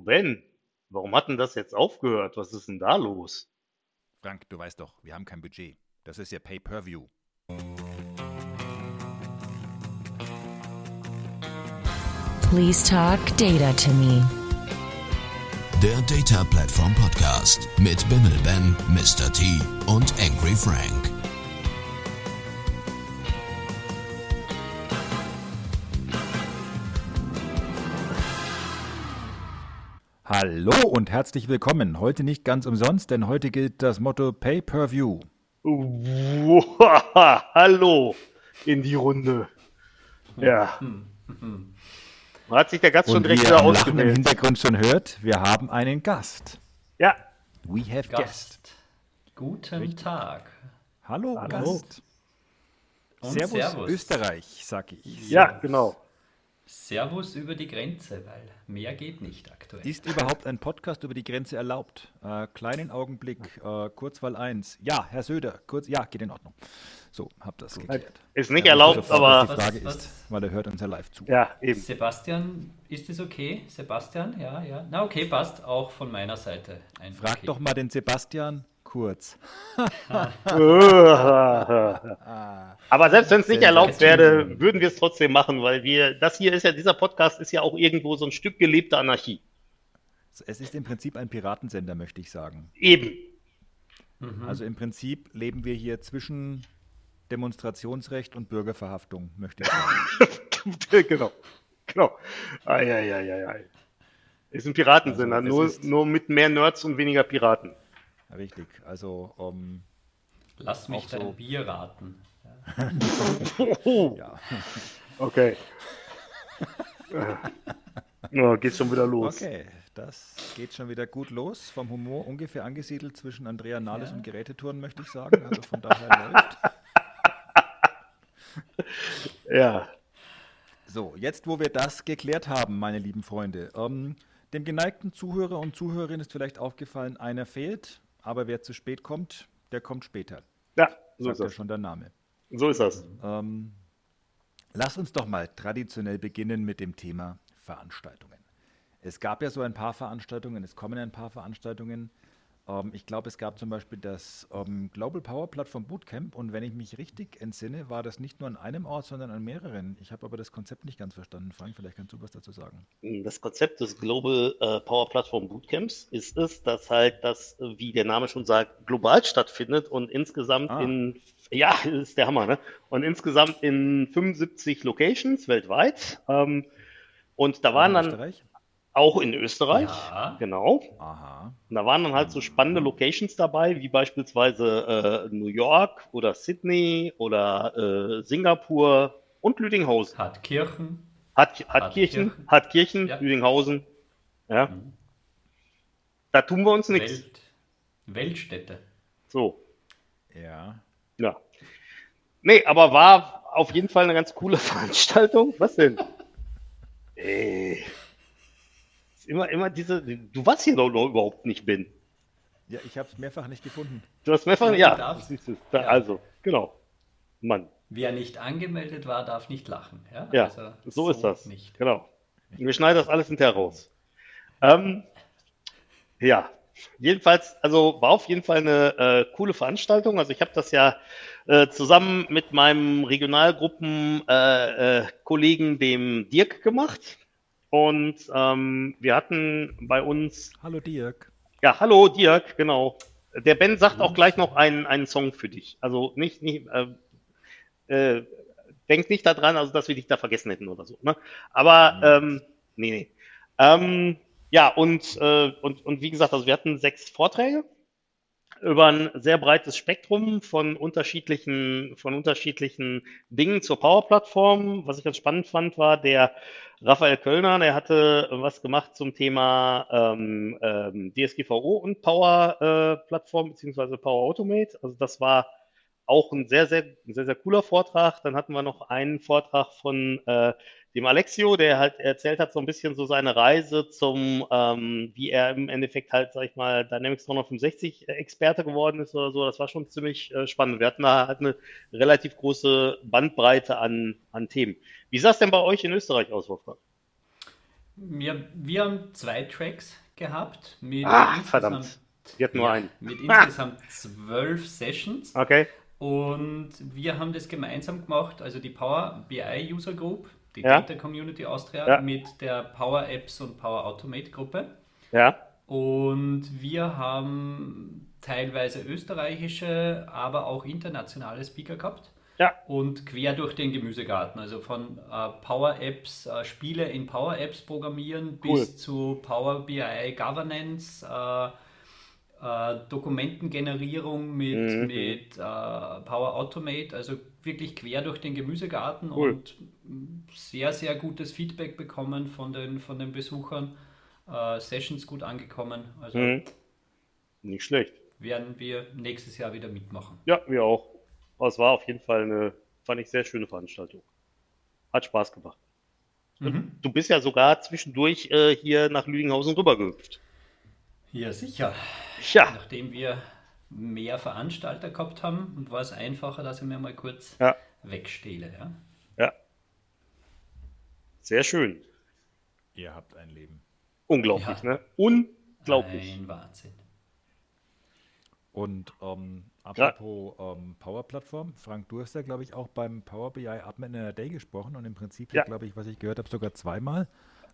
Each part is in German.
Du Ben, warum hat denn das jetzt aufgehört? Was ist denn da los? Frank, du weißt doch, wir haben kein Budget. Das ist ja Pay-Per-View. Please talk data to me. Der Data Platform Podcast mit Bimmel Ben, Mr. T und Angry Frank. Hallo und herzlich willkommen. Heute nicht ganz umsonst, denn heute gilt das Motto Pay-Per-View. Wow, hallo in die Runde. Ja. Hat sich der Gast schon direkt wieder am Lachen im ausgewählt. Hintergrund schon hört, wir haben einen Gast. Ja, We have guest. Gast. Guten Tag. Hallo, Hallo. Gast. Und Servus, Servus. Österreich, sag ich. ja, genau. Servus über die Grenze, weil mehr geht nicht aktuell. Ist überhaupt ein Podcast über die Grenze erlaubt? Äh, kleinen Augenblick, äh, Kurzwahl 1. Ja, Herr Söder, kurz, ja, geht in Ordnung. So, hab das geklärt. Ist nicht wusste erlaubt, sofort, aber was die Frage Was- ist, was- weil er hört uns ja live zu. ja, eben. Sebastian, ist es okay? Sebastian, ja, ja. Na okay, passt auch von meiner Seite. Ein Frag okay. doch mal den Sebastian kurz. Aber selbst wenn es nicht erlaubt wäre, würden wir es trotzdem machen, weil wir, das hier ist ja, dieser Podcast ist ja auch irgendwo so ein Stück gelebte Anarchie. Es ist im Prinzip ein Piratensender, möchte ich sagen. Eben. Also im Prinzip leben wir hier zwischen Demonstrationsrecht und Bürgerverhaftung, möchte ich sagen. genau. Genau. Ei, ei, ei, ei, ei. Ist ein Piratensender, Also, nur, ist- nur mit mehr Nerds und weniger Piraten. Richtig. Also, um, Lass mich auch so. dein Bier raten. Ja. okay. Ja, geht schon wieder los. Okay, das geht schon wieder gut los. Vom Humor ungefähr angesiedelt zwischen Andrea Nahles Ja. und Gerätetouren, möchte ich sagen. Also von daher läuft. Ja. So, jetzt wo wir das geklärt haben, meine lieben Freunde, ähm, dem geneigten Zuhörer und Zuhörerin ist vielleicht aufgefallen, einer fehlt, aber wer zu spät kommt, der kommt später, Ja, so ist sagt ja das. schon der Name. So ist das. Ähm, lass uns doch mal traditionell beginnen mit dem Thema Veranstaltungen. Es gab ja so ein paar Veranstaltungen, es kommen ein paar Veranstaltungen. Ähm, ich glaube, es gab zum Beispiel das ähm, Global Power Plattform Bootcamp und wenn ich mich richtig entsinne, war das nicht nur an einem Ort, sondern an mehreren. Ich habe aber das Konzept nicht ganz verstanden. Frank, vielleicht kannst du was dazu sagen. Das Konzept des Global äh, Power Platform Bootcamps ist es, dass halt das, wie der Name schon sagt, global stattfindet und insgesamt Ah. in, ja, ist der Hammer, ne? Und insgesamt in 75 Locations weltweit. Ähm, und da waren In dann Österreich? Auch in Österreich, Ja. genau. Aha. Und da waren dann halt so spannende Locations dabei, wie beispielsweise äh, New York oder Sydney oder äh, Singapur und Lüdinghausen. Hat Kirchen. Hat, hat Kirchen, Kirchen. hat Kirchen, Ja. Lüdinghausen. Ja. Da tun wir uns nichts. Welt, Weltstädte. So, Ja. ja. Nee, aber war auf jeden Fall eine ganz coole Veranstaltung. Was denn? Ey. Immer, immer diese. Du warst hier doch noch überhaupt nicht, Ben. Ja, ich habe es mehrfach nicht gefunden. Du hast mehrfach. Ja, Ja, du darfst. siehst du. Da, Ja. Also, genau. Mann. Wer nicht angemeldet war, darf nicht lachen. Ja, Ja, Also so ist das. Nicht. Genau. Wir schneiden das alles hinterher raus. Ähm, ja, jedenfalls, also war auf jeden Fall eine äh, coole Veranstaltung. Also ich habe das ja äh, zusammen mit meinem Regionalgruppenkollegen, äh, äh, dem Dirk, gemacht. Und ähm, wir hatten bei uns, Hallo Dirk. ja, hallo Dirk, genau. Der Ben sagt auch gleich noch einen, einen Song für dich. Also nicht, nicht äh, äh, denk nicht daran, also dass wir dich da vergessen hätten oder so. Ne? Aber ähm, nee, nee. Ähm, ja, und, äh, und, und wie gesagt, also wir hatten sechs Vorträge über ein sehr breites Spektrum von unterschiedlichen, von unterschiedlichen Dingen zur Power-Plattform. Was ich ganz spannend fand, war der Raphael Kölner, der hatte was gemacht zum Thema ähm, ähm, DSGVO und Power-Plattform beziehungsweise Power Automate. Also das war auch ein sehr, sehr, sehr, sehr cooler Vortrag. Dann hatten wir noch einen Vortrag von äh, dem Alexio, der halt erzählt hat so ein bisschen so seine Reise zum, ähm, wie er im Endeffekt halt, sag ich mal, Dynamics 365 Experte geworden ist oder so. Das war schon ziemlich äh, spannend. Wir hatten da halt eine relativ große Bandbreite an, an Themen. Wie sah es denn bei euch in Österreich aus, Wolfgang? Wir, wir haben zwei Tracks gehabt mit Ach, verdammt. Die hat nur ja, einen. Mit insgesamt zwölf Sessions. Okay. Und wir haben das gemeinsam gemacht, also die Power BI User Group, die Ja. Data Community Austria Ja. mit der Power Apps und Power Automate Gruppe. Ja. Und wir haben teilweise österreichische, aber auch internationale Speaker gehabt. Ja. Und quer durch den Gemüsegarten, also von äh, Power Apps, äh, Spiele in Power Apps programmieren Cool. bis zu Power BI Governance, äh, äh, Dokumentengenerierung mit, Mhm. mit äh, Power Automate, also wirklich quer durch den Gemüsegarten Cool. und sehr, sehr gutes Feedback bekommen von den, von den Besuchern. Äh, Sessions gut angekommen. Also Mhm. Nicht schlecht. werden wir nächstes Jahr wieder mitmachen. Ja, wir auch. Aber es war auf jeden Fall eine, fand ich, sehr schöne Veranstaltung. Hat Spaß gemacht. Mhm. Du bist ja sogar zwischendurch äh, hier nach Lüdinghausen rübergehüpft. Ja, sicher. Ja, Nachdem wir mehr Veranstalter gehabt haben, und war es einfacher, dass ich mir mal kurz ja, wegstehle. Ja? ja. Sehr schön. Ihr habt ein Leben. Unglaublich, Ja. ne? Unglaublich. Ein Wahnsinn. Und ähm, apropos ähm, Power-Plattform, Frank, du hast ja, glaube ich, auch beim Power BI Admin in a Day gesprochen und im Prinzip, Ja. glaube ich, was ich gehört habe, sogar zweimal.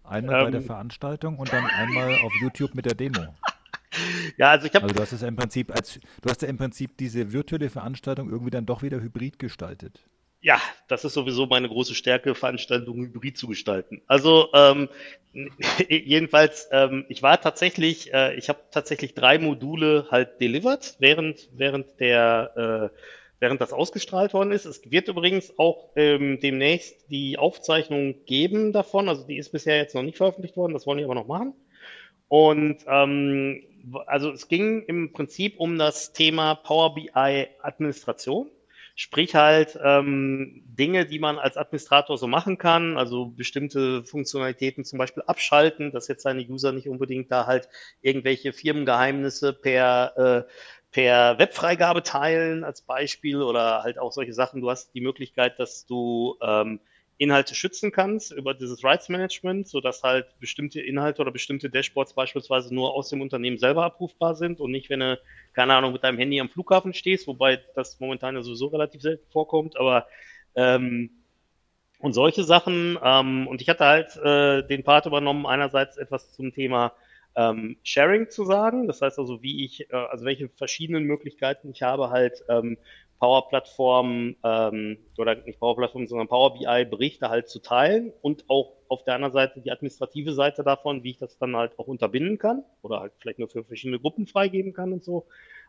Einmal bei der Ähm. Veranstaltung und dann einmal auf YouTube mit der Demo. Ja, also ich habe Also du hast es im Prinzip als du hast ja im Prinzip diese virtuelle Veranstaltung irgendwie dann doch wieder hybrid gestaltet. Ja, das ist sowieso meine große Stärke, Veranstaltungen hybrid zu gestalten. Also ähm, jedenfalls, ähm, ich war tatsächlich, äh, ich habe tatsächlich drei Module halt delivered, während während der äh, während das ausgestrahlt worden ist. Es wird übrigens auch ähm, demnächst die Aufzeichnung geben davon. Also die ist bisher jetzt noch nicht veröffentlicht worden, das wollen die aber noch machen. Und ähm, also es ging im Prinzip um das Thema Power BI Administration. Sprich halt ähm, Dinge, die man als Administrator so machen kann, also bestimmte Funktionalitäten zum Beispiel abschalten, dass jetzt seine User nicht unbedingt da halt irgendwelche Firmengeheimnisse per, äh, per Webfreigabe teilen als Beispiel oder halt auch solche Sachen. Du hast die Möglichkeit, dass du ähm, Inhalte schützen kannst über dieses Rights Management, sodass halt bestimmte Inhalte oder bestimmte Dashboards beispielsweise nur aus dem Unternehmen selber abrufbar sind und nicht, wenn du, keine Ahnung, mit deinem Handy am Flughafen stehst, wobei das momentan ja sowieso relativ selten vorkommt, aber ähm, und solche Sachen. Ähm, und ich hatte halt äh, den Part übernommen, einerseits etwas zum Thema ähm, Sharing zu sagen. Das heißt also, wie ich, äh, also welche verschiedenen Möglichkeiten ich habe, halt ähm, Power Plattform ähm, oder nicht Power Plattform, sondern Power BI Berichte halt zu teilen und auch auf der anderen Seite die administrative Seite davon, wie ich das dann halt auch unterbinden kann oder halt vielleicht nur für verschiedene Gruppen freigeben kann und so.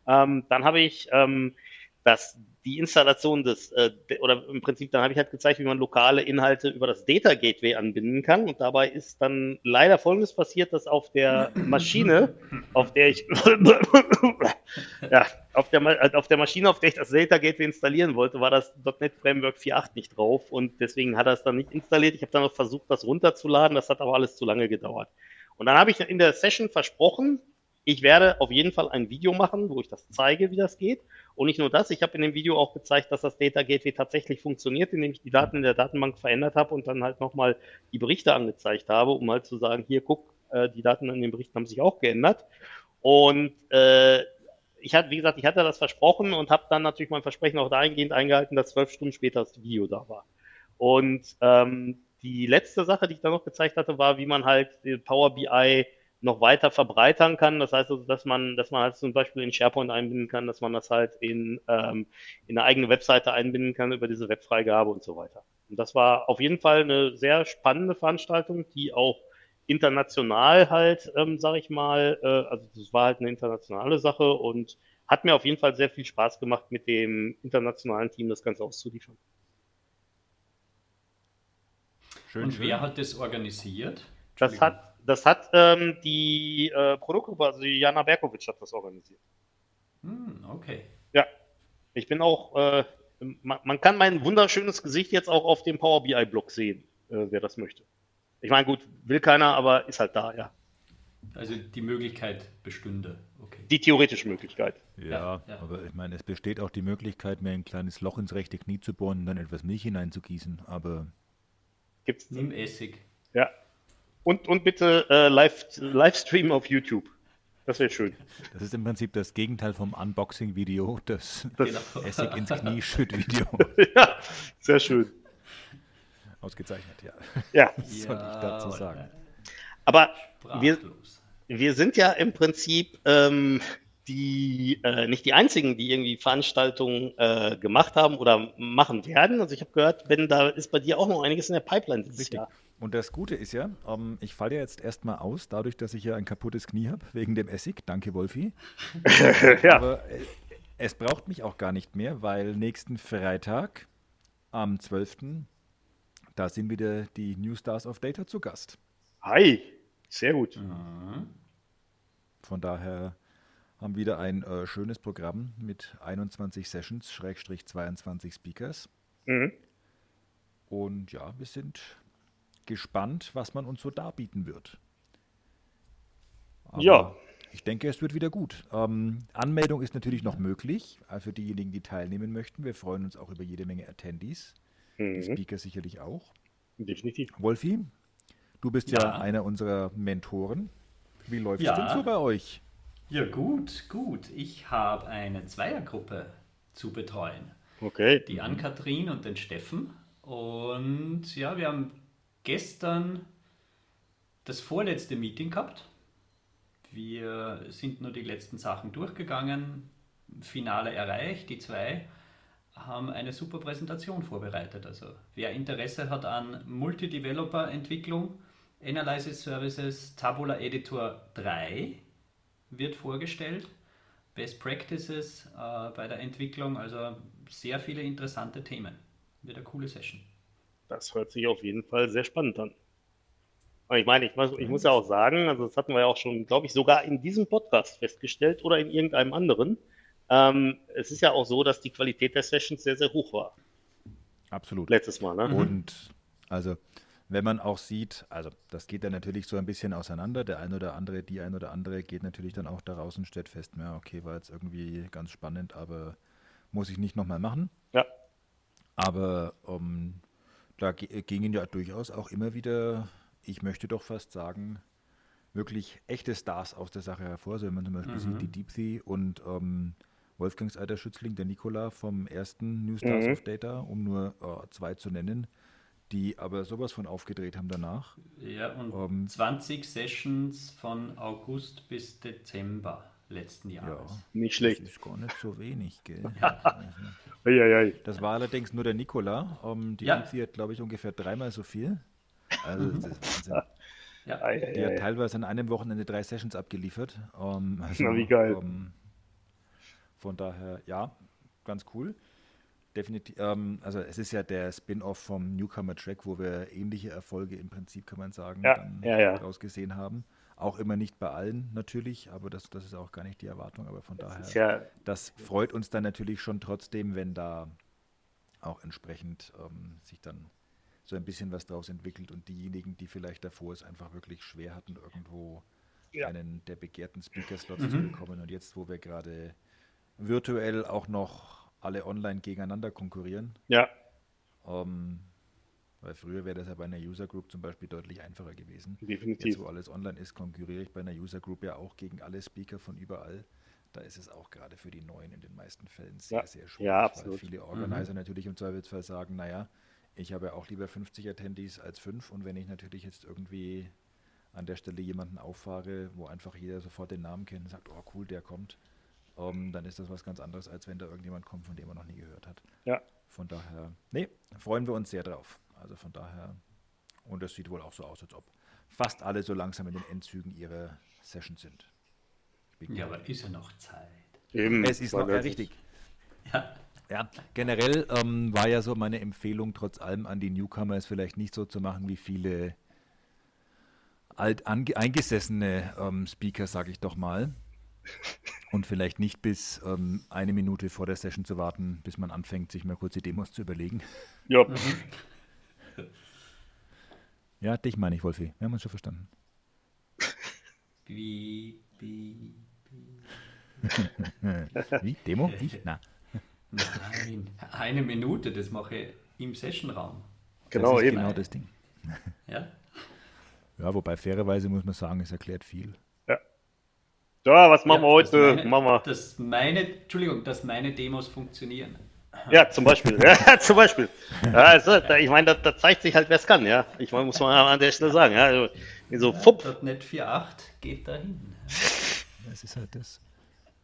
Ähm, dann habe ich ähm, das, die Installation des, äh, de- oder im Prinzip, dann habe ich halt gezeigt, wie man lokale Inhalte über das Data Gateway anbinden kann. Und dabei ist dann leider Folgendes passiert, dass auf der Maschine, auf der ich, ja, auf der, äh, auf der Maschine, auf der ich das Data Gateway installieren wollte, war das .NET Framework 4.8 nicht drauf und deswegen hat er es dann nicht installiert. Ich habe dann noch versucht, das runterzuladen, das hat aber alles zu lange gedauert. Und dann habe ich in der Session versprochen, ich werde auf jeden Fall ein Video machen, wo ich das zeige, wie das geht. Und nicht nur das, ich habe in dem Video auch gezeigt, dass das Data Gateway tatsächlich funktioniert, indem ich die Daten in der Datenbank verändert habe und dann halt nochmal die Berichte angezeigt habe, um halt zu sagen, hier guck, äh, die Daten in den Berichten haben sich auch geändert. Und äh, ich hatte, wie gesagt, ich hatte das versprochen und habe dann natürlich mein Versprechen auch dahingehend eingehalten, dass zwölf Stunden später das Video da war. Und ähm, die letzte Sache, die ich da noch gezeigt hatte, war, wie man halt die Power BI noch weiter verbreitern kann. Das heißt also, dass man, dass man halt zum Beispiel in SharePoint einbinden kann, dass man das halt in, ähm, in eine eigene Webseite einbinden kann über diese Webfreigabe und so weiter. Und das war auf jeden Fall eine sehr spannende Veranstaltung, die auch international halt, ähm, sag ich mal, äh, also das war halt eine internationale Sache und hat mir auf jeden Fall sehr viel Spaß gemacht, mit dem internationalen Team das Ganze auszuliefern. Schön, Und schön. wer hat das organisiert? Das hat, das hat ähm, die äh, Produktgruppe, also die Jana Berkovic hat das organisiert. Hm, okay. Ja, ich bin auch, äh, man, man kann mein wunderschönes Gesicht jetzt auch auf dem Power BI Blog sehen, äh, wer das möchte. Ich meine, gut, will keiner, aber ist halt da, ja. Also die Möglichkeit bestünde. Okay. Die theoretische Möglichkeit. Ja, Ja, ja. aber ich meine, es besteht auch die Möglichkeit, mir ein kleines Loch ins rechte Knie zu bohren und dann etwas Milch hineinzugießen. Aber Gibt's, Nimm Essig. ja. Und, und bitte äh, live, Livestream auf YouTube. Das wäre schön. Das ist im Prinzip das Gegenteil vom Unboxing-Video, das, Das-. Essig ins Knie Schütt-Video. ja, sehr schön. Ausgezeichnet, ja. Ja, Was soll ich dazu sagen? aber wir, wir sind ja im Prinzip ähm, die äh, nicht die einzigen, die irgendwie Veranstaltungen äh, gemacht haben oder machen werden. Also ich habe gehört, Ben, da ist bei dir auch noch einiges in der Pipeline dieses Richtig. Jahr. Und das Gute ist ja, ähm, ich falle ja jetzt erstmal aus, dadurch, dass ich ja ein kaputtes Knie habe, wegen dem Essig. Danke, Wolfi. Ja. Aber äh, es braucht mich auch gar nicht mehr, weil nächsten Freitag am 12. Da sind wieder die New Stars of Data zu Gast. Hi, sehr gut. Von daher haben wieder ein äh, schönes Programm mit 21 Sessions, Schrägstrich 22 Speakers. Mhm. Und ja, wir sind gespannt, was man uns so darbieten wird. Aber Ja. Ich denke, es wird wieder gut. Ähm, Anmeldung ist natürlich noch möglich äh, für diejenigen, die teilnehmen möchten. Wir freuen uns auch über jede Menge Attendees. Die Mhm. Speaker sicherlich auch. Definitiv. Wolfi, du bist ja, Ja. einer unserer Mentoren. Wie läuft es Ja. denn so bei euch? Ja, gut, gut. Ich habe eine Zweiergruppe zu betreuen. Okay. Die Ann-Kathrin und den Steffen. Und ja, wir haben gestern das vorletzte Meeting gehabt. Wir sind nur die letzten Sachen durchgegangen, Finale erreicht, die zwei haben eine super Präsentation vorbereitet. Also wer Interesse hat an Multi-Developer-Entwicklung, Analysis Services, Tabula Editor 3 wird vorgestellt. Best Practices äh, bei der Entwicklung, also sehr viele interessante Themen. Wird eine coole Session. Das hört sich auf jeden Fall sehr spannend an. Aber ich meine, ich muss, ich muss ja auch sagen, also das hatten wir ja auch schon, glaube ich, sogar in diesem Podcast festgestellt oder in irgendeinem anderen. Ähm, es ist ja auch so, dass die Qualität der Sessions sehr, sehr hoch war. Absolut. Letztes Mal, ne? Und also, wenn man auch sieht, also das geht dann natürlich so ein bisschen auseinander. Der ein oder andere, die ein oder andere geht natürlich dann auch daraus und stellt fest, ja, okay, war jetzt irgendwie ganz spannend, aber muss ich nicht nochmal machen. Ja. Aber ähm, da ge- gingen ja durchaus auch immer wieder, ich möchte doch fast sagen, wirklich echte Stars aus der Sache hervor. Also wenn man zum Beispiel sieht, die Deepsea und ähm, Wolfgangs alter Schützling, der Nikola vom ersten New Stars Mhm. of Data, um nur äh, zwei zu nennen, die aber sowas von aufgedreht haben danach. Ja, und Ähm, 20 Sessions von August bis Dezember letzten Ja, Jahres. Nicht das schlecht. ist gar nicht so wenig, gell? Also. Das war allerdings nur der Nikola. Ähm, die Ja. Deepsea hat, glaube ich, ungefähr dreimal so viel. Also das ist Wahnsinn. Ja, Die hat teilweise an einem Wochenende drei Sessions abgeliefert. Ähm, also, Na, wie geil. Ähm, von daher, ja, ganz cool. Definitiv, ähm, also es ist ja der Spin-off vom Newcomer Track, wo wir ähnliche Erfolge im Prinzip, kann man sagen, Ja, dann ja, ja. daraus gesehen haben. Auch immer nicht bei allen natürlich, aber das, das ist auch gar nicht die Erwartung. Aber von daher, Ist ja, das freut uns dann natürlich schon trotzdem, wenn da auch entsprechend ähm, sich dann so ein bisschen was draus entwickelt und diejenigen, die vielleicht davor es einfach wirklich schwer hatten, irgendwo einen der begehrten Speaker-Slots zu bekommen. Und jetzt, wo wir gerade virtuell auch noch alle online gegeneinander konkurrieren, ja, ähm, weil früher wäre das ja bei einer User Group zum Beispiel deutlich einfacher gewesen. definitiv. Jetzt, wo alles online ist, konkurriere ich bei einer User Group ja auch gegen alle Speaker von überall. Da ist es auch gerade für die Neuen in den meisten Fällen sehr, Ja, sehr schwierig, ja, weil absolut. viele Organizer natürlich im Zweifelsfall sagen, naja, ich habe ja auch lieber 50 Attendees als 5 und wenn ich natürlich jetzt irgendwie an der Stelle jemanden auffahre, wo einfach jeder sofort den Namen kennt und sagt, oh cool, der kommt, ähm, dann ist das was ganz anderes, als wenn da irgendjemand kommt, von dem man noch nie gehört hat. Ja, Von daher, nee, freuen wir uns sehr drauf. Also von daher, und es sieht wohl auch so aus, als ob fast alle so langsam in den Endzügen ihrer Session sind. Ich bin ja, aber ist ja noch Zeit. eben. es ist noch ja, das richtig. Ja, Ja, generell ähm, war ja so meine Empfehlung, trotz allem an die Newcomer, es vielleicht nicht so zu machen wie viele alt ange- eingesessene ähm, Speaker, sage ich doch mal. Und vielleicht nicht bis ähm, eine Minute vor der Session zu warten, bis man anfängt, sich mal kurz die Demos zu überlegen. Ja, Ja, dich meine ich, Wolfi. Wir haben uns schon verstanden. wie, wie, Wie? Demo? Ich? Na. nein, eine Minute, das mache ich im Sessionraum. genau, das ist eben. genau das Ding. Ja, Ja, wobei fairerweise muss man sagen, es erklärt viel. Ja, was machen wir Ja, heute? Dass meine, machen wir. Dass meine, Entschuldigung, dass meine Demos funktionieren. Ja, zum Beispiel. Ja, zum Beispiel. Ja, also, da, ich meine, da, da zeigt sich halt, wer es kann, ja. Ich meine, muss man an der Stelle sagen, ja. Also, so fupp. .NET 4.8 geht dahin. Das ist halt das.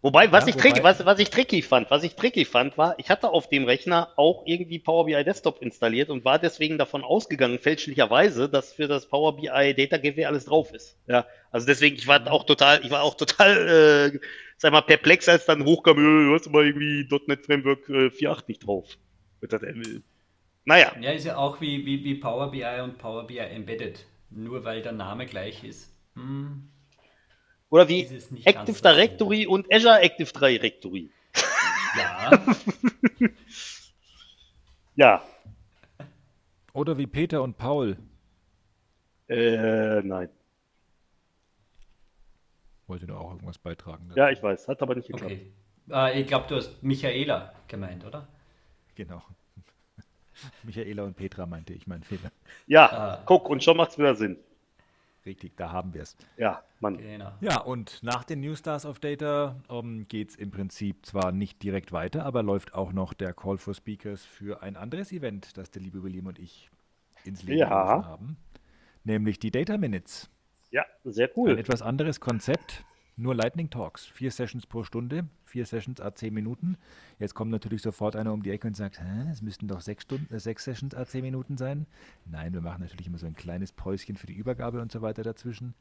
Wobei, was Ja, ich tricky, wobei- was, was ich tricky fand, was ich tricky fand, war, ich hatte auf dem Rechner auch irgendwie Power BI Desktop installiert und war deswegen davon ausgegangen, fälschlicherweise, dass für das Power BI Data Gateway alles drauf ist. Ja, also deswegen, ich war auch total, ich war auch total, äh, sag mal, perplex, als dann hochkam, äh, du hast aber irgendwie .NET Framework äh, 4.8 nicht drauf. Naja, Ja, ist ja auch wie, wie, wie Power BI und Power BI Embedded. Nur weil der Name gleich ist. Hm, oder wie es Active. Directory und Azure Active Directory. ja, Ja, Oder wie Peter und Paul. äh, nein. Wollte nur auch irgendwas beitragen. Ja, ich weiß, hat aber nicht geklappt. okay. Äh, ich glaube, du hast Michaela gemeint, oder? Genau. Michaela und Petra meinte ich, mein Fehler. Ja, Ah. guck, und schon macht's wieder Sinn. Richtig, da haben wir es. Ja, Mann. Genau. Ja, und nach den New Stars of Data ähm, geht es im Prinzip zwar nicht direkt weiter, aber läuft auch noch der Call for Speakers für ein anderes Event, das der liebe William und ich ins Leben Ja. gerufen haben. Nämlich die Data Minutes. Ja, sehr Ein cool. etwas anderes Konzept, nur Lightning Talks. Vier Sessions pro Stunde, vier Sessions a zehn Minuten. Jetzt kommt natürlich sofort einer um die Ecke und sagt, Hä, es müssten doch sechs, Stunden, äh, sechs Sessions a zehn Minuten sein. Nein, wir machen natürlich immer so ein kleines Päuschen für die Übergabe und so weiter dazwischen.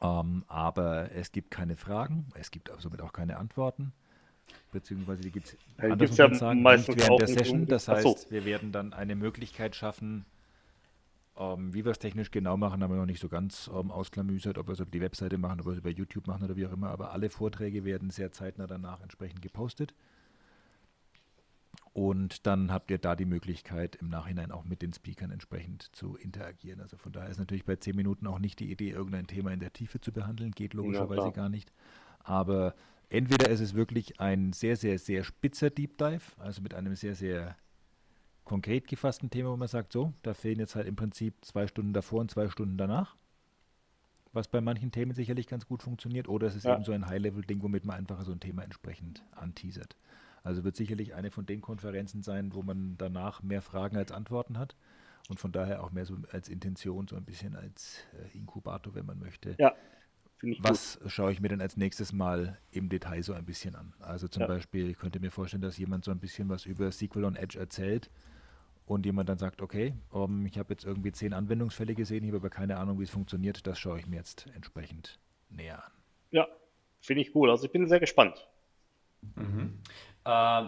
Ähm, aber es gibt keine Fragen, es gibt somit auch keine Antworten. Beziehungsweise die gibt es Ja, muss ja sagen, meistens nicht während der Session. Das Ach so. heißt, wir werden dann eine Möglichkeit schaffen, ähm, wie wir es technisch genau machen, haben wir noch nicht so ganz ähm, ausklamüsert, ob wir es über die Webseite machen, ob wir es über YouTube machen oder wie auch immer. Aber alle Vorträge werden sehr zeitnah danach entsprechend gepostet. Und dann habt ihr da die Möglichkeit, im Nachhinein auch mit den Speakern entsprechend zu interagieren. Also von daher ist natürlich bei zehn Minuten auch nicht die Idee, irgendein Thema in der Tiefe zu behandeln. Geht logischerweise klar. gar nicht. Aber entweder ist es wirklich ein sehr, sehr, sehr spitzer Deep Dive, also mit einem sehr, sehr konkret gefassten Thema, wo man sagt, so, da fehlen jetzt halt im Prinzip zwei Stunden davor und zwei Stunden danach. Was bei manchen Themen sicherlich ganz gut funktioniert. Oder es ist Ja. eben so ein High-Level-Ding, womit man einfach so ein Thema entsprechend anteasert. Also wird sicherlich eine von den Konferenzen sein, wo man danach mehr Fragen als Antworten hat. Und von daher auch mehr so als Intention, so ein bisschen als äh, Inkubator, wenn man möchte. Ja, ich gut. Was schaue ich mir dann als nächstes Mal im Detail so ein bisschen an? Also zum Ja. Beispiel, ich könnte mir vorstellen, dass jemand so ein bisschen was über SQL on Edge erzählt und jemand dann sagt, okay, ähm, ich habe jetzt irgendwie zehn Anwendungsfälle gesehen, ich habe aber keine Ahnung, wie es funktioniert, das schaue ich mir jetzt entsprechend näher an. Ja, finde ich cool. Also ich bin sehr gespannt. Äh,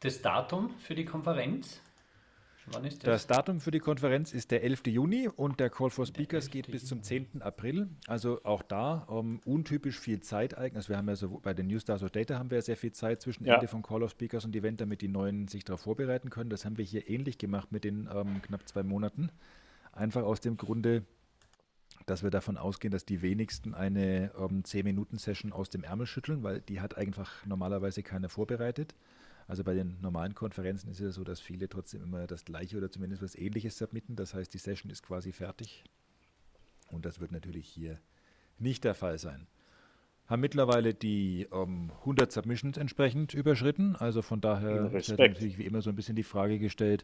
das Datum für die Konferenz? Wann ist Das das? Datum für die Konferenz ist der 11. Juni und der Call for Speakers geht bis zum 10. April. Also auch da ähm, untypisch viel Zeit eigentlich. Also wir haben ja so bei den New Stars of Data haben wir ja sehr viel Zeit zwischen Ja. Ende von Call of Speakers und Event, damit die Neuen sich darauf vorbereiten können. Das haben wir hier ähnlich gemacht mit den ähm, knapp zwei Monaten. Einfach aus dem Grunde, dass wir davon ausgehen, dass die wenigsten eine ähm, 10-Minuten-Session aus dem Ärmel schütteln, weil die hat einfach normalerweise keiner vorbereitet. Also bei den normalen Konferenzen ist es ja so, dass viele trotzdem immer das gleiche oder zumindest was ähnliches submitten. Das heißt, die Session ist quasi fertig. Und das wird natürlich hier nicht der Fall sein. Haben mittlerweile die ähm, 100 Submissions entsprechend überschritten. Also von daher ist natürlich wie immer so ein bisschen die Frage gestellt,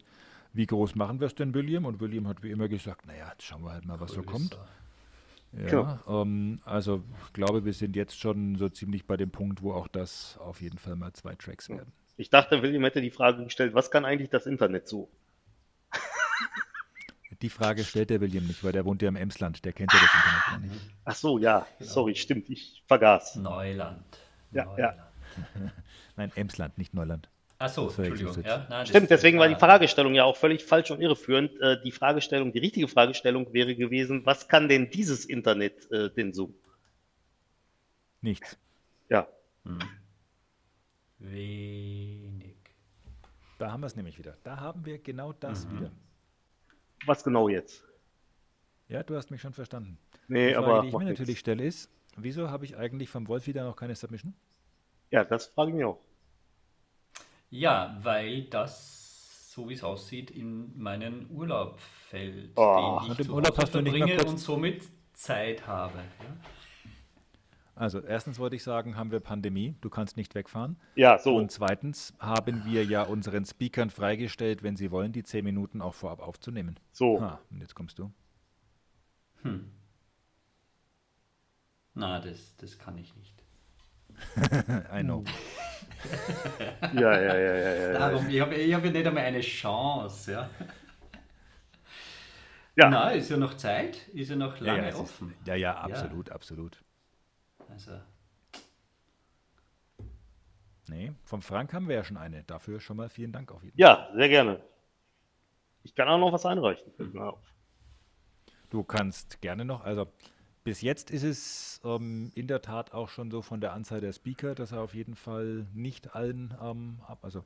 wie groß machen wir es denn, William? Und William hat wie immer gesagt, naja, jetzt schauen wir halt mal, was so kommt. Ja, ähm, also ich glaube, wir sind jetzt schon so ziemlich bei dem Punkt, wo auch das auf jeden Fall mal zwei Tracks werden. Ich dachte, William hätte die Frage gestellt, was kann eigentlich das Internet so? Die Frage stellt der William nicht, weil der wohnt ja im Emsland, der kennt ja das Internet gar nicht. Ach so, ja, sorry, stimmt, ich vergaß. Neuland. Ja, Neuland. Nein, Emsland, nicht Neuland. Achso, Das war Entschuldigung. Ja, nein, Stimmt, deswegen war die Fragestellung ja auch völlig falsch und irreführend. Äh, die Fragestellung, die richtige Fragestellung wäre gewesen, was kann denn dieses Internet äh, denn so? Nichts. Ja, Wenig. Da haben wir es nämlich wieder. Da haben wir genau das wieder. was genau jetzt? Ja, du hast mich schon verstanden. Nee, die Frage, aber die ich mir nix. natürlich stelle, ist, wieso habe ich eigentlich vom Wolf wieder noch keine Submission? Ja, das frage ich mich auch. Ja, weil das so wie es aussieht, in meinen Urlaub fällt, Oh. den ich zu Urlaub Hause hast du nicht mal verbringe und somit Zeit habe. Ja? Also erstens wollte ich sagen, haben wir Pandemie, du kannst nicht wegfahren. Ja, so. Und zweitens haben wir ja unseren Speakern freigestellt, wenn sie wollen, die zehn Minuten auch vorab aufzunehmen. So. Ha, und jetzt kommst du. Na, das, das kann ich nicht. I know. Ja, ja, ja, ja, ja. ja. Darum, ich habe ich hab ja nicht einmal eine Chance. Ja? Ja. Na, ist ja noch Zeit, ist ja noch Ja, lange ja, ist- offen. ja, ja, absolut, absolut. Also, Nee, vom Frank haben wir ja schon eine. Dafür schon mal vielen Dank auf jeden Fall. Ja, sehr gerne. Ich kann auch noch was einreichen. Auf. Du kannst gerne noch, also bis jetzt ist es ähm, in der Tat auch schon so von der Anzahl der Speaker, dass er auf jeden Fall nicht allen ähm, ab, also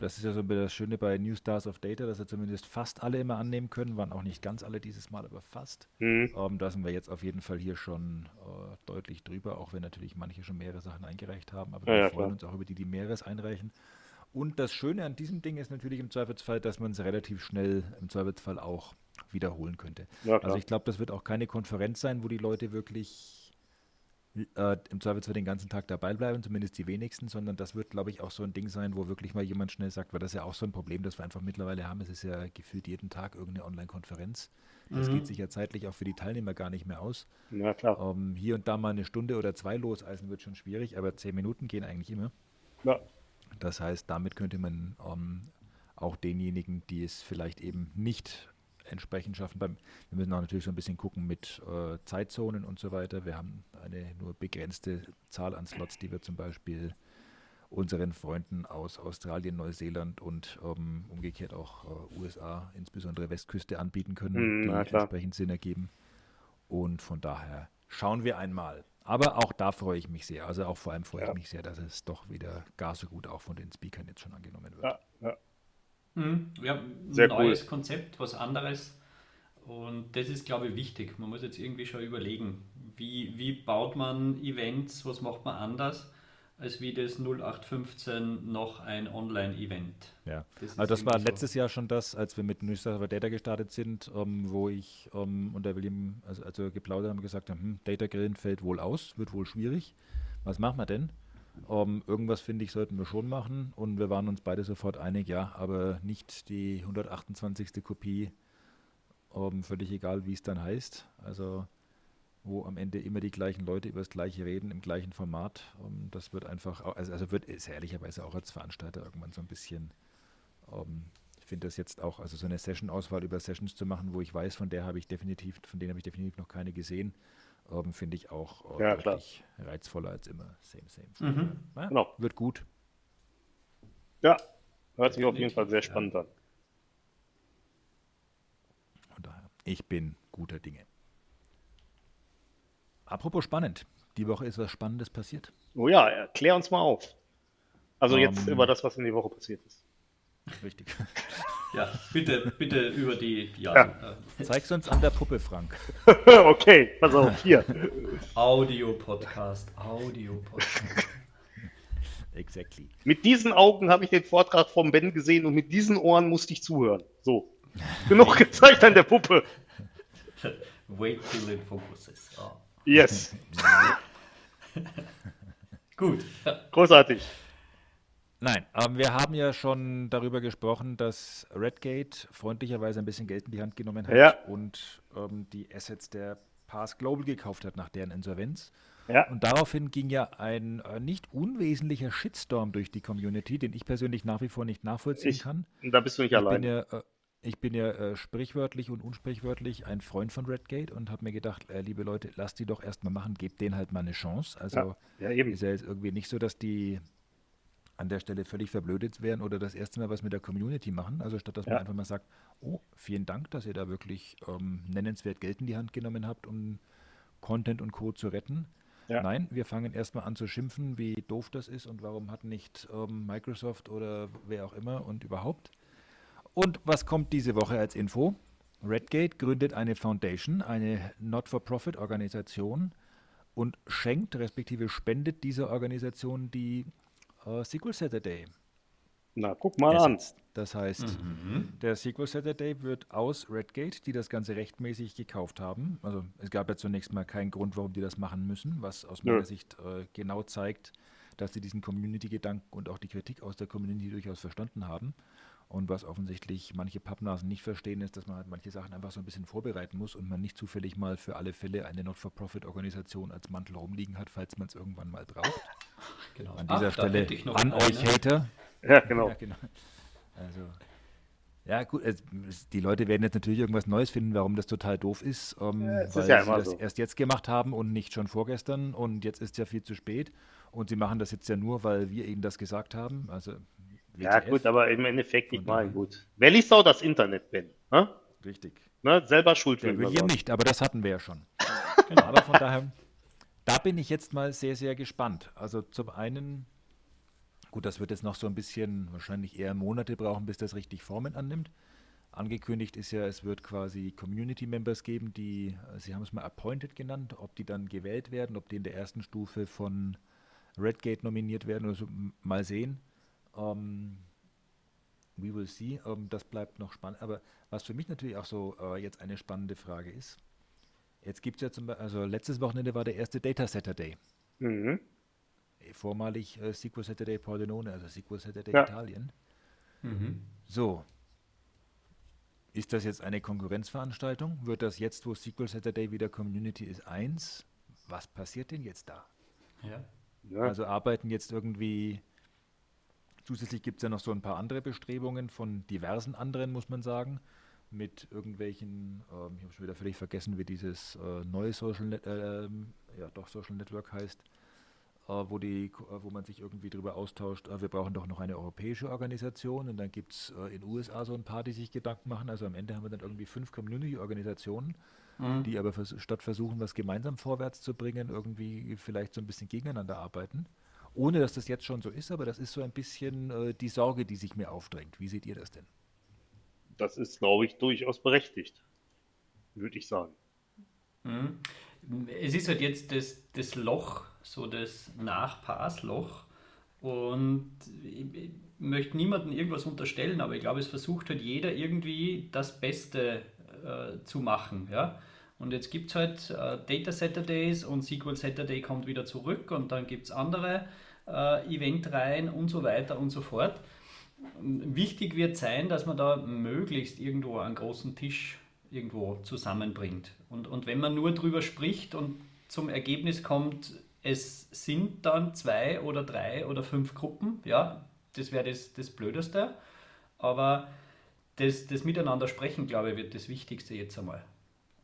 das ist ja so das Schöne bei New Stars of Data, dass er zumindest fast alle immer annehmen können, waren auch nicht ganz alle dieses Mal, aber fast. Hm. Ähm, da sind wir jetzt auf jeden Fall hier schon äh, deutlich drüber, auch wenn natürlich manche schon mehrere Sachen eingereicht haben, aber Ja, wir ja, freuen klar. uns auch über die, die mehreres einreichen. Und das Schöne an diesem Ding ist natürlich im Zweifelsfall, dass man es relativ schnell im Zweifelsfall auch wiederholen könnte. Ja, also ich glaube, das wird auch keine Konferenz sein, wo die Leute wirklich äh, im Zweifelsfall den ganzen Tag dabei bleiben, zumindest die wenigsten, sondern das wird, glaube ich, auch so ein Ding sein, wo wirklich mal jemand schnell sagt, weil das ist ja auch so ein Problem, das wir einfach mittlerweile haben. Es ist ja gefühlt jeden Tag irgendeine Online-Konferenz. Das geht sich ja zeitlich auch für die Teilnehmer gar nicht mehr aus. Ja, klar. Ähm, hier und da mal eine Stunde oder zwei loseisen wird schon schwierig, aber zehn Minuten gehen eigentlich immer. Ja. Das heißt, damit könnte man ähm, auch denjenigen, die es vielleicht eben nicht entsprechend schaffen, beim, wir müssen auch natürlich so ein bisschen gucken mit äh, Zeitzonen und so weiter. Wir haben eine nur begrenzte Zahl an Slots, die wir zum Beispiel unseren Freunden aus Australien, Neuseeland und ähm, umgekehrt auch äh, USA, insbesondere Westküste, anbieten können, na die entsprechend Sinn ergeben. Und von daher schauen wir einmal. Aber auch da freue ich mich sehr. Also auch vor allem freue Ja. ich mich sehr, dass es doch wieder gar so gut auch von den Speakern jetzt schon angenommen wird. Ja, ja. Mhm. Ja, ein Sehr neues cool. Konzept, was anderes. Und das ist, glaube ich, wichtig. Man muss jetzt irgendwie schon überlegen, wie, wie baut man Events, was macht man anders, als wie das 0815 noch ein Online-Event. Ja. Das also das war so. letztes Jahr schon das, als wir mit Newsletter Data gestartet sind, ähm, wo ich ähm, und der William, also, also geplaudert haben, und gesagt haben, hm, Data Grillen fällt wohl aus, wird wohl schwierig. Was machen wir denn? Ähm, irgendwas finde ich, sollten wir schon machen und wir waren uns beide sofort einig, ja, aber nicht die 128. Kopie, ähm, völlig egal, wie es dann heißt. Also wo am Ende immer die gleichen Leute über das gleiche reden, im gleichen Format. Ähm, das wird einfach, also, also wird es ehrlicherweise auch als Veranstalter irgendwann so ein bisschen, ich finde das jetzt auch, also so eine Session-Auswahl über Sessions zu machen, wo ich weiß, von der habe ich definitiv, von denen habe ich definitiv noch keine gesehen, ähm, finde ich auch äh, Ja, klar. deutlich reizvoller als immer. Same, same. Mhm. Ja, Genau. Wird gut. Ja, hört sich auf jeden Fall sehr spannend an. Von daher, ich bin guter Dinge. Apropos spannend. Die Woche ist was Spannendes passiert. Oh ja, erklär uns mal auf. Also jetzt Ähm. über das, was in die Woche passiert ist. Richtig. Ja, bitte, bitte über die ja, Ja. äh, Zeig's uns an der Puppe, Frank. okay, pass auf, hier. Audio-Podcast, Audio-Podcast. Exactly. Mit diesen Augen habe ich den Vortrag vom Ben gesehen und mit diesen Ohren musste ich zuhören. So. Genug gezeigt an der Puppe. Wait till it focuses. Ah. Yes. Gut. Großartig. Nein, ähm, wir haben ja schon darüber gesprochen, dass Redgate freundlicherweise ein bisschen Geld in die Hand genommen hat Ja. und ähm, die Assets der Pass Global gekauft hat nach deren Insolvenz. Ja. Und daraufhin ging ja ein äh, nicht unwesentlicher Shitstorm durch die Community, den ich persönlich nach wie vor nicht nachvollziehen Ich, kann. da bist du nicht Ich bin allein. ja, äh, ich bin ja äh, sprichwörtlich und unsprichwörtlich ein Freund von Redgate und habe mir gedacht, äh, liebe Leute, lasst die doch erstmal machen, gebt denen halt mal eine Chance. Also Ja, ja, ist ja jetzt irgendwie nicht so, dass die an der Stelle völlig verblödet wären oder das erste Mal was mit der Community machen. Also statt dass man Ja. einfach mal sagt, oh, vielen Dank, dass ihr da wirklich ähm, nennenswert Geld in die Hand genommen habt, um Content und Co. zu retten. Ja. Nein, wir fangen erstmal an zu schimpfen, wie doof das ist und warum hat nicht ähm, Microsoft oder wer auch immer und überhaupt. Und was kommt diese Woche als Info? Redgate gründet eine Foundation, eine Not-for-Profit-Organisation und schenkt respektive spendet dieser Organisation die äh, SQL Saturday Na, guck mal ersetzt. an. Das heißt, mhm. der SQL Saturday wird aus Redgate, die das Ganze rechtmäßig gekauft haben. Also es gab ja zunächst mal keinen Grund, warum die das machen müssen, was aus meiner ja. Sicht äh, genau zeigt, dass sie diesen Community-Gedanken und auch die Kritik aus der Community durchaus verstanden haben. Und was offensichtlich manche Pappnasen nicht verstehen, ist, dass man halt manche Sachen einfach so ein bisschen vorbereiten muss und man nicht zufällig mal für alle Fälle eine Not-for-Profit-Organisation als Mantel rumliegen hat, falls man es irgendwann mal braucht. Genau. An dieser Ach, Stelle an eine. euch Hater. Ja, genau. Ja, genau. Also, ja, gut, es, die Leute werden jetzt natürlich irgendwas Neues finden, warum das total doof ist, ähm, ja, weil ja sie das so. erst jetzt gemacht haben und nicht schon vorgestern und jetzt ist ja viel zu spät und sie machen das jetzt ja nur, weil wir ihnen das gesagt haben. Also WTF. Ja, gut, aber im Endeffekt, ich meine, gut. Wer liest auch das Internet, Ben? Ne? Richtig. Ne? Selber schuld. Ja, wir nicht, aber das hatten wir ja schon. genau, aber von daher, da bin ich jetzt mal sehr, sehr gespannt. Also zum einen, gut, das wird jetzt noch so ein bisschen, wahrscheinlich eher Monate brauchen, bis das richtig Formen annimmt. Angekündigt ist ja, es wird quasi Community Members geben, die, Sie haben es mal Appointed genannt, ob die dann gewählt werden, ob die in der ersten Stufe von Redgate nominiert werden oder so, mal sehen. Ähm, we will see. Ähm, das bleibt noch spannend. Aber was für mich natürlich auch so äh, jetzt eine spannende Frage ist, jetzt gibt es ja zum Beispiel, also letztes Wochenende war der erste Data Saturday. Mhm. Vormalig äh, SQL Saturday Pordenone, also SQL Saturday ja. Italien. Mhm. So. Ist das jetzt eine Konkurrenzveranstaltung? Wird das jetzt, wo SQL Saturday wieder Community ist, eins? Was passiert denn jetzt da? Ja. ja. Also arbeiten jetzt irgendwie Zusätzlich gibt es ja noch so ein paar andere Bestrebungen von diversen anderen, muss man sagen, mit irgendwelchen, ähm, ich habe schon wieder völlig vergessen, wie dieses äh, neue Social, Net äh, ja doch Social Network heißt, äh, wo, die, äh, wo man sich irgendwie darüber austauscht, äh, wir brauchen doch noch eine europäische Organisation und dann gibt es äh, in den USA so ein paar, die sich Gedanken machen. Also am Ende haben wir dann irgendwie fünf Community-Organisationen, mhm. die aber vers statt versuchen, was gemeinsam vorwärts zu bringen, irgendwie vielleicht so ein bisschen gegeneinander arbeiten ohne dass das jetzt schon so ist, aber das ist so ein bisschen äh, die Sorge, die sich mir aufdrängt. Wie seht ihr das denn? Das ist, glaube ich, durchaus berechtigt, würde ich sagen. Mhm. Es ist halt jetzt das, das Loch, so das Nachpassloch. Und ich möchte niemandem irgendwas unterstellen, aber ich glaube, es versucht halt jeder irgendwie das Beste äh, zu machen. Ja? Und jetzt gibt es halt äh, Data Saturdays und SQL Saturday kommt wieder zurück und dann gibt es andere äh, Eventreihen und so weiter und so fort. Wichtig wird sein, dass man da möglichst irgendwo einen großen Tisch irgendwo zusammenbringt. Und, und wenn man nur drüber spricht und zum Ergebnis kommt, es sind dann zwei oder drei oder fünf Gruppen, ja, das wäre das, das Blödeste. Aber das, das Miteinander sprechen, glaube ich, wird das Wichtigste jetzt einmal.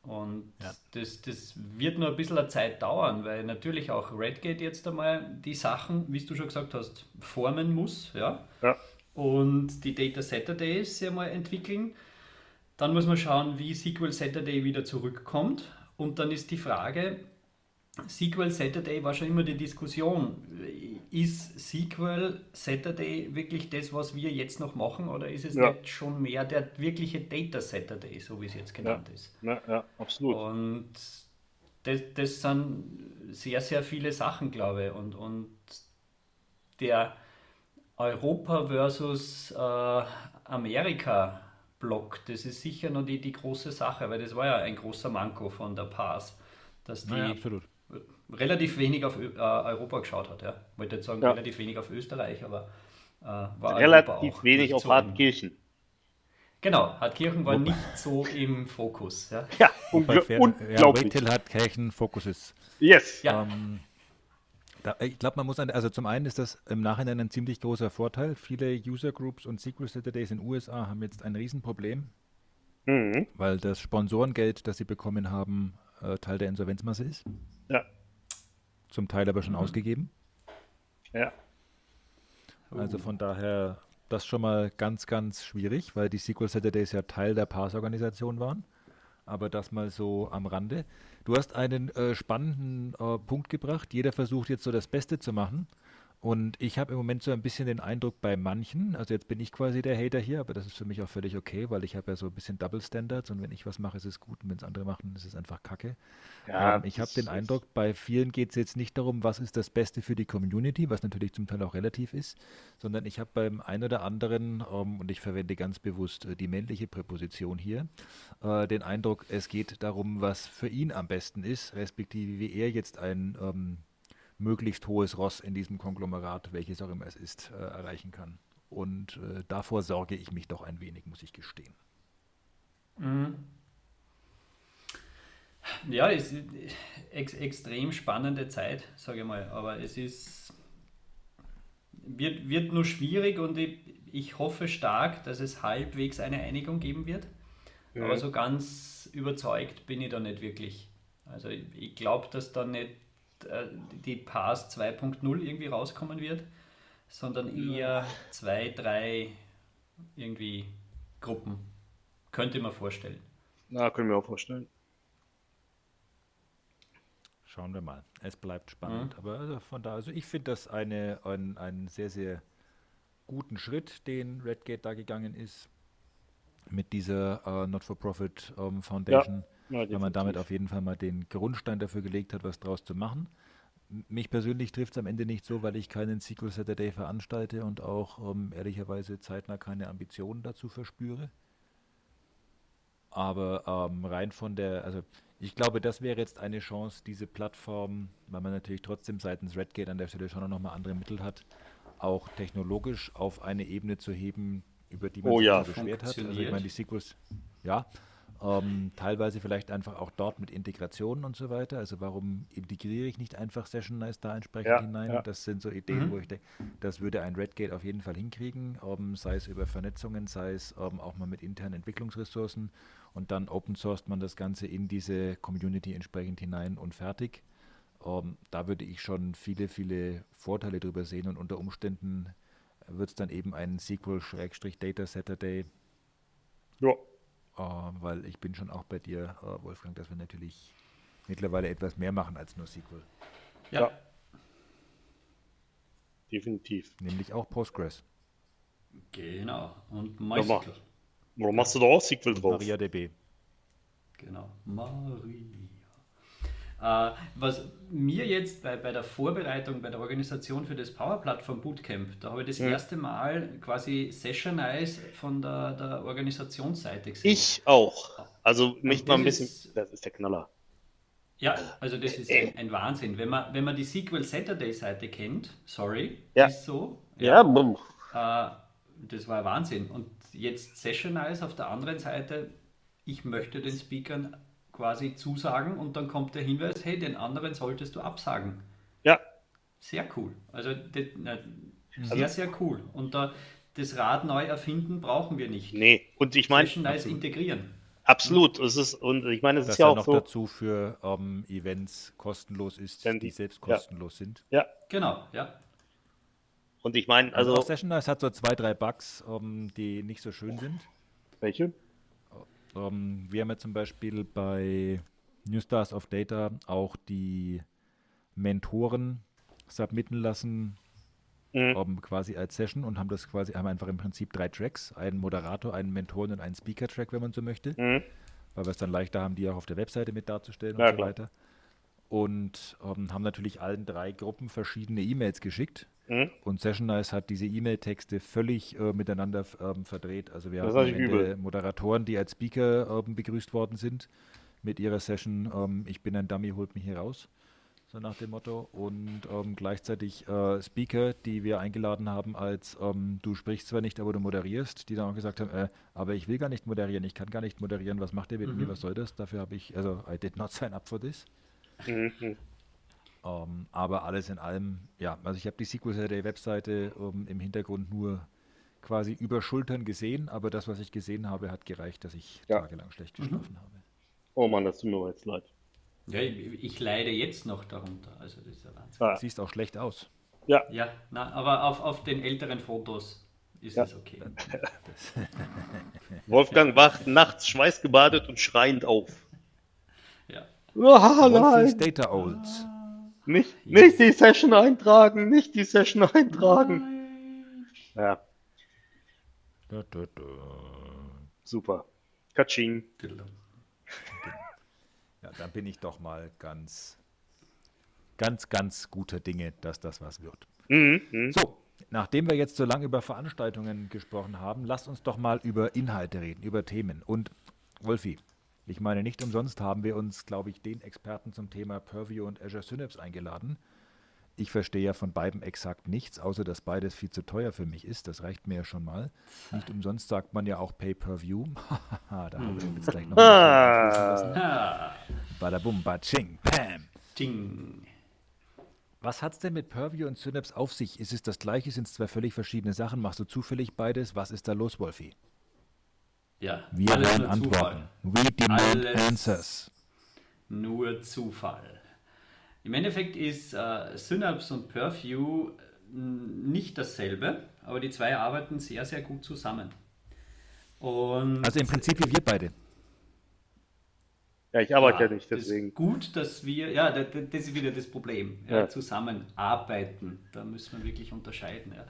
Und ja. das, das wird nur ein bisschen eine Zeit dauern, weil natürlich auch Redgate jetzt einmal die Sachen, wie du schon gesagt hast, formen muss. Ja? ja. Und die Data Saturdays ja mal entwickeln. Dann muss man schauen, wie SQL Saturday wieder zurückkommt. Und dann ist die Frage, SQL Saturday war schon immer die Diskussion. Ist SQL Saturday wirklich das, was wir jetzt noch machen, oder ist es ja. nicht schon mehr der wirkliche Data Saturday, so wie es jetzt genannt ja. ist? Ja, ja, absolut. Und das, das sind sehr, sehr viele Sachen, glaube ich. Und, und der Europa versus äh, Amerika Block, das ist sicher noch die, die große Sache, weil das war ja ein großer Manko von der Pass, dass die ja, absolut relativ wenig auf äh, Europa geschaut hat. Ja. Ich wollte jetzt sagen, ja. relativ wenig auf Österreich, aber äh, war relativ wenig auf so Hartkirchen. Genau, Hartkirchen war nicht so im Fokus. Ja, ja ungl unglaublich. Ja, Hartkirchen Fokus ist. Yes. Ja. Ähm, da, ich glaube, man muss, an, also zum einen ist das im Nachhinein ein ziemlich großer Vorteil. Viele User Groups und Secret Saturdays in den USA haben jetzt ein Riesenproblem, mhm. weil das Sponsorengeld, das sie bekommen haben, äh, Teil der Insolvenzmasse ist. Ja. Zum Teil aber schon mhm. ausgegeben. Ja. Also von daher das schon mal ganz, ganz schwierig, weil die SQL Saturdays ja Teil der Pass-Organisation waren. Aber das mal so am Rande. Du hast einen äh, spannenden äh, Punkt gebracht. Jeder versucht jetzt so das Beste zu machen. Und ich habe im Moment so ein bisschen den Eindruck bei manchen, also jetzt bin ich quasi der Hater hier, aber das ist für mich auch völlig okay, weil ich habe ja so ein bisschen Double Standards und wenn ich was mache, ist es gut und wenn es andere machen, ist es einfach kacke. Ja, ähm, ich habe den Eindruck, bei vielen geht es jetzt nicht darum, was ist das Beste für die Community, was natürlich zum Teil auch relativ ist, sondern ich habe beim einen oder anderen, ähm, und ich verwende ganz bewusst äh, die männliche Präposition hier, äh, den Eindruck, es geht darum, was für ihn am besten ist, respektive wie er jetzt ein ähm, möglichst hohes Ross in diesem Konglomerat, welches auch immer es ist, äh, erreichen kann. Und äh, davor sorge ich mich doch ein wenig, muss ich gestehen. Ja, es ist ex extrem spannende Zeit, sage ich mal. Aber es ist wird, wird nur schwierig und ich, ich hoffe stark, dass es halbwegs eine Einigung geben wird. Aber so ganz überzeugt bin ich da nicht wirklich. Also ich, ich glaube, dass da nicht äh, die Pass 2.0 irgendwie rauskommen wird, sondern eher zwei, drei irgendwie Gruppen. Könnte mir vorstellen. Na, können wir auch vorstellen. Schauen wir mal. Es bleibt spannend. Aber also von da, also ich finde das eine, ein, einen sehr, sehr guten Schritt, den Redgate da gegangen ist. Mit dieser äh, Not-for-Profit ähm, Foundation. Ja, weil man damit auf jeden Fall mal den Grundstein dafür gelegt hat, was draus zu machen. Mich persönlich trifft es am Ende nicht so, weil ich keinen Sequel Saturday veranstalte und auch ähm, ehrlicherweise zeitnah keine Ambitionen dazu verspüre. Aber ähm, rein von der, also ich glaube, das wäre jetzt eine Chance, diese Plattform, weil man natürlich trotzdem seitens Redgate an der Stelle schon noch mal andere Mittel hat, auch technologisch auf eine Ebene zu heben, über die man Oh sich ja. beschwert hat. Also ich meine, die Sequels, ja, ähm, teilweise vielleicht einfach auch dort mit Integrationen und so weiter. Also warum integriere ich nicht einfach Session Nice da entsprechend Ja, hinein? ja. Das sind so Ideen, wo ich denke, das würde ein Redgate auf jeden Fall hinkriegen, ähm, sei es über Vernetzungen, sei es ähm, auch mal mit internen Entwicklungsressourcen und dann open sourced man das Ganze in diese Community entsprechend hinein und fertig. Ähm, da würde ich schon viele, viele Vorteile drüber sehen und unter Umständen wird es dann eben ein Sequel-Data Saturday Ja. Äh, weil ich bin schon auch bei dir, äh, Wolfgang, dass wir natürlich mittlerweile etwas mehr machen als nur SQL, Ja, Ja. Definitiv. nämlich auch Postgres. genau. Und. MySQL. Warum machst du da auch SQL drauf? MariaDB. Genau. Maria. Äh, was mir jetzt bei, bei der Vorbereitung, bei der Organisation für das Power Plattform Bootcamp, da habe ich das erste Mal quasi Sessionize von der, der Organisationsseite gesehen. Ich auch. Also mich mal ein bisschen. ist- Das ist der Knaller. Ja, also das ist ein, ein Wahnsinn. Wenn man, wenn man die SQL Saturday Seite kennt, sorry, Ja. ist so. Ja, bumm. Äh, das war Wahnsinn. Und jetzt Sessionize auf der anderen Seite, ich möchte den Speakern quasi zusagen und dann kommt der Hinweis, hey, den anderen solltest du absagen. Ja, Sehr cool. Also das, na, sehr, Also- sehr cool. Und da, das Rad neu erfinden brauchen wir nicht. nee. Und ich meine, Sessionize integrieren. absolut. Es ist, und ich meine, es Das ist ja ja auch noch so. dazu für ähm, Events kostenlos ist, die die- selbst ja. kostenlos sind. Ja. Genau, ja. Und ich meine, Also, also. auch Sessionize hat so zwei, drei Bugs, ähm, die nicht so schön sind. welche? Ähm, wir haben ja zum Beispiel bei New Stars of Data auch die Mentoren submitten lassen, Mhm. ähm, quasi als Session und haben das quasi, haben einfach im Prinzip drei Tracks, einen Moderator, einen Mentoren und einen Speaker-Track, wenn man so möchte, Mhm. weil wir es dann leichter haben, die auch auf der Webseite mit darzustellen Ja, und so klar. weiter. Und ähm, haben natürlich allen drei Gruppen verschiedene E-Mails geschickt. Mhm. Und Sessionize hat diese E-Mail-Texte völlig äh, miteinander ähm, verdreht. Also wir Das haben. Moderatoren, die als Speaker ähm, begrüßt worden sind mit ihrer Session ähm, Ich bin ein Dummy, holt mich hier raus. So nach dem Motto. Und ähm, gleichzeitig äh, Speaker, die wir eingeladen haben als ähm, Du sprichst zwar nicht, aber du moderierst, die dann auch gesagt haben, äh, aber ich will gar nicht moderieren, ich kann gar nicht moderieren, was macht ihr mit mir, was soll das? Dafür habe ich, also I did not sign up for this. Mhm. Ähm, aber alles in allem, ja, also ich habe die SQL Saturday Webseite ähm, im Hintergrund nur quasi über Schultern gesehen, aber das, was ich gesehen habe, hat gereicht, dass ich Ja. tagelang schlecht geschlafen habe. Oh Mann, das tut mir jetzt leid. ja ich, ich leide jetzt noch darunter. Also das ist ja Wahnsinn. Ah, Siehst auch schlecht aus. ja, Ja, na, aber auf, auf den älteren Fotos ist Ja. es okay. Wolfgang wacht nachts schweißgebadet und schreiend auf. Ja. Ah, Wolfies Data Olds. Nicht, nicht die Session eintragen, nicht die Session eintragen. Ja, Da, da, da. super. Katsching. Ja, dann bin ich doch mal ganz, ganz, ganz guter Dinge, dass das was wird. Mhm, mhm. So, nachdem wir jetzt so lange über Veranstaltungen gesprochen haben, lasst uns doch mal über Inhalte reden, über Themen. Und Wolfi, ich meine, nicht umsonst haben wir uns, glaube ich, den Experten zum Thema Purview und Azure Synapse eingeladen. Ich verstehe ja von beiden exakt nichts, außer dass beides viel zu teuer für mich ist. Das reicht mir ja schon mal. Nicht umsonst sagt man ja auch Pay-Per-View. da haben wir jetzt gleich noch mal Ah, Badabum, Batsching, Pam. Ding. Was hat es denn mit Purview und Synapse auf sich? Ist es das gleiche? Sind es zwei völlig verschiedene Sachen? Machst du zufällig beides? Was ist da los, Wolfi? Ja, Wir alles werden nur antworten. Zufall. We demand Alles answers. Nur Zufall. Im Endeffekt ist äh, Synapse und Purview äh, nicht dasselbe, aber die zwei arbeiten sehr, sehr gut zusammen. Und Also im Prinzip wie wir beide. Ja, ich arbeite ja, Ja, nicht, das ist deswegen. gut, dass wir, ja, da- da- das ist wieder das Problem, ja, Ja. zusammenarbeiten. Da müssen wir wirklich unterscheiden. Ja.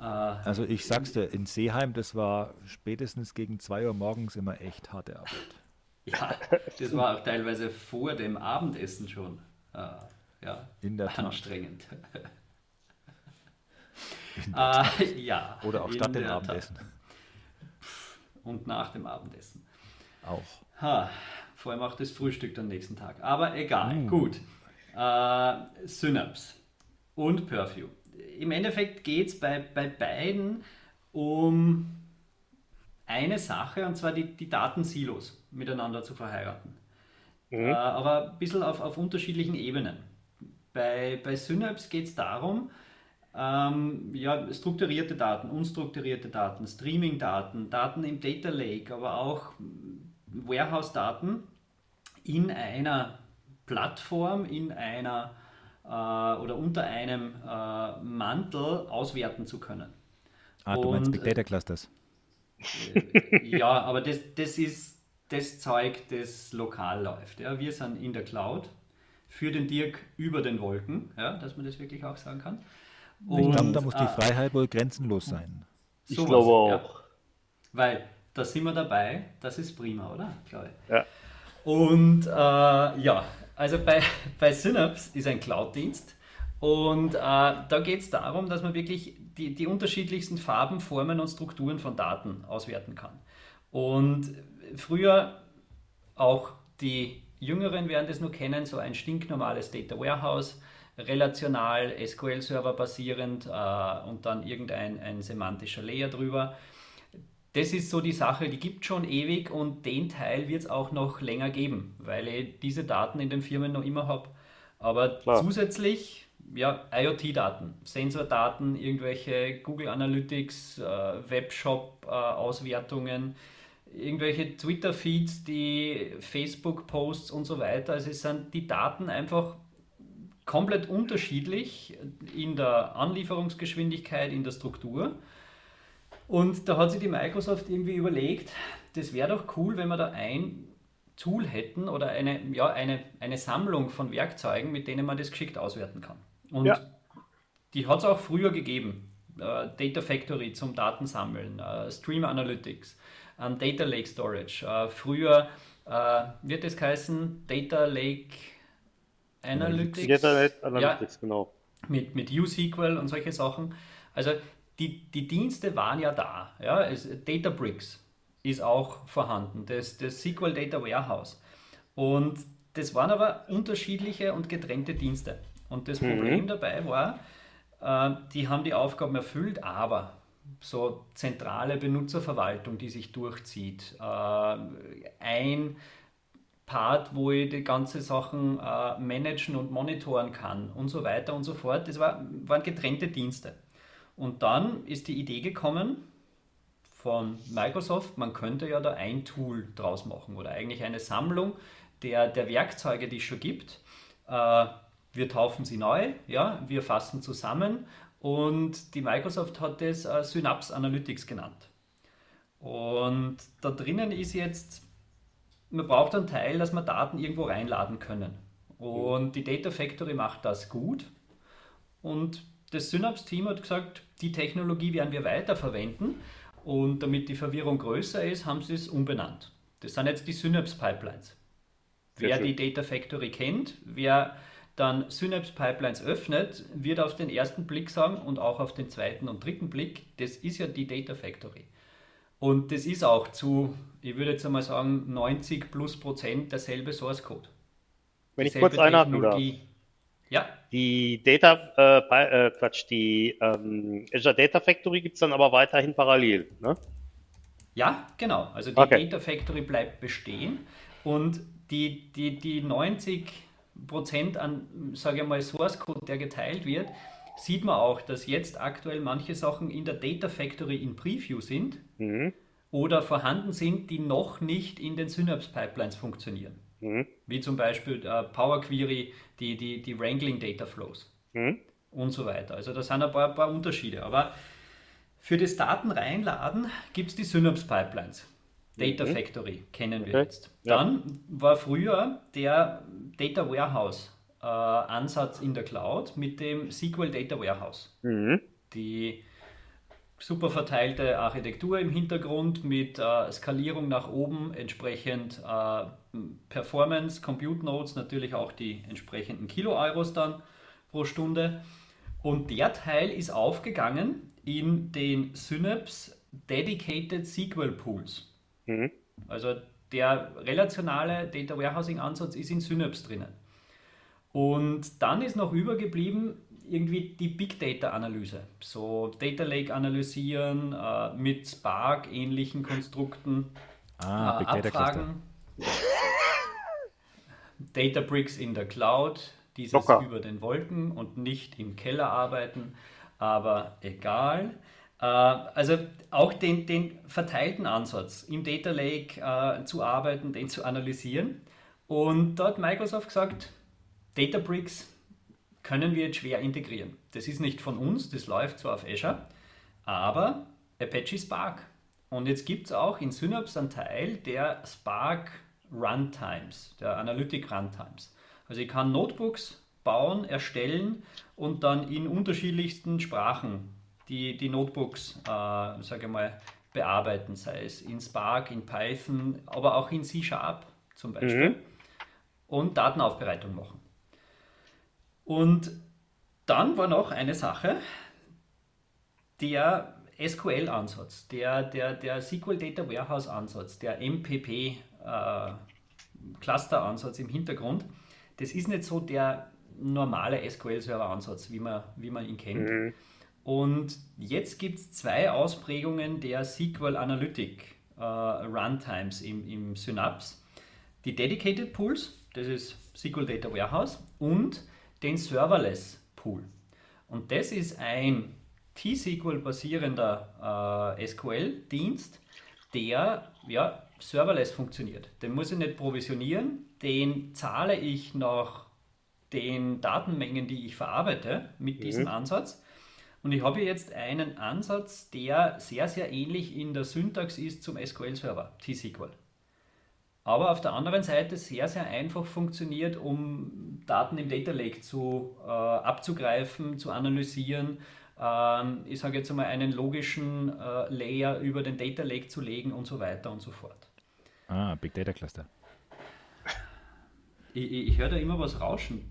Äh, Also ich sag's dir, in Seeheim, das war spätestens gegen 2 Uhr morgens immer echt harte Arbeit. ja, das war auch teilweise vor dem Abendessen schon. Äh, ja, In der anstrengend. äh, ja, Oder auch in statt dem der Tat. Abendessen. Und nach dem Abendessen. Auch. Ha, vor allem auch das Frühstück am nächsten Tag. Aber egal, Mm. gut. Äh, Synapse und Purview. Im Endeffekt geht es bei, bei beiden um eine Sache, und zwar die, die Datensilos miteinander zu verheiraten. Äh, aber ein bisschen auf, auf unterschiedlichen Ebenen. Bei, bei Synapse geht es darum, ähm, ja, strukturierte Daten, unstrukturierte Daten, Streaming-Daten, Daten im Data Lake, aber auch Warehouse-Daten in einer Plattform, in einer oder unter einem äh, Mantel auswerten zu können. Ah, du meinst Und, Big Data Clusters. Ja, aber das, das ist das Zeug, das lokal läuft. Ja. Wir sind in der Cloud für den Dirk über den Wolken, ja, dass man das wirklich auch sagen kann. Ich glaube, Und, da muss die äh, Freiheit wohl grenzenlos sein. Ich sowas, glaube ja. auch. Weil da sind wir dabei, das ist prima, oder? Glaube ich. Ja. Und äh, ja, also bei, bei Synapse ist ein Cloud-Dienst und äh, da geht es darum, dass man wirklich die, die unterschiedlichsten Farben, Formen und Strukturen von Daten auswerten kann. Und früher auch die Jüngeren werden das nur kennen, so ein stinknormales Data Warehouse, relational, SQL-Server basierend äh, und dann irgendein ein semantischer Layer drüber. Das ist so die Sache, die gibt schon ewig und den Teil wird es auch noch länger geben, weil ich diese Daten in den Firmen noch immer habe. Aber Klar. zusätzlich, ja, IoT-Daten, Sensordaten, irgendwelche Google Analytics, äh, Webshop-Auswertungen, irgendwelche Twitter-Feeds, die Facebook-Posts und so weiter. Also es sind die Daten einfach komplett unterschiedlich in der Anlieferungsgeschwindigkeit, in der Struktur. Und da hat sich die Microsoft irgendwie überlegt, das wäre doch cool, wenn wir da ein Tool hätten oder eine, ja, eine, eine Sammlung von Werkzeugen, mit denen man das geschickt auswerten kann. Und Ja. die hat es auch früher gegeben. Äh, Data Factory zum Datensammeln, äh, Stream Analytics, ähm, Data Lake Storage. Äh, früher äh, wird es heißen Data Lake Analytics. Internet Analytics, genau. mit, mit USQL und solche Sachen. Also die, die Dienste waren ja da. Ja? Es, Databricks ist auch vorhanden, das, das SQL Data Warehouse. Und das waren aber unterschiedliche und getrennte Dienste. Und das Problem dabei war, äh, die haben die Aufgaben erfüllt, aber so zentrale Benutzerverwaltung, die sich durchzieht, äh, ein Part, wo ich die ganze Sachen äh, managen und monitoren kann und so weiter und so fort. Das war, waren getrennte Dienste. Und dann ist die Idee gekommen von Microsoft, man könnte ja da ein Tool draus machen oder eigentlich eine Sammlung der, der Werkzeuge, die es schon gibt. Äh, wir taufen sie neu, ja, wir fassen zusammen und die Microsoft hat das äh, Synapse Analytics genannt. Und da drinnen ist jetzt man braucht einen Teil, dass wir Daten irgendwo reinladen können. Und die Data Factory macht das gut. Und das Synapse-Team hat gesagt, die Technologie werden wir weiterverwenden. Und damit die Verwirrung größer ist, haben sie es umbenannt. Das sind jetzt die Synapse Pipelines. Wer die Data Factory kennt, wer dann Synapse Pipelines öffnet, wird auf den ersten Blick sagen und auch auf den zweiten und dritten Blick, das ist ja die Data Factory. Und das ist auch zu, ich würde jetzt einmal sagen, 90 plus Prozent derselbe Source Code. Wenn ich kurz einhaken darf. Ja. Die Data, äh, äh, Quatsch, die ähm, Azure Data Factory gibt es dann aber weiterhin parallel, ne? Ja, genau. Also die Okay. Data Factory bleibt bestehen und die, die, die 90 Prozent an, sage ich mal, Source Code, der geteilt wird, sieht man auch, dass jetzt aktuell manche Sachen in der Data Factory in Preview sind Mhm. oder vorhanden sind, die noch nicht in den Synapse Pipelines funktionieren. Mhm. Wie zum Beispiel äh, Power Query, die, die, die Wrangling Data Flows Mhm. und so weiter. Also da sind ein paar, paar Unterschiede. Aber für das Daten reinladen gibt es die Synapse Pipelines. Data Factory kennen wir Okay. jetzt. Ja. Dann war früher der Data Warehouse äh, Ansatz in der Cloud mit dem SQL Data Warehouse. Mhm. Die super verteilte Architektur im Hintergrund mit äh, Skalierung nach oben, entsprechend äh, Performance, Compute Nodes, natürlich auch die entsprechenden Kilo-Euros dann pro Stunde. Und der Teil ist aufgegangen in den Synapse Dedicated SQL Pools. Mhm. Also der relationale Data Warehousing Ansatz ist in Synapse drinnen. Und dann ist noch übergeblieben irgendwie die Big Data Analyse. So Data Lake analysieren äh, mit Spark ähnlichen Konstrukten, Ah, äh, Big Data abfragen. Databricks in der Cloud, dieses Docker. über den Wolken und nicht im Keller arbeiten, aber egal. Äh, Also auch den, den verteilten Ansatz im Data Lake äh, zu arbeiten, den zu analysieren. Und da hat Microsoft gesagt, Databricks können wir jetzt schwer integrieren. Das ist nicht von uns, das läuft zwar auf Azure, aber Apache Spark. Und jetzt gibt es auch in Synapse einen Teil der Spark Runtimes, der Analytic Runtimes. Also ich kann Notebooks bauen, erstellen und dann in unterschiedlichsten Sprachen die, die Notebooks, äh, sage ich mal, bearbeiten, sei es in Spark, in Python, aber auch in C-Sharp zum Beispiel. Und Datenaufbereitung machen. Und dann war noch eine Sache, der SQL-Ansatz, der, der, der SQL Data Warehouse-Ansatz, der MPP-Cluster-Ansatz im Hintergrund, das ist nicht so der normale SQL-Server-Ansatz, wie man, wie man ihn kennt. Und jetzt gibt es zwei Ausprägungen der SQL Analytic äh, Runtimes im, im Synapse. Die Dedicated Pools, das ist SQL Data Warehouse, und den Serverless Pool. Und das ist ein T-SQL-basierender äh, SQL-Dienst, der ja, serverless funktioniert. Den muss ich nicht provisionieren, den zahle ich nach den Datenmengen, die ich verarbeite mit diesem Ansatz. Und ich habe jetzt einen Ansatz, der sehr, sehr ähnlich in der Syntax ist zum SQL-Server, T-SQL. Aber auf der anderen Seite sehr, sehr einfach funktioniert, um Daten im Data Lake zu, äh, abzugreifen, zu analysieren. Ähm, ich sage jetzt einmal, einen logischen äh, Layer über den Data Lake zu legen und so weiter und so fort. Ah, Big Data Cluster. Ich, ich, ich höre da immer was rauschen.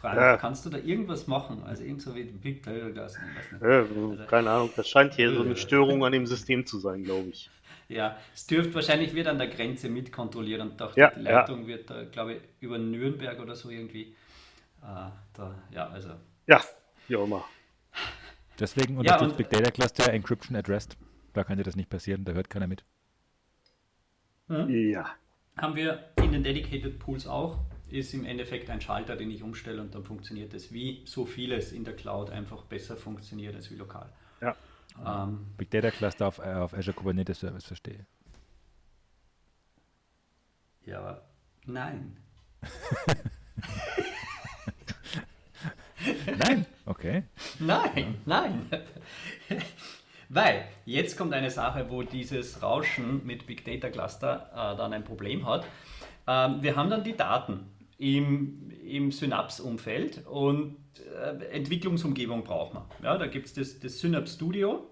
Frank, Ja. kannst du da irgendwas machen? Also irgend so wie Big Data Cluster. Äh, keine Ahnung, das scheint hier so eine Störung an dem System zu sein, glaube ich. Ja, es dürfte wahrscheinlich wird an der Grenze mitkontrolliert und dachte, Ja, die ja. Leitung wird da, glaube ich, über Nürnberg oder so irgendwie. Äh, da, ja, also. Ja, wie auch immer. Deswegen unterstützt und- Big Data Cluster Encryption Rest. Da kann dir das nicht passieren, da hört keiner mit. Ja. Haben wir in den Dedicated Pools auch, ist im Endeffekt ein Schalter, den ich umstelle und dann funktioniert es, wie so vieles in der Cloud einfach besser funktioniert als wie lokal. Ja. Ähm, Big Data Cluster auf, äh, auf Azure Kubernetes Service verstehe. ja, aber nein. Nein, okay. Nein, nein. Weil jetzt kommt eine Sache, wo dieses Rauschen mit Big Data Cluster äh, dann ein Problem hat. Ähm, wir haben dann die Daten im, im Synapse-Umfeld und äh, Entwicklungsumgebung braucht man. Ja, da gibt es das, das Synapse Studio,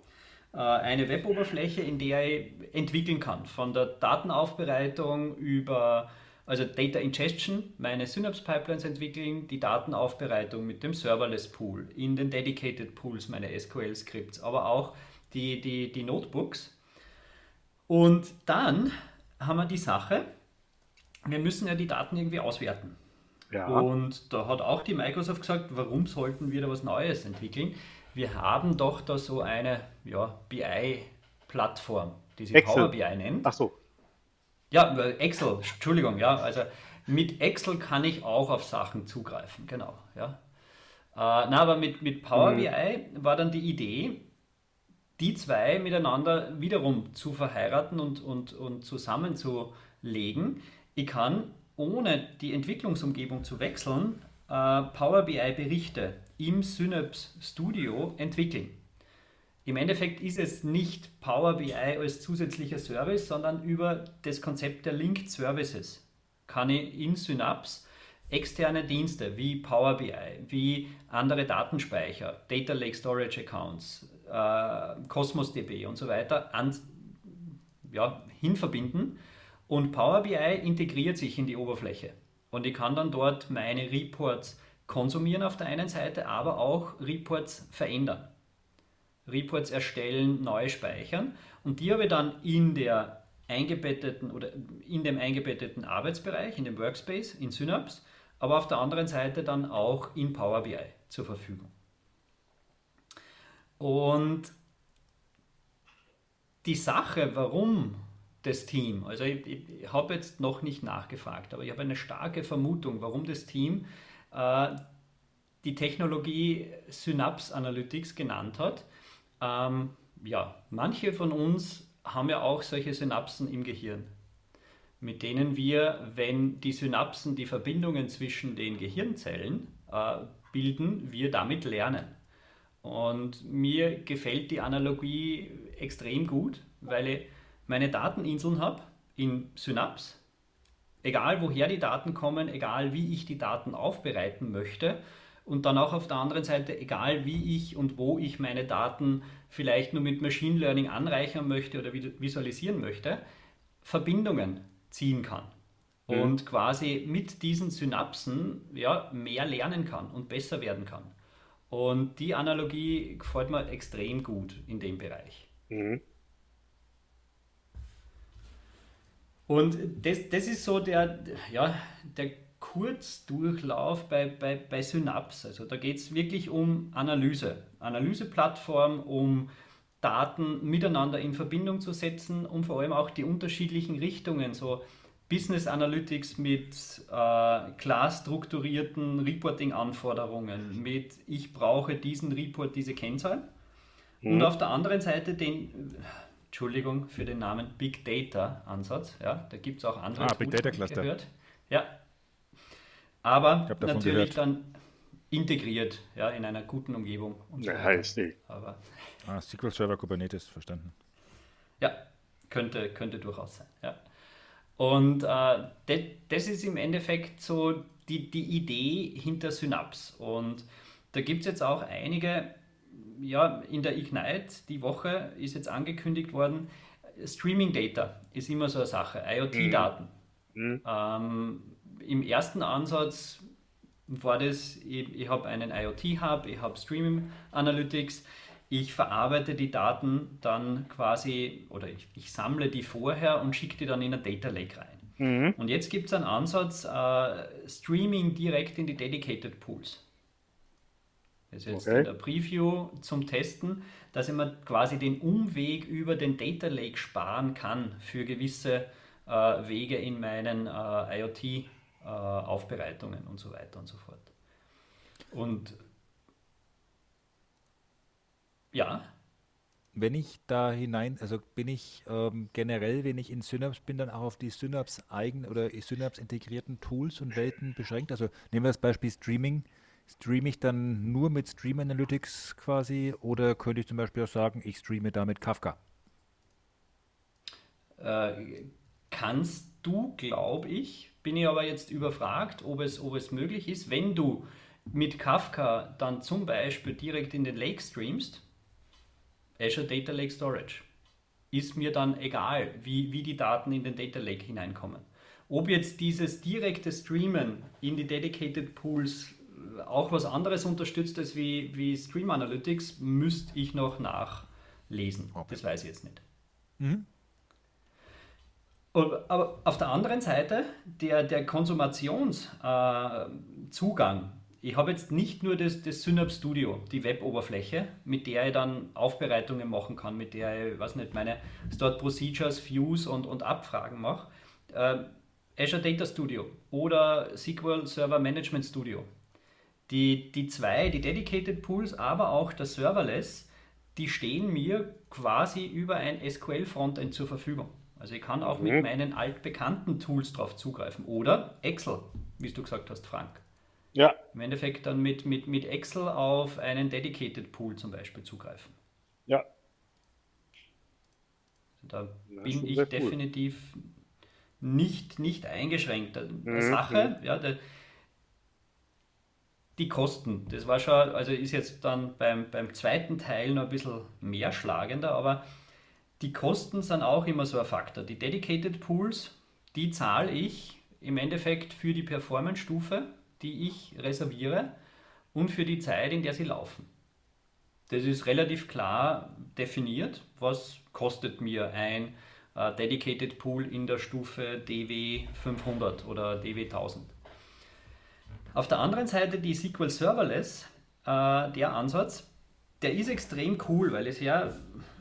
äh, eine Weboberfläche, in der ich entwickeln kann, von der Datenaufbereitung über also Data Ingestion, meine Synapse Pipelines entwickeln, die Datenaufbereitung mit dem Serverless Pool, in den Dedicated Pools meine SQL Scripts, aber auch die, die, die Notebooks. Und dann haben wir die Sache, wir müssen ja die Daten irgendwie auswerten. Ja. Und da hat auch die Microsoft gesagt, warum sollten wir da was Neues entwickeln? Wir haben doch da so eine ja, BI-Plattform, die sich Excel. Power BI nennt. Ach so. Ja, Excel, Entschuldigung, ja. Also mit Excel kann ich auch auf Sachen zugreifen, genau. Ja. Äh, na, aber mit, mit Power mhm. BI war dann die Idee, die zwei miteinander wiederum zu verheiraten und, und, und zusammenzulegen. Ich kann, ohne die Entwicklungsumgebung zu wechseln, äh, Power BI-Berichte im Synapse Studio entwickeln. Im Endeffekt ist es nicht Power BI als zusätzlicher Service, sondern über das Konzept der Linked Services kann ich in Synapse externe Dienste wie Power BI, wie andere Datenspeicher, Data Lake Storage Accounts, äh, Cosmos DB und so weiter an, ja, hinverbinden und Power BI integriert sich in die Oberfläche und ich kann dann dort meine Reports konsumieren auf der einen Seite, aber auch Reports verändern. Reports erstellen, neu speichern und die habe ich dann in der eingebetteten oder in dem eingebetteten Arbeitsbereich, in dem Workspace, in Synapse, aber auf der anderen Seite dann auch in Power BI zur Verfügung. Und die Sache, warum das Team, also ich, ich habe jetzt noch nicht nachgefragt, aber ich habe eine starke Vermutung, warum das Team äh, die Technologie Synapse Analytics genannt hat, ähm, ja, manche von uns haben ja auch solche Synapsen im Gehirn, mit denen wir, wenn die Synapsen die Verbindungen zwischen den Gehirnzellen äh, bilden, wir damit lernen. Und mir gefällt die Analogie extrem gut, weil ich meine Dateninseln habe in Synapse, egal woher die Daten kommen, egal wie ich die Daten aufbereiten möchte und dann auch auf der anderen Seite, egal wie ich und wo ich meine Daten vielleicht nur mit Machine Learning anreichern möchte oder visualisieren möchte, Verbindungen ziehen kann. Mhm. Und quasi mit diesen Synapsen ja, mehr lernen kann und besser werden kann. Und die Analogie gefällt mir extrem gut in dem Bereich. Mhm. Und das, das ist so der, ja, der Kurzdurchlauf bei, bei, bei Synapse. Also da geht es wirklich um Analyse, Analyseplattform, um Daten miteinander in Verbindung zu setzen und vor allem auch die unterschiedlichen Richtungen, so Business Analytics mit äh, klar strukturierten Reporting-Anforderungen, mit ich brauche diesen Report, diese Kennzahl. Mhm. Und auf der anderen Seite den, Entschuldigung für den Namen Big Data Ansatz, ja, da gibt es auch andere ah, Big Data Cluster. Gehört. Ja, aber natürlich dann integriert ja, in einer guten Umgebung. Und so ja, heißt nicht. Aber, ah, SQL Server Kubernetes, verstanden. Ja, könnte, könnte durchaus sein. Ja. Und äh, das, das ist im Endeffekt so die, die Idee hinter Synapse. Und da gibt es jetzt auch einige, ja, in der Ignite, die Woche ist jetzt angekündigt worden, Streaming Data ist immer so eine Sache, IoT-Daten. Mhm. mhm. Ähm, im ersten Ansatz war das, ich, ich habe einen IoT-Hub, ich habe Streaming Analytics, ich verarbeite die Daten dann quasi oder ich, ich sammle die vorher und schicke die dann in ein Data Lake rein. Mhm. Und jetzt gibt es einen Ansatz, äh, Streaming direkt in die Dedicated Pools. Das ist jetzt okay. in der Preview zum Testen, dass ich mir quasi den Umweg über den Data Lake sparen kann für gewisse äh, Wege in meinen äh, IoT äh, und so weiter und so fort. Und ja. Wenn ich da hinein, also bin ich ähm, generell, wenn ich in Synapse bin, dann auch auf die Synapse eigen oder Synapse integrierten Tools und Welten beschränkt. Also nehmen wir das Beispiel Streaming. Streame ich dann nur mit Stream Analytics quasi oder könnte ich zum Beispiel auch sagen, ich streame damit Kafka? Äh, kannst du, glaube ich, bin ich aber jetzt überfragt, ob es, ob es möglich ist, wenn du mit Kafka dann zum Beispiel direkt in den Lake streamst, Azure Data Lake Storage, ist mir dann egal, wie, wie die Daten in den Data Lake hineinkommen. Ob jetzt dieses direkte Streamen in die Dedicated Pools auch was anderes unterstützt als wie, wie Stream Analytics, müsste ich noch nachlesen. Okay. Das weiß ich jetzt nicht. Mhm. Aber auf der anderen Seite, der, der Konsumationszugang, äh, ich habe jetzt nicht nur das, das Synapse Studio, die Web-Oberfläche, mit der ich dann Aufbereitungen machen kann, mit der ich, weiß nicht, meine Start Procedures, Views und, und Abfragen mache. Äh, Azure Data Studio oder SQL Server Management Studio. Die, die zwei, die Dedicated Pools, aber auch der Serverless, die stehen mir quasi über ein SQL-Frontend zur Verfügung. Also ich kann auch mhm. mit meinen altbekannten Tools drauf zugreifen. Oder Excel, wie du gesagt hast, Frank. Ja. Im Endeffekt dann mit, mit, mit Excel auf einen Dedicated Pool zum Beispiel zugreifen. Ja. Also da ja, bin ich definitiv cool. nicht, nicht eingeschränkt. Der mhm. Sache, ja, der, die Kosten, das war schon, also ist jetzt dann beim, beim zweiten Teil noch ein bisschen mehr schlagender, aber die Kosten sind auch immer so ein Faktor. Die Dedicated Pools, die zahle ich im Endeffekt für die Performance-Stufe, die ich reserviere und für die Zeit, in der sie laufen. Das ist relativ klar definiert, was kostet mir ein äh, Dedicated Pool in der Stufe DW 500 oder DW 1000. Auf der anderen Seite die SQL Serverless, äh, der Ansatz, der ist extrem cool, weil es ja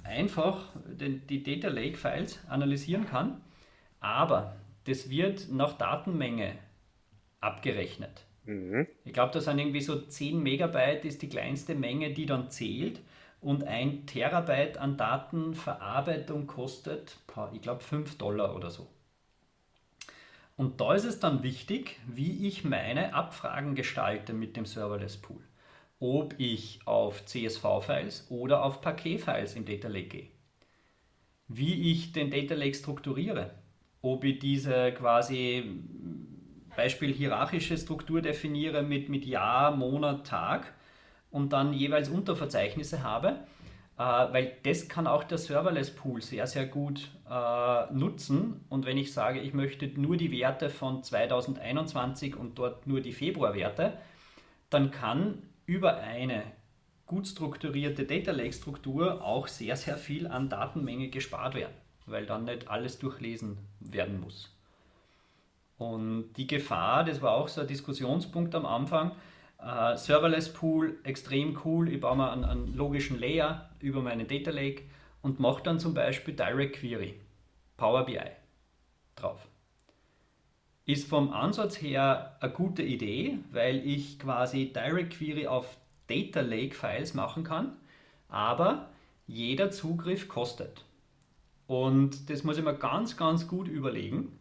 einfach den, die Data Lake Files analysieren kann, aber das wird nach Datenmenge abgerechnet. Mhm. Ich glaube, das sind irgendwie so 10 Megabyte ist die kleinste Menge, die dann zählt und ein Terabyte an Datenverarbeitung kostet, ich glaube, 5 Dollar oder so. Und da ist es dann wichtig, wie ich meine Abfragen gestalte mit dem Serverless Pool ob ich auf CSV-Files oder auf Paket-Files im Data Lake gehe. Wie ich den Data Lake strukturiere, ob ich diese quasi Beispiel hierarchische Struktur definiere mit, mit Jahr, Monat, Tag und dann jeweils Unterverzeichnisse habe, weil das kann auch der Serverless Pool sehr, sehr gut äh, nutzen. Und wenn ich sage, ich möchte nur die Werte von 2021 und dort nur die Februarwerte, dann kann über eine gut strukturierte Data Lake Struktur auch sehr, sehr viel an Datenmenge gespart werden, weil dann nicht alles durchlesen werden muss. Und die Gefahr, das war auch so ein Diskussionspunkt am Anfang, äh, Serverless Pool, extrem cool, ich baue mir einen, einen logischen Layer über meinen Data Lake und mache dann zum Beispiel Direct Query, Power BI drauf. Ist vom Ansatz her eine gute Idee, weil ich quasi Direct Query auf Data Lake Files machen kann, aber jeder Zugriff kostet. Und das muss ich mir ganz, ganz gut überlegen,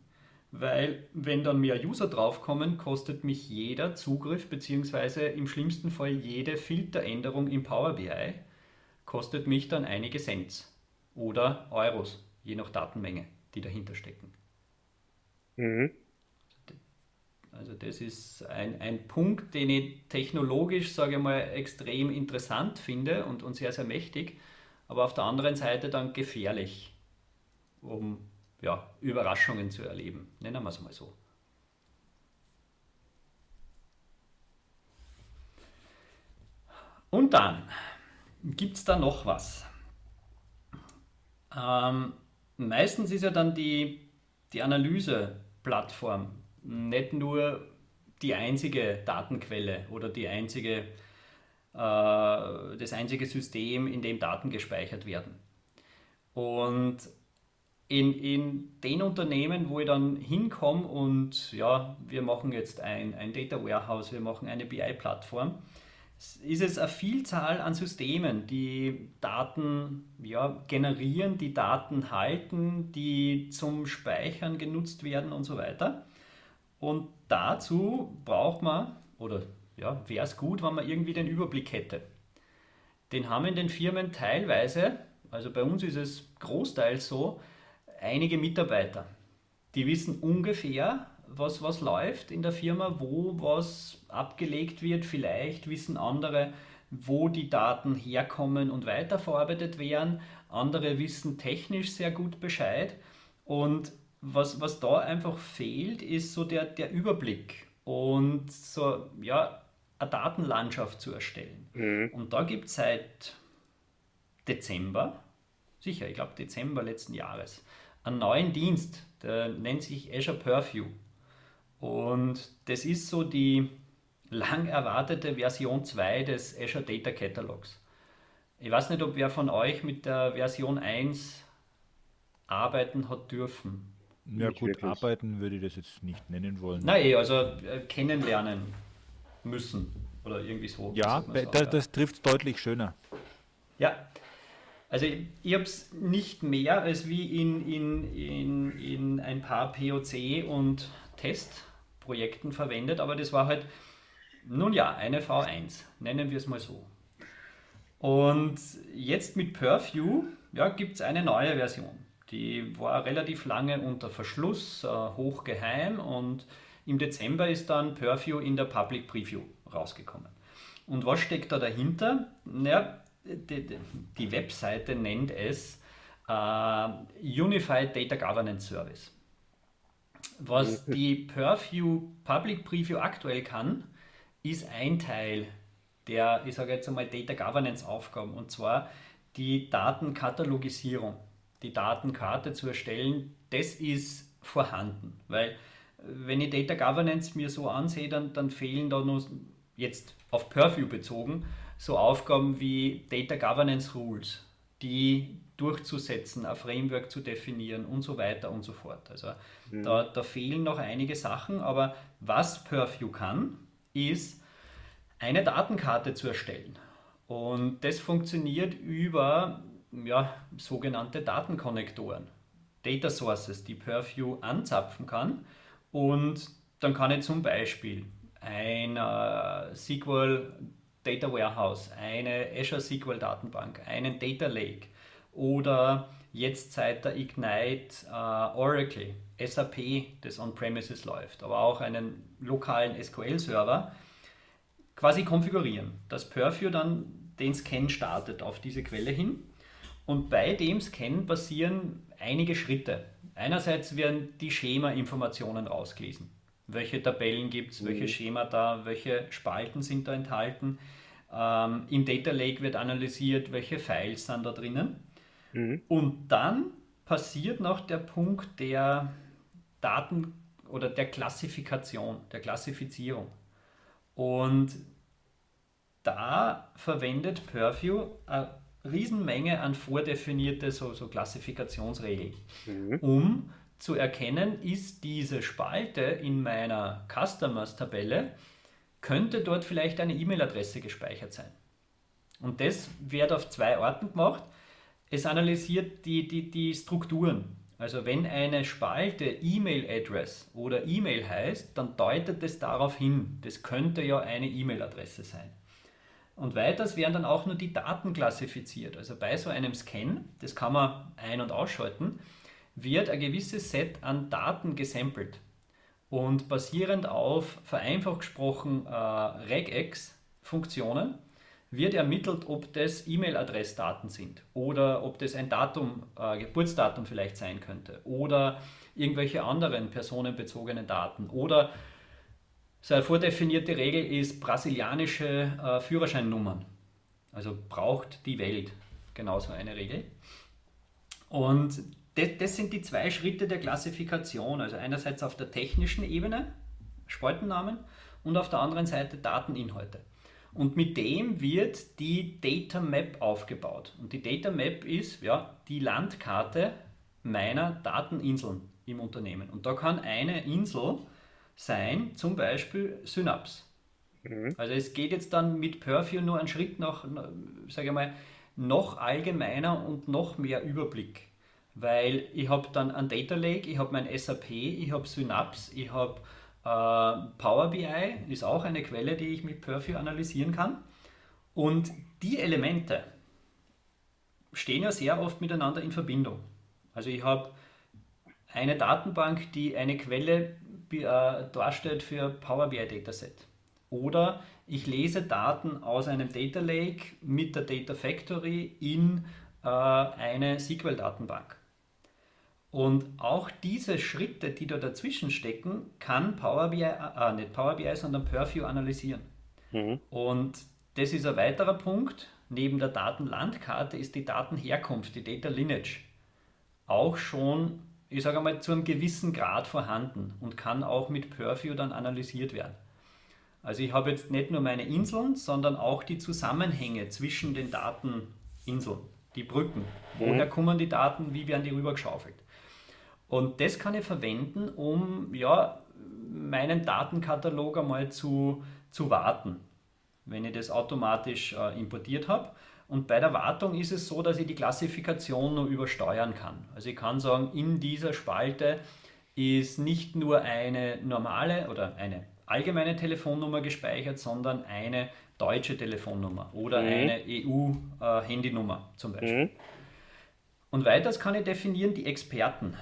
weil wenn dann mehr User draufkommen, kostet mich jeder Zugriff bzw. im schlimmsten Fall jede Filteränderung im Power BI kostet mich dann einige Cent oder Euros, je nach Datenmenge, die dahinter stecken. Mhm. Also das ist ein, ein Punkt, den ich technologisch, sage ich mal, extrem interessant finde und, und sehr, sehr mächtig, aber auf der anderen Seite dann gefährlich, um ja, Überraschungen zu erleben. Nennen wir es mal so. Und dann gibt es da noch was. Ähm, meistens ist ja dann die, die Analyseplattform nicht nur die einzige Datenquelle oder die einzige, äh, das einzige System, in dem Daten gespeichert werden. Und in, in den Unternehmen, wo ich dann hinkomme und ja, wir machen jetzt ein, ein Data Warehouse, wir machen eine BI-Plattform, ist es eine Vielzahl an Systemen, die Daten ja, generieren, die Daten halten, die zum Speichern genutzt werden und so weiter. Und dazu braucht man, oder ja, wäre es gut, wenn man irgendwie den Überblick hätte. Den haben in den Firmen teilweise, also bei uns ist es großteils so, einige Mitarbeiter. Die wissen ungefähr, was, was läuft in der Firma, wo was abgelegt wird. Vielleicht wissen andere, wo die Daten herkommen und weiterverarbeitet werden. Andere wissen technisch sehr gut Bescheid. Und was, was da einfach fehlt, ist so der, der Überblick und so, ja, eine Datenlandschaft zu erstellen. Mhm. Und da gibt es seit Dezember, sicher, ich glaube Dezember letzten Jahres, einen neuen Dienst, der nennt sich Azure Purview. Und das ist so die lang erwartete Version 2 des Azure Data Catalogs. Ich weiß nicht, ob wer von euch mit der Version 1 arbeiten hat dürfen. Ja nicht gut, wirklich. arbeiten würde ich das jetzt nicht nennen wollen. Nein, eh, also äh, kennenlernen müssen oder irgendwie so. Ja, das, das trifft deutlich schöner. Ja, also ich, ich habe es nicht mehr als wie in, in, in, in ein paar POC und Testprojekten verwendet, aber das war halt, nun ja, eine V1, nennen wir es mal so. Und jetzt mit Purview ja, gibt es eine neue Version. Die war relativ lange unter Verschluss, äh, hochgeheim und im Dezember ist dann Purview in der Public Preview rausgekommen. Und was steckt da dahinter? Naja, die, die Webseite nennt es äh, Unified Data Governance Service. Was die Purview Public Preview aktuell kann, ist ein Teil der, ich sage jetzt einmal, Data Governance Aufgaben und zwar die Datenkatalogisierung die Datenkarte zu erstellen, das ist vorhanden. Weil wenn ich Data Governance mir so ansehe, dann, dann fehlen da nur jetzt auf Purview bezogen so Aufgaben wie Data Governance Rules, die durchzusetzen, ein Framework zu definieren und so weiter und so fort. Also mhm. da, da fehlen noch einige Sachen, aber was Purview kann, ist eine Datenkarte zu erstellen. Und das funktioniert über ja, sogenannte Datenkonnektoren, Data Sources, die Purview anzapfen kann. Und dann kann ich zum Beispiel ein äh, SQL Data Warehouse, eine Azure SQL Datenbank, einen Data Lake oder jetzt seit der Ignite äh, Oracle, SAP, das on-premises läuft, aber auch einen lokalen SQL-Server quasi konfigurieren, dass Purview dann den Scan startet auf diese Quelle hin und bei dem Scan passieren einige Schritte. Einerseits werden die Schema-Informationen rausgelesen. Welche Tabellen gibt es, mhm. welche Schema da, welche Spalten sind da enthalten. Ähm, Im Data Lake wird analysiert, welche Files sind da drinnen. Mhm. Und dann passiert noch der Punkt der Daten oder der Klassifikation, der Klassifizierung. Und da verwendet Purview eine Riesenmenge an vordefinierte so, so Klassifikationsregeln, mhm. um zu erkennen, ist diese Spalte in meiner Customers-Tabelle, könnte dort vielleicht eine E-Mail-Adresse gespeichert sein. Und das wird auf zwei Orten gemacht. Es analysiert die, die, die Strukturen. Also wenn eine Spalte E-Mail-Address oder E-Mail heißt, dann deutet es darauf hin, das könnte ja eine E-Mail-Adresse sein. Und weiters werden dann auch nur die Daten klassifiziert. Also bei so einem Scan, das kann man ein- und ausschalten, wird ein gewisses Set an Daten gesampelt. Und basierend auf, vereinfacht gesprochen, äh, Regex-Funktionen wird ermittelt, ob das E-Mail-Adressdaten sind oder ob das ein Datum, äh, Geburtsdatum vielleicht sein könnte oder irgendwelche anderen personenbezogenen Daten oder so eine vordefinierte Regel ist brasilianische äh, Führerscheinnummern. Also braucht die Welt genauso eine Regel. Und das, das, sind die zwei Schritte der Klassifikation. Also einerseits auf der technischen Ebene, Spaltennamen, und auf der anderen Seite Dateninhalte. Und mit dem wird die Data Map aufgebaut. Und die Data Map ist ja die Landkarte meiner Dateninseln im Unternehmen. Und da kann eine Insel sein, zum Beispiel Synapse. Mhm. Also es geht jetzt dann mit Purview nur einen Schritt nach, sage ich mal, noch allgemeiner und noch mehr Überblick. Weil ich habe dann ein Data Lake, ich habe mein SAP, ich habe Synapse, ich habe äh, Power BI, ist auch eine Quelle, die ich mit Purview analysieren kann. Und die Elemente stehen ja sehr oft miteinander in Verbindung. Also ich habe eine Datenbank, die eine Quelle äh, darstellt für Power BI Dataset. Oder ich lese Daten aus einem Data Lake mit der Data Factory in äh, eine SQL-Datenbank. Und auch diese Schritte, die da dazwischen stecken, kann Power BI, äh, nicht Power BI, sondern Purview analysieren. Mhm. Und das ist ein weiterer Punkt. Neben der Datenlandkarte ist die Datenherkunft, die Data Lineage, auch schon, ich sage mal, zu einem gewissen Grad vorhanden und kann auch mit Purview dann analysiert werden. Also ich habe jetzt nicht nur meine Inseln, sondern auch die Zusammenhänge zwischen den Dateninseln, die Brücken. Woher mhm. kommen die Daten, wie werden die rübergeschaufelt? Und das kann ich verwenden, um ja, meinen Datenkatalog einmal zu, zu warten, wenn ich das automatisch äh, importiert habe. Und bei der Wartung ist es so, dass ich die Klassifikation nur übersteuern kann. Also ich kann sagen, in dieser Spalte ist nicht nur eine normale oder eine allgemeine Telefonnummer gespeichert, sondern eine deutsche Telefonnummer oder mhm. eine EU-Handynummer zum Beispiel. Mhm. Und weiters kann ich definieren die Experten.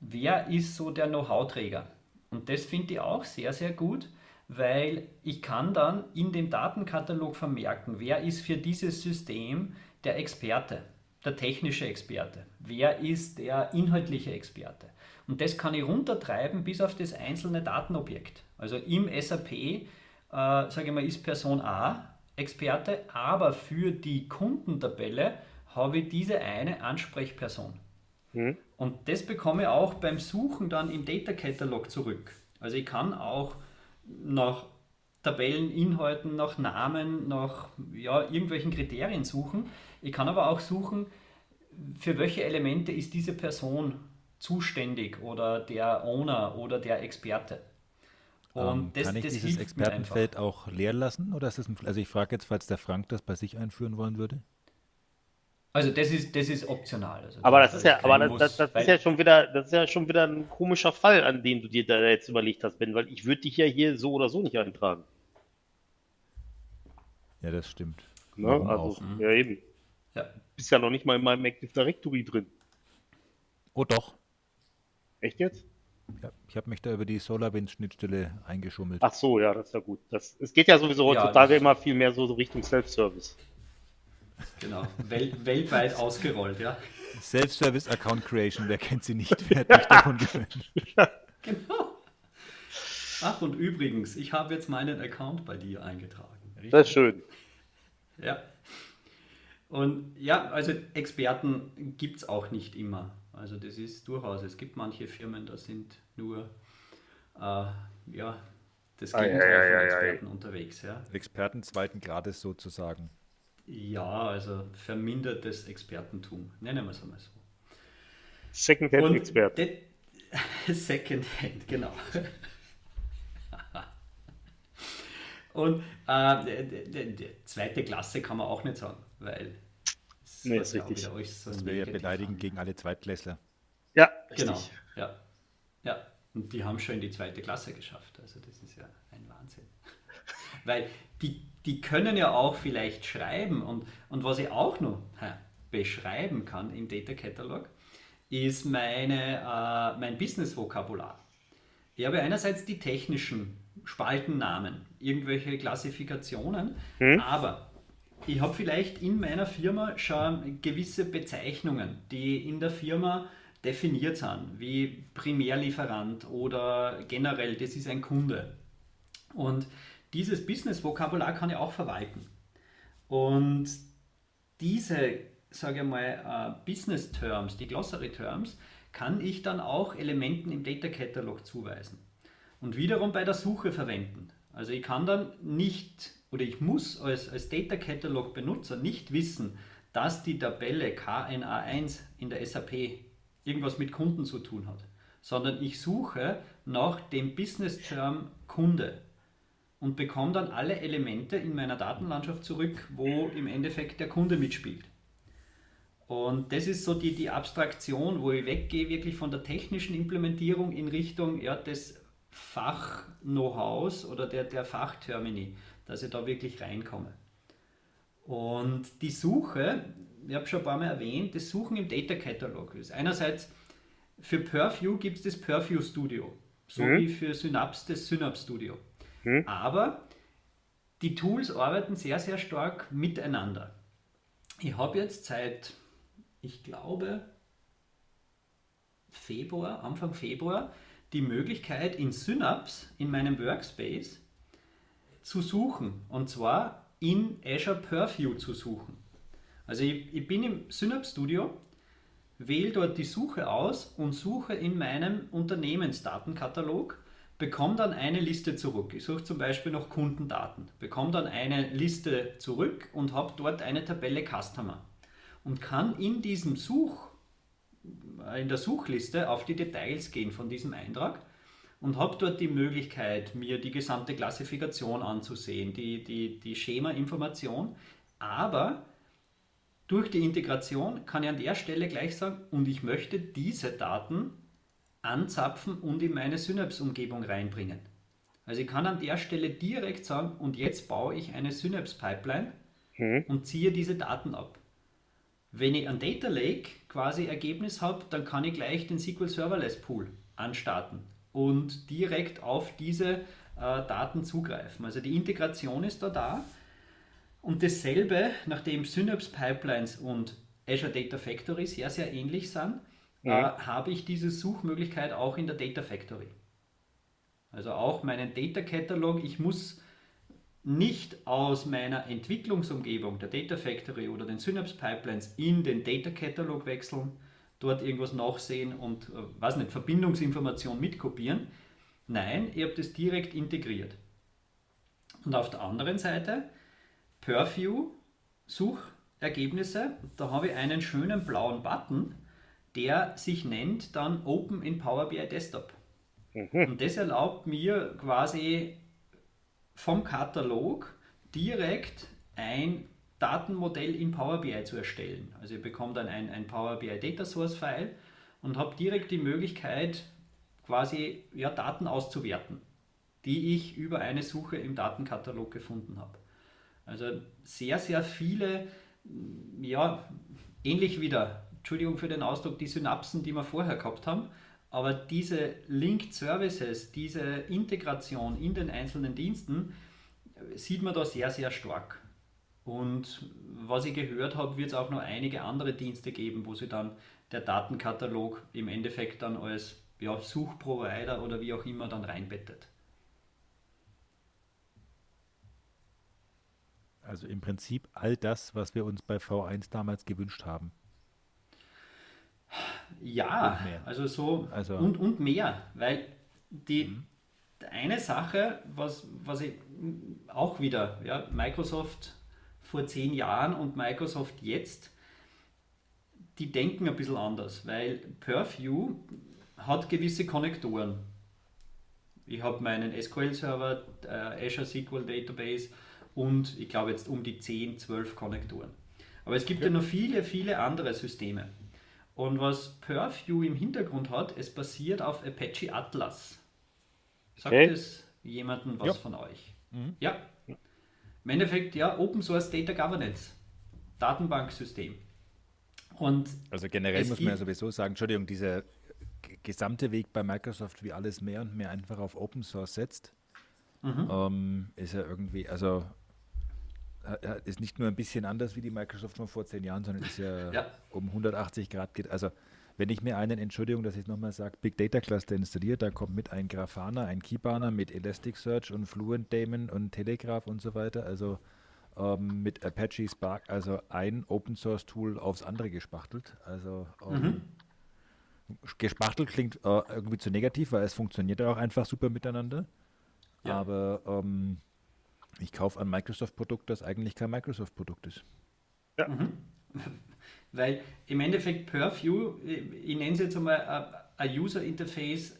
Wer ist so der Know-how-Träger? Und das finde ich auch sehr, sehr gut, weil ich kann dann in dem Datenkatalog vermerken, wer ist für dieses System der Experte, der technische Experte, wer ist der inhaltliche Experte. Und das kann ich runtertreiben bis auf das einzelne Datenobjekt. Also im SAP, äh, sage ich mal, ist Person A Experte, aber für die Kundentabelle habe ich diese eine Ansprechperson. Mhm. Und das bekomme ich auch beim Suchen dann im Data Catalog zurück. Also ich kann auch nach Tabelleninhalten, nach Namen, nach ja, irgendwelchen Kriterien suchen. Ich kann aber auch suchen, für welche Elemente ist diese Person zuständig oder der Owner oder der Experte. Und ähm, das, kann ich das dieses Expertenfeld auch leer lassen? Oder ist das ein, also ich frage jetzt, falls der Frank das bei sich einführen wollen würde. Also das ist, das ist optional. Also aber das, ist ja, aber das, das, das ist ja schon wieder, das ist ja schon wieder ein komischer Fall, an den du dir da jetzt überlegt hast, Ben, weil ich würde dich ja hier so oder so nicht eintragen. Ja, das stimmt. Ne? Also, ja eben. Ja. Bist ja noch nicht mal in meinem Active Directory drin. Oh doch. Echt jetzt? Ja, ich habe mich da über die SolarWinds-Schnittstelle eingeschummelt. Ach so, ja, das ist ja gut. Das, es geht ja sowieso heutzutage ja, immer viel mehr so Richtung Self-Service. Genau, Wel weltweit ausgerollt, ja. Self-Service Account Creation, wer kennt sie nicht, wer hat mich davon gehört? Genau. Ach, und übrigens, ich habe jetzt meinen Account bei dir eingetragen. Richtig? Das ist schön. Ja. Und ja, also Experten gibt es auch nicht immer. Also das ist durchaus, es gibt manche Firmen, da sind nur äh, ja, das Gegenteil ah, ja, ja, von Experten ja, unterwegs. Ja. Experten zweiten Grades sozusagen. Ja, also vermindertes Expertentum, nennen wir es einmal so. Secondhand-Expert. Secondhand, genau. Und äh, die, die, zweite Klasse kann man auch nicht sagen, weil Nee, ist richtig. So das wäre ja beleidigend gegen alle Zweitklässler. Ja, genau. Richtig. Ja. ja, und die haben schon in die zweite Klasse geschafft. Also das ist ja ein Wahnsinn. Weil die, die können ja auch vielleicht schreiben und, und was ich auch noch beschreiben kann im Data Catalog, ist meine, äh, mein Business-Vokabular. Ich habe einerseits die technischen Spaltennamen, irgendwelche Klassifikationen, hm? aber ich habe vielleicht in meiner Firma schon gewisse Bezeichnungen, die in der Firma definiert sind, wie Primärlieferant oder generell, das ist ein Kunde. Und dieses Business-Vokabular kann ich auch verwalten. Und diese, sage ich mal, uh, Business-Terms, die Glossary-Terms, kann ich dann auch Elementen im Data Catalog zuweisen und wiederum bei der Suche verwenden. Also ich kann dann nicht oder ich muss als, als Data Catalog Benutzer nicht wissen, dass die Tabelle KNA1 in der SAP irgendwas mit Kunden zu tun hat, sondern ich suche nach dem Business Term Kunde und bekomme dann alle Elemente in meiner Datenlandschaft zurück, wo im Endeffekt der Kunde mitspielt. Und das ist so die, die Abstraktion, wo ich weggehe wirklich von der technischen Implementierung in Richtung ja, des Fach-Know-hows oder der, der Fachtermini dass ich da wirklich reinkomme. Und die Suche, ich habe schon ein paar Mal erwähnt, das Suchen im Data Catalog ist einerseits für Purview gibt es das Purview Studio. so mhm. wie für Synapse das Synapse Studio. Mhm. Aber die Tools arbeiten sehr, sehr stark miteinander. Ich habe jetzt seit, ich glaube, Februar, Anfang Februar, die Möglichkeit in Synapse, in meinem Workspace, zu suchen. Und zwar in Azure Purview zu suchen. Also ich, ich bin im Synapse Studio, wähle dort die Suche aus und suche in meinem Unternehmensdatenkatalog, bekomme dann eine Liste zurück. Ich suche zum Beispiel noch Kundendaten, bekomme dann eine Liste zurück und habe dort eine Tabelle Customer und kann in diesem Such in der Suchliste auf die Details gehen von diesem Eintrag und habe dort die Möglichkeit, mir die gesamte Klassifikation anzusehen, die, die, die Schema-Information. Aber durch die Integration kann ich an der Stelle gleich sagen, und ich möchte diese Daten anzapfen und in meine Synapse-Umgebung reinbringen. Also ich kann an der Stelle direkt sagen, und jetzt baue ich eine Synapse-Pipeline mhm. und ziehe diese Daten ab. Wenn ich ein Data Lake quasi Ergebnis habe, dann kann ich gleich den SQL Serverless Pool anstarten und direkt auf diese äh, Daten zugreifen. Also die Integration ist da da. Und dasselbe, nachdem Synapse Pipelines und Azure Data Factory sehr, sehr ähnlich sind, ja. äh, habe ich diese Suchmöglichkeit auch in der Data Factory. Also auch meinen Data Catalog, ich muss nicht aus meiner Entwicklungsumgebung, der Data Factory oder den Synapse Pipelines in den Data Catalog wechseln, dort irgendwas nachsehen und, äh, weiß nicht, Verbindungsinformation mitkopieren. Nein, ihr habt es direkt integriert. Und auf der anderen Seite, Purview, Suchergebnisse, da habe ich einen schönen blauen Button, der sich nennt dann Open in Power BI Desktop. Mhm. Und das erlaubt mir quasi vom Katalog direkt ein Datenmodell in Power BI zu erstellen. Also ihr bekommt dann ein, ein Power BI Data Source File und habt direkt die Möglichkeit, quasi ja, Daten auszuwerten, die ich über eine Suche im Datenkatalog gefunden habe. Also sehr, sehr viele, ja, ähnlich wieder, Entschuldigung für den Ausdruck, die Synapsen, die wir vorher gehabt haben, aber diese Linked Services, diese Integration in den einzelnen Diensten, sieht man da sehr, sehr stark. Und was ich gehört habe, wird es auch noch einige andere Dienste geben, wo sie dann der Datenkatalog im Endeffekt dann als ja, Suchprovider oder wie auch immer dann reinbettet. Also im Prinzip all das, was wir uns bei V1 damals gewünscht haben. Ja, also so also, und, und mehr, weil die mhm. eine Sache, was, was ich auch wieder, ja, Microsoft vor zehn Jahren und Microsoft jetzt, die denken ein bisschen anders, weil Purview hat gewisse Konnektoren. Ich habe meinen SQL-Server, äh, Azure SQL Database und ich glaube jetzt um die 10, 12 Konnektoren. Aber es gibt ja, ja noch viele, viele andere Systeme. Und was Purview im Hintergrund hat, es basiert auf Apache Atlas. Sagt okay. es jemandem was ja. von euch? Mhm. Ja. Im Endeffekt, ja, Open Source Data Governance, Datenbanksystem. Und also generell muss man ja sowieso sagen, Entschuldigung, dieser gesamte Weg bei Microsoft, wie alles mehr und mehr einfach auf Open Source setzt, mhm. ähm, ist ja irgendwie, also ist nicht nur ein bisschen anders wie die Microsoft von vor zehn Jahren, sondern ist ja, ja. um 180 Grad geht. Also wenn ich mir einen, Entschuldigung, dass ich nochmal sage, Big Data Cluster installiert, da kommt mit ein Grafana, ein Keybanner mit Elasticsearch und Fluent Daemon und Telegraph und so weiter, also ähm, mit Apache Spark, also ein Open Source Tool aufs andere gespachtelt. Also ähm, mhm. gespachtelt klingt äh, irgendwie zu negativ, weil es funktioniert ja auch einfach super miteinander. Ja. Aber ähm, ich kaufe ein Microsoft-Produkt, das eigentlich kein Microsoft-Produkt ist. Ja. Mhm. Weil im Endeffekt Purview, ich nenne es jetzt einmal ein User Interface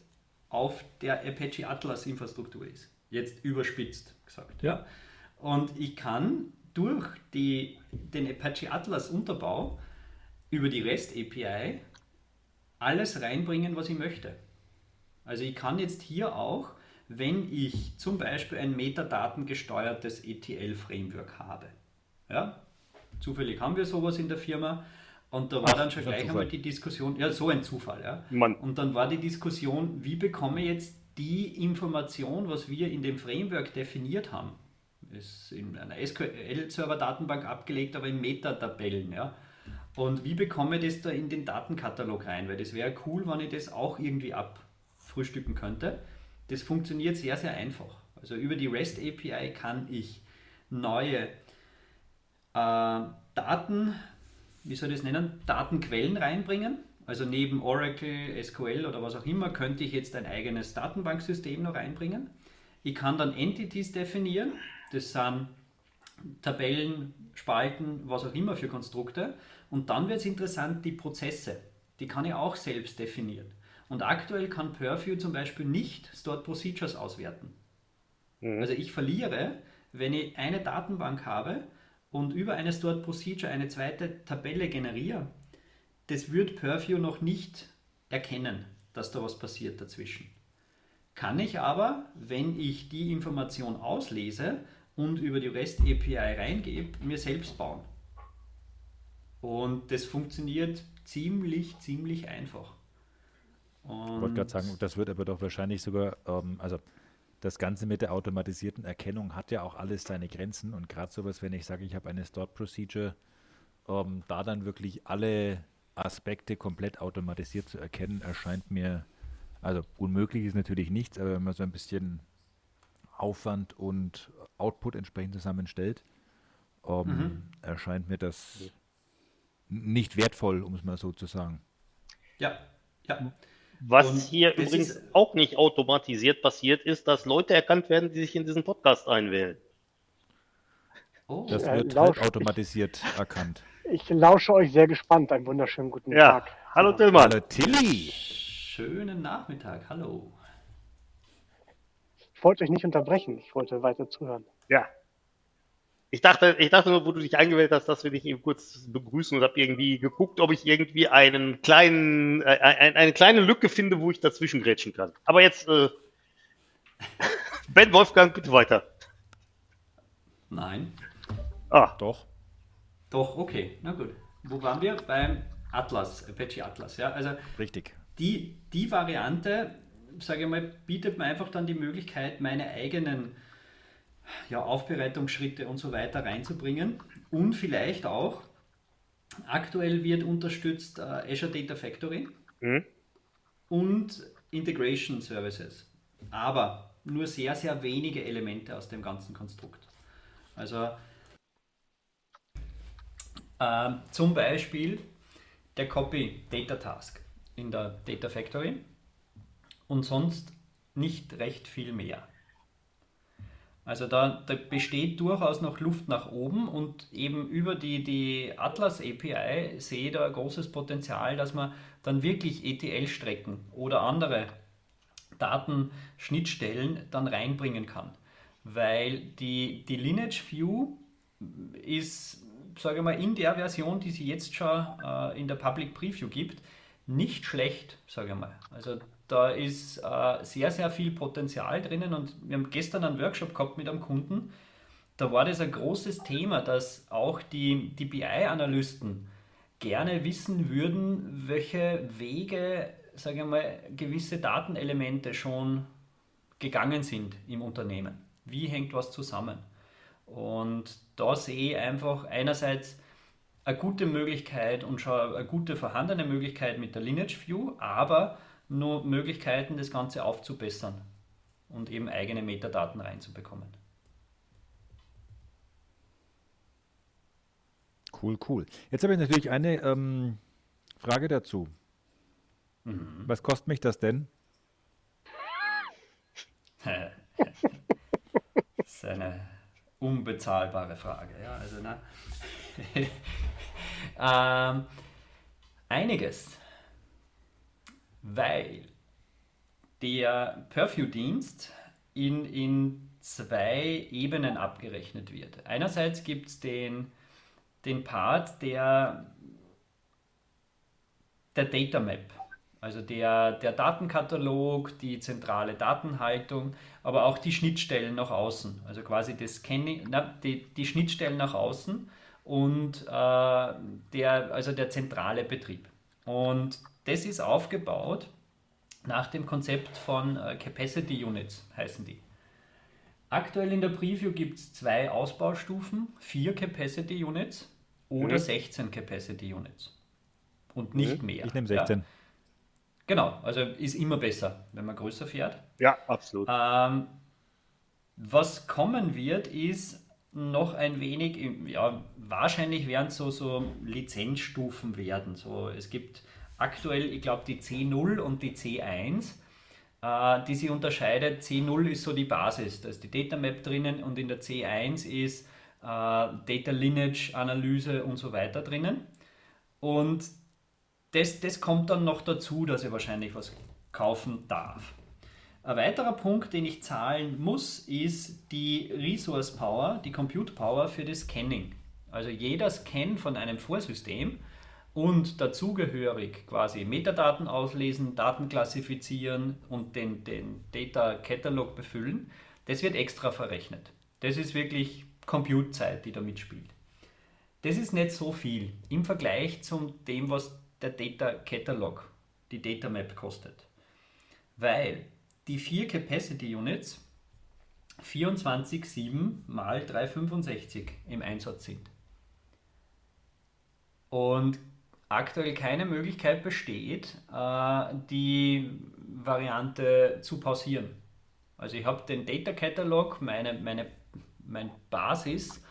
auf der Apache Atlas Infrastruktur ist. Jetzt überspitzt gesagt. Ja. Und ich kann durch die, den Apache Atlas Unterbau über die REST API alles reinbringen, was ich möchte. Also ich kann jetzt hier auch wenn ich zum Beispiel ein metadatengesteuertes ETL-Framework habe. Ja? Zufällig haben wir sowas in der Firma. Und da war Ach, dann schon gleich einmal die Diskussion, ja, so ein Zufall, ja. Mann. Und dann war die Diskussion, wie bekomme ich jetzt die Information, was wir in dem Framework definiert haben, ist in einer SQL-Server-Datenbank abgelegt, aber in Metatabellen. Ja? Und wie bekomme ich das da in den Datenkatalog rein? Weil das wäre cool, wenn ich das auch irgendwie abfrühstücken könnte. Das funktioniert sehr, sehr einfach. Also über die REST API kann ich neue äh, Daten, wie soll ich das nennen, Datenquellen reinbringen. Also neben Oracle, SQL oder was auch immer könnte ich jetzt ein eigenes Datenbanksystem noch reinbringen. Ich kann dann Entities definieren. Das sind Tabellen, Spalten, was auch immer für Konstrukte. Und dann wird es interessant, die Prozesse. Die kann ich auch selbst definieren. Und aktuell kann Purview zum Beispiel nicht Stored Procedures auswerten. Mhm. Also ich verliere, wenn ich eine Datenbank habe und über eine Stored Procedure eine zweite Tabelle generiere, das wird Purview noch nicht erkennen, dass da was passiert dazwischen. Kann ich aber, wenn ich die Information auslese und über die REST API reingebe, mir selbst bauen. Und das funktioniert ziemlich, ziemlich einfach. Ich wollte gerade sagen, das wird aber doch wahrscheinlich sogar, ähm, also das Ganze mit der automatisierten Erkennung hat ja auch alles seine Grenzen und gerade sowas, wenn ich sage, ich habe eine Stored Procedure, ähm, da dann wirklich alle Aspekte komplett automatisiert zu erkennen, erscheint mir, also unmöglich ist natürlich nichts, aber wenn man so ein bisschen Aufwand und Output entsprechend zusammenstellt, ähm, mhm. erscheint mir das nicht wertvoll, um es mal so zu sagen. Ja, ja. Was und hier übrigens ist, auch nicht automatisiert passiert, ist, dass Leute erkannt werden, die sich in diesen Podcast einwählen. Oh. Das wird halt automatisiert ich, erkannt. Ich lausche euch sehr gespannt. Einen wunderschönen guten ja. Tag. Hallo Tillmann. Hallo Tilly. Schönen Nachmittag. Hallo. Ich wollte euch nicht unterbrechen. Ich wollte weiter zuhören. Ja, ich dachte, ich dachte nur, wo du dich eingewählt hast, dass wir dich eben kurz begrüßen und habe irgendwie geguckt, ob ich irgendwie einen kleinen, äh, ein, eine kleine Lücke finde, wo ich dazwischen grätschen kann. Aber jetzt, äh, Ben Wolfgang, bitte weiter. Nein. Ah. Doch. Doch, okay. Na gut. Wo waren wir? Beim Atlas, Apache Atlas. Ja, also Richtig. Die, die Variante, sage ich mal, bietet mir einfach dann die Möglichkeit, meine eigenen ja, Aufbereitungsschritte und so weiter reinzubringen. Und vielleicht auch, aktuell wird unterstützt äh, Azure Data Factory mhm. und Integration Services. Aber nur sehr, sehr wenige Elemente aus dem ganzen Konstrukt. Also äh, zum Beispiel der Copy Data Task in der Data Factory und sonst nicht recht viel mehr. Also da, da, besteht durchaus noch Luft nach oben und eben über die, die Atlas API sehe ich da ein großes Potenzial, dass man dann wirklich ETL-Strecken oder andere Datenschnittstellen dann reinbringen kann. Weil die, die Lineage View ist, sage ich mal, in der Version, die sie jetzt schon äh, in der Public Preview gibt, nicht schlecht, sage ich mal. Also da ist äh, sehr, sehr viel Potenzial drinnen und wir haben gestern einen Workshop gehabt mit einem Kunden. Da war das ein großes Thema, dass auch die, die BI-Analysten gerne wissen würden, welche Wege, sage ich mal, gewisse Datenelemente schon gegangen sind im Unternehmen. Wie hängt was zusammen? Und da sehe ich einfach einerseits eine gute Möglichkeit und schon eine gute vorhandene Möglichkeit mit der Lineage View, aber nur Möglichkeiten, das Ganze aufzubessern und eben eigene Metadaten reinzubekommen. Cool, cool. Jetzt habe ich natürlich eine ähm, Frage dazu. Mhm. Was kostet mich das denn? das ist eine unbezahlbare Frage. Ja, also, na, ähm, einiges weil der Purview-Dienst in, in zwei Ebenen abgerechnet wird. Einerseits gibt es den, den Part der, der Data Map, also der, der Datenkatalog, die zentrale Datenhaltung, aber auch die Schnittstellen nach außen, also quasi das Scanning, na, die, die Schnittstellen nach außen und äh, der, also der zentrale Betrieb. Und das ist aufgebaut nach dem Konzept von äh, Capacity Units heißen die. Aktuell in der Preview gibt es zwei Ausbaustufen, vier Capacity Units oder Mhm. 16 Capacity Units. Und nicht Mhm. mehr. Ich nehme 16. Ja. Genau, also ist immer besser, wenn man größer fährt. Ja, absolut. Ähm, was kommen wird, ist noch ein wenig, ja, wahrscheinlich werden es so, so Lizenzstufen werden. So, es gibt aktuell, ich glaube, die C0 und die C1, äh, die sie unterscheidet. C0 ist so die Basis, da ist die Data Map drinnen und in der C1 ist äh, Data Lineage, Analyse und so weiter drinnen. Und das, das kommt dann noch dazu, dass ich wahrscheinlich was kaufen darf. Ein weiterer Punkt, den ich zahlen muss, ist die Resource Power, die Compute Power für das Scanning. Also jeder Scan von einem Vorsystem und dazugehörig quasi Metadaten auslesen, Daten klassifizieren und den, den Data Catalog befüllen, das wird extra verrechnet. Das ist wirklich Compute-Zeit, die da mitspielt. Das ist nicht so viel im Vergleich zu dem, was der Data Catalog, die Data Map kostet. Weil die vier Capacity Units 24,7 mal 365 im Einsatz sind. Und aktuell keine Möglichkeit besteht, äh, die Variante zu pausieren. Also ich habe den Data Catalog, meine, meine, mein Basis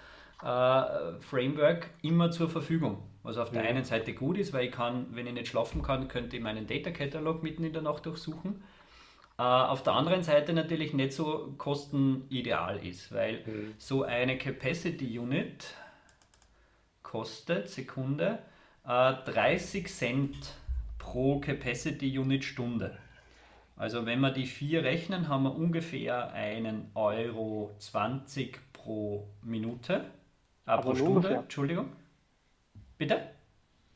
äh, Framework immer zur Verfügung. Was auf der einen Seite gut ist, weil ich kann, wenn ich nicht schlafen kann, könnte ich meinen Data Catalog mitten in der Nacht durchsuchen. Äh, auf der anderen Seite natürlich nicht so kostenideal ist, weil so eine Capacity Unit kostet, Sekunde, äh, 30 Cent pro Capacity Unit Stunde. Also wenn wir die vier rechnen, haben wir ungefähr einen Euro 20 pro Minute. Äh, Aber pro nur Stunde, ungefähr. Entschuldigung. Bitte?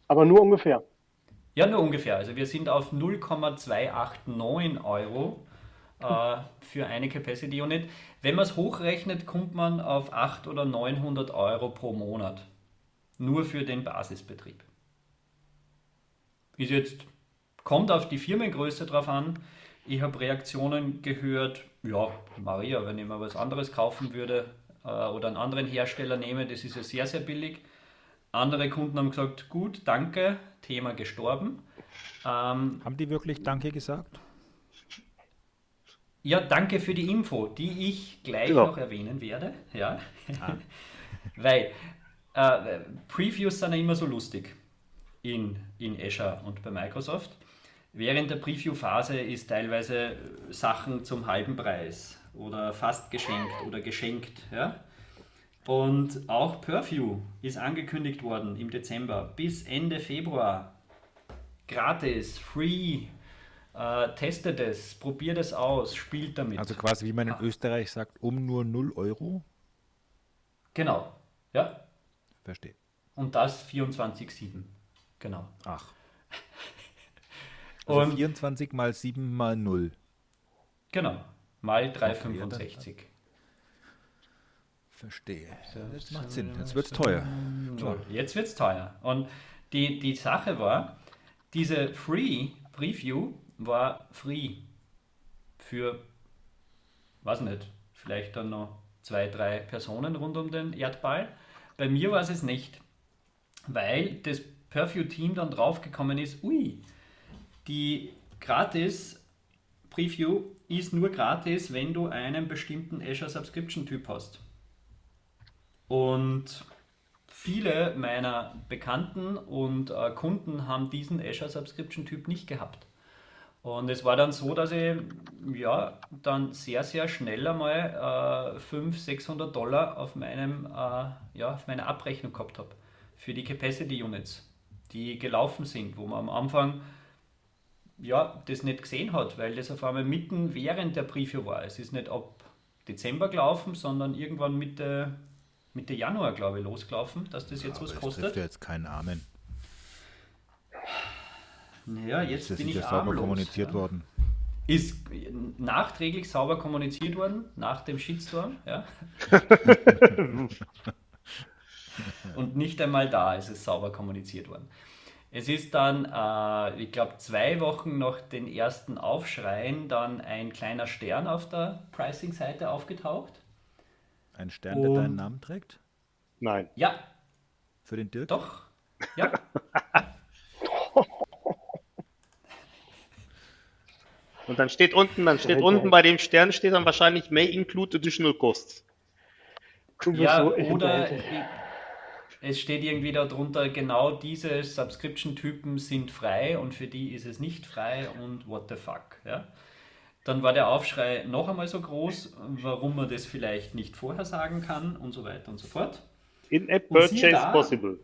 Aber nur ungefähr. Ja, nur ungefähr. Also wir sind auf 0,289 Euro äh, für eine Capacity Unit. Wenn man es hochrechnet, kommt man auf 800 oder 900 Euro pro Monat. Nur für den Basisbetrieb. Ist jetzt, kommt auf die Firmengröße drauf an. Ich habe Reaktionen gehört, ja, Maria, wenn ich mal was anderes kaufen würde äh, oder einen anderen Hersteller nehme, das ist ja sehr, sehr billig. Andere Kunden haben gesagt, gut, danke, Thema gestorben. Ähm, Haben die wirklich Danke gesagt? ja, danke für die Info, die ich gleich Genau. noch erwähnen werde. Ja. Weil äh, Previews sind ja immer so lustig in, in Azure und bei Microsoft. Während der Preview-Phase ist teilweise äh, Sachen zum halben Preis oder fast geschenkt oder geschenkt. Ja? Und auch Purview ist angekündigt worden im Dezember bis Ende Februar. Gratis, free. Äh, testet es, probiert es aus, spielt damit. Also quasi wie man in Österreich sagt, um nur 0 Euro? genau. Ja. Verstehe. Und das 24-7. Genau. Ach. Also Und 24 mal 7 mal 0. genau. Mal 365. Verstehe. Das macht Sinn. Jetzt wird es teuer. So, jetzt wird es teuer. Und die, die Sache war, diese Free Preview war free für, weiß nicht, vielleicht dann noch zwei, drei Personen rund um den Erdball. Bei mir war es es nicht, weil das Purview-Team dann draufgekommen ist, ui, die gratis Preview ist nur gratis, wenn du einen bestimmten Azure Subscription Typ hast. Und viele meiner Bekannten und äh, Kunden haben diesen Azure Subscription Typ nicht gehabt. Und es war dann so, dass ich ja, dann sehr, sehr schnell einmal äh, 500, 600 Dollar auf, meinem, äh, ja, auf meiner Abrechnung gehabt habe für die Capacity Units, die gelaufen sind, wo man am Anfang ja, das nicht gesehen hat, weil das auf einmal mitten während der Preview war. Es ist nicht ab Dezember gelaufen, sondern irgendwann Mitte, Mitte Januar, glaube ich, losgelaufen, dass das jetzt Aber was es kostet. trifft ja jetzt keinen Armen. Naja, jetzt Das bin ist ich ja sauber armlos, kommuniziert ja. worden. Ist nachträglich sauber kommuniziert worden, nach dem Shitstorm, ja. Und nicht einmal da ist es sauber kommuniziert worden. Es ist dann, äh, ich glaube, zwei Wochen nach den ersten Aufschreien dann ein kleiner Stern auf der Pricing-Seite aufgetaucht. Ein Stern, der Und- deinen Namen trägt? Nein. Ja, Für den Dirk? doch. Ja, Und dann steht unten, dann steht unten bei dem Stern steht dann wahrscheinlich may include additional costs. Ja so oder. Es steht irgendwie darunter, genau diese Subscription-Typen sind frei und für die ist es nicht frei und what the fuck. Ja? Dann war der Aufschrei noch einmal so groß, warum man das vielleicht nicht vorhersagen kann und so weiter und so fort. In-app purchase da. possible.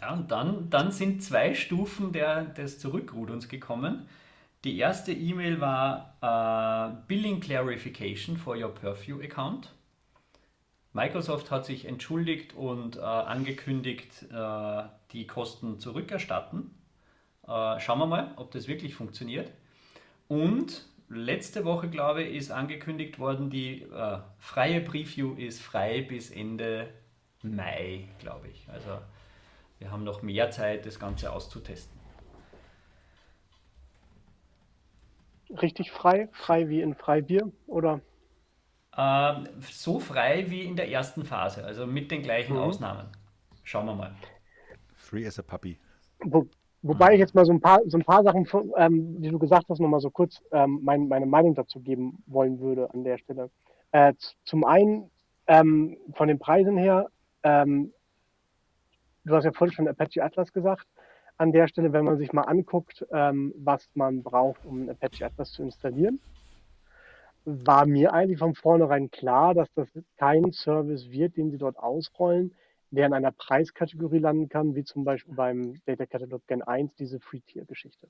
Ja, und dann, dann sind zwei Stufen der, des Zurückruderns gekommen. Die erste E-Mail war äh, Billing Clarification for your Purview Account. Microsoft hat sich entschuldigt und äh, angekündigt, äh, die Kosten zurückerstatten. Äh, schauen wir mal, ob das wirklich funktioniert. Und letzte Woche, glaube ich, ist angekündigt worden, die äh, freie Preview ist frei bis Ende Mai, glaube ich. Also wir haben noch mehr Zeit, das Ganze auszutesten. Richtig frei? Frei wie in Freibier? Oder? Ähm, so frei wie in der ersten Phase, also mit den gleichen Ausnahmen. Schauen wir mal. Free as a puppy. Wo, wobei ich jetzt mal so ein paar, so ein paar Sachen, ähm, die du gesagt hast, nochmal so kurz ähm, mein, meine Meinung dazu geben wollen würde an der Stelle. Äh, zum einen ähm, von den Preisen her, ähm, du hast ja vorhin schon Apache Atlas gesagt. An der Stelle, wenn man sich mal anguckt, ähm, was man braucht, um Apache Atlas zu installieren, war mir eigentlich von vornherein klar, dass das kein Service wird, den sie dort ausrollen, der in einer Preiskategorie landen kann, wie zum Beispiel beim Data Catalog Gen 1, diese Free-Tier-Geschichte.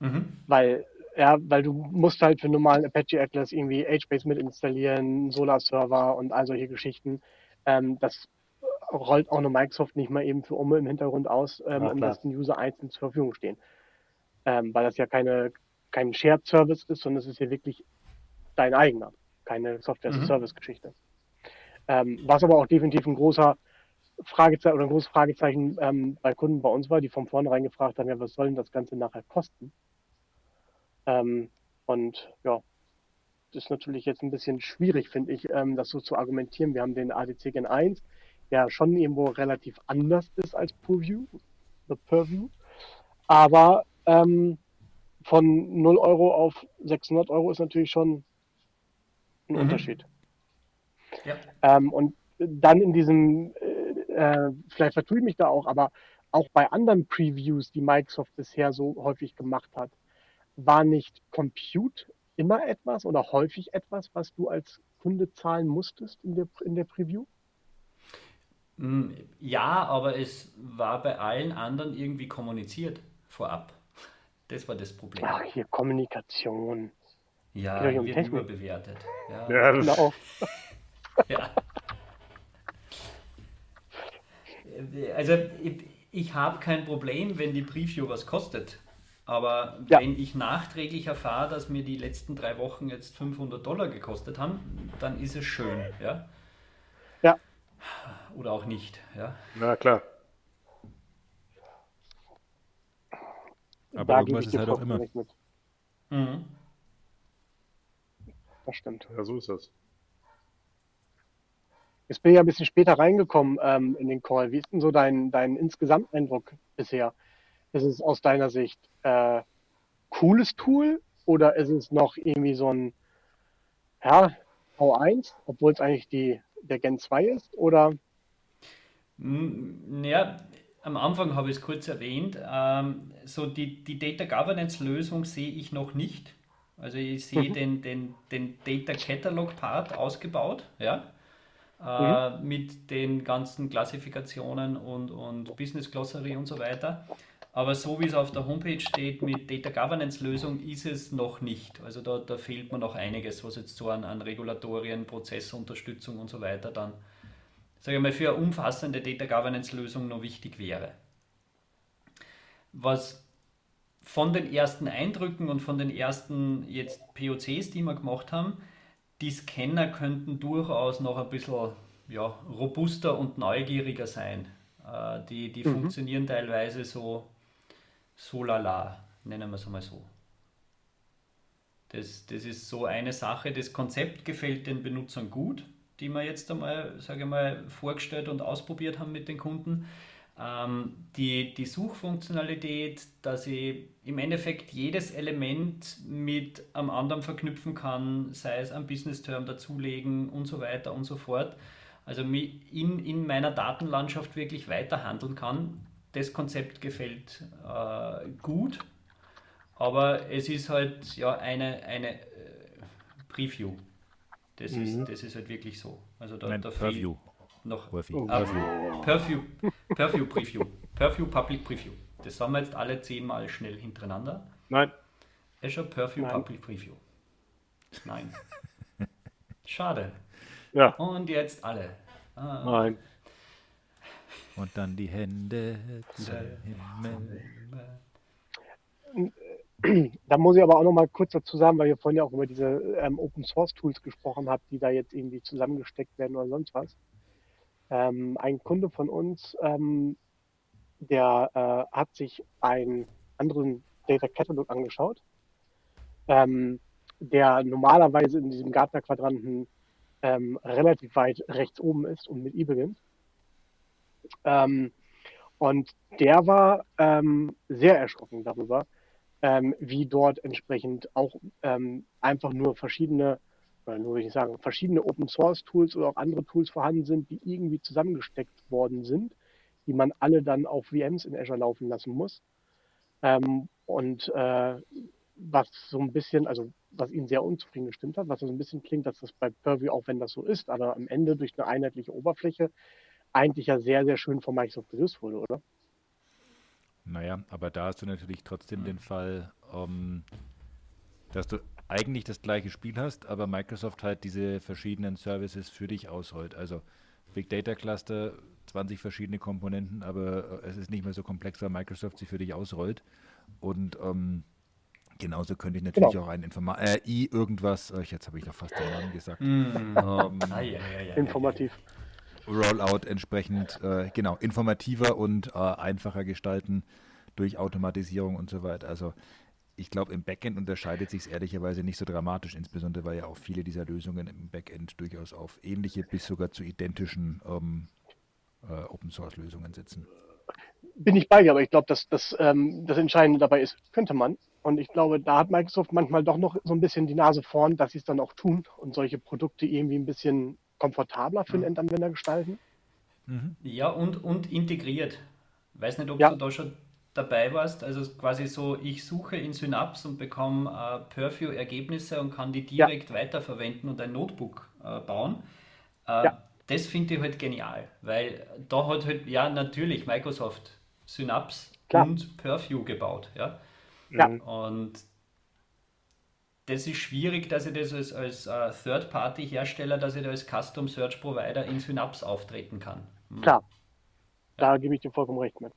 Mhm. Weil, ja, weil du musst halt für einen normalen Apache Atlas irgendwie HBase mit installieren, Solar-Server und all solche Geschichten. Ähm, das rollt auch eine Microsoft nicht mal eben für Umme im Hintergrund aus ähm, klar. lässt den User einzeln zur Verfügung stehen. Ähm, weil das ja keine, kein Shared-Service ist, sondern es ist ja wirklich dein eigener, keine Software-as-a-Service-Geschichte. Ähm, was aber auch definitiv ein großer Fragezeichen oder ein großes Fragezeichen ähm, bei Kunden bei uns war, die von vornherein gefragt haben, ja, was soll denn das Ganze nachher kosten? Ähm, und ja, das ist natürlich jetzt ein bisschen schwierig, finde ich, ähm, das so zu argumentieren. Wir haben den ADC Gen 1, der schon irgendwo relativ anders ist als Purview, the Purview. Aber ähm, von 0 Euro auf 600 Euro ist natürlich schon ein Mhm. Unterschied. Ja. Ähm, und dann in diesem, äh, äh, vielleicht vertue ich mich da auch, aber auch bei anderen Previews, die Microsoft bisher so häufig gemacht hat, war nicht Compute immer etwas oder häufig etwas, was du als Kunde zahlen musstest in der, in der Preview? Mm, Ja, aber es war bei allen anderen irgendwie kommuniziert vorab. Das war das Problem. Ach, hier Kommunikation. Ja, um wird Technik. überbewertet. Ja. Ja, das, Genau. Ja. Also ich, ich habe kein Problem, wenn die Preview was kostet. Aber Ja. wenn ich nachträglich erfahre, dass mir die letzten drei Wochen jetzt 500 Dollar gekostet haben, dann ist es schön. Ja? Ja. Oder auch nicht. Ja? na klar. Aber da irgendwas ist halt auch immer. mit. Mhm. Das stimmt. Ja, so ist das. Jetzt bin ich ja ein bisschen später reingekommen ähm, in den Call. Wie ist denn so dein, dein Insgesamteindruck bisher? Ist es aus deiner Sicht äh, cooles Tool oder ist es noch irgendwie so ein ja, V1, obwohl es eigentlich die, der Gen 2 ist? Oder Mm, Ja, am Anfang habe ich es kurz erwähnt. Ähm, so die, die Data Governance Lösung sehe ich noch nicht. Also ich sehe Mhm. den, den, den Data Catalog Part ausgebaut, ja, äh, mit den ganzen Klassifikationen und, und Business Glossary und so weiter. Aber so wie es auf der Homepage steht mit Data Governance Lösung ist es noch nicht. Also da, da fehlt mir noch einiges, was jetzt so an, an Regulatorien, Prozessunterstützung und so weiter dann sage ich mal, für eine umfassende Data Governance Lösung noch wichtig wäre. Was von den ersten Eindrücken und von den ersten jetzt POCs, die wir gemacht haben, die Scanner könnten durchaus noch ein bisschen ja, robuster und neugieriger sein. Äh, die die mhm. funktionieren teilweise so, so lala, nennen wir es mal so. Das, das ist so eine Sache. Das Konzept gefällt den Benutzern gut, die wir jetzt einmal, sage ich mal, vorgestellt und ausprobiert haben mit den Kunden. Ähm, die, die Suchfunktionalität, dass ich im Endeffekt jedes Element mit einem anderen verknüpfen kann, sei es ein Business-Term dazulegen und so weiter und so fort. Also in, in meiner Datenlandschaft wirklich weiterhandeln kann. Das Konzept gefällt äh, gut, aber es ist halt ja eine, eine äh, Preview. Das, mhm. ist, das ist halt wirklich so. Also da, Nein, da Purview. Noch, Purview. Ah, Purview. Purview Preview. Purview Public Preview. Das haben wir jetzt alle zehnmal schnell hintereinander. Nein. Azure Purview Nein. Public Preview. Nein. Schade. Ja. Und jetzt alle. Ah. Nein. Und dann die Hände zum Himmel. Da muss ich aber auch noch mal kurz dazu sagen, weil ihr vorhin ja auch über diese ähm, Open Source Tools gesprochen habt, die da jetzt irgendwie zusammengesteckt werden oder sonst was. Ähm, ein Kunde von uns, ähm, der äh, hat sich einen anderen Data Catalog angeschaut, ähm, der normalerweise in diesem Gartner-Quadranten ähm, relativ weit rechts oben ist und mit I beginnt. Ähm, und der war sehr erschrocken darüber, ähm, wie dort entsprechend auch ähm, einfach nur verschiedene, oder nur würde ich sagen, verschiedene Open Source Tools oder auch andere Tools vorhanden sind, die irgendwie zusammengesteckt worden sind, die man alle dann auf VMs in Azure laufen lassen muss. Ähm, und äh, was so ein bisschen, also was ihn sehr unzufrieden gestimmt hat, was so ein bisschen klingt, dass das bei Purview, auch wenn das so ist, aber am Ende durch eine einheitliche Oberfläche eigentlich ja sehr, sehr schön von Microsoft gelöst wurde, oder? Naja, aber da hast du natürlich trotzdem den Fall, ähm, dass du eigentlich das gleiche Spiel hast, aber Microsoft halt diese verschiedenen Services für dich ausrollt. Also Big Data Cluster, 20 verschiedene Komponenten, aber äh, es ist nicht mehr so komplex, weil Microsoft sie für dich ausrollt. Und ähm, genauso könnte ich natürlich genau. auch ein Informa äh, I irgendwas, äh, jetzt habe ich doch fast den Namen gesagt. Mm. Ähm, ah, ja, ja, ja, Informativ. Rollout entsprechend äh, genau informativer und äh, einfacher gestalten durch Automatisierung und so weiter. Also ich glaube, im Backend unterscheidet sich es ehrlicherweise nicht so dramatisch, insbesondere weil ja auch viele dieser Lösungen im Backend durchaus auf ähnliche bis sogar zu identischen ähm, äh, Open Source Lösungen sitzen. Bin ich bei dir, aber ich glaube, dass, dass ähm, das Entscheidende dabei ist, könnte man. Und ich glaube, da hat Microsoft manchmal doch noch so ein bisschen die Nase vorn, dass sie es dann auch tun und solche Produkte irgendwie ein bisschen komfortabler für den Endanwender gestalten. Mhm. Ja, und, und integriert. Weiß nicht, ob ja. du da schon dabei warst. Also quasi so, ich suche in Synapse und bekomme äh, Purview-Ergebnisse und kann die direkt ja. weiterverwenden und ein Notebook äh, bauen. Äh, ja. Das finde ich halt genial, weil da hat halt, ja, natürlich Microsoft Synapse Klar. und Purview gebaut. Ja? ja. Und das ist schwierig, dass ich das als, als uh, Third-Party-Hersteller, dass ich da als Custom Search Provider in Synapse auftreten kann. Hm. Klar, da gebe ich dir vollkommen recht mit.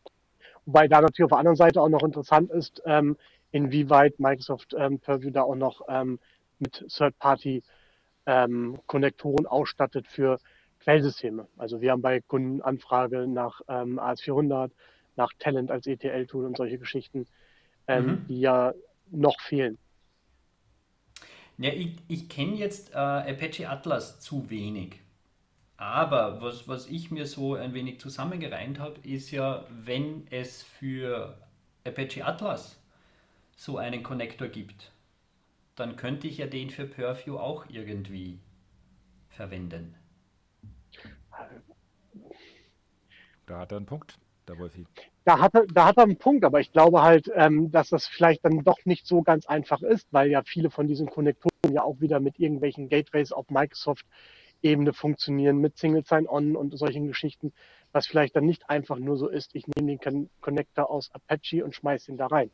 Wobei da natürlich auf der anderen Seite auch noch interessant ist, ähm, inwieweit Microsoft ähm, Purview da auch noch ähm, mit Third-Party-Konnektoren ähm, ausstattet für Quellsysteme. Also wir haben bei Kundenanfrage nach ähm, AS400, nach Talent als ETL-Tool und solche Geschichten, ähm, mhm. die ja noch fehlen. Ja, ich, ich kenne jetzt äh, Apache Atlas zu wenig. Aber was, was ich mir so ein wenig zusammengereimt habe, ist ja, wenn es für Apache Atlas so einen Connector gibt, dann könnte ich ja den für Purview auch irgendwie verwenden. Da hat er einen Punkt, der Wolfi da hat, er, da hat er einen Punkt, aber ich glaube halt, ähm, dass das vielleicht dann doch nicht so ganz einfach ist, weil ja viele von diesen Konnektoren ja auch wieder mit irgendwelchen Gateways auf Microsoft-Ebene funktionieren, mit Single Sign-On und solchen Geschichten, was vielleicht dann nicht einfach nur so ist, ich nehme den Connector aus Apache und schmeiße ihn da rein.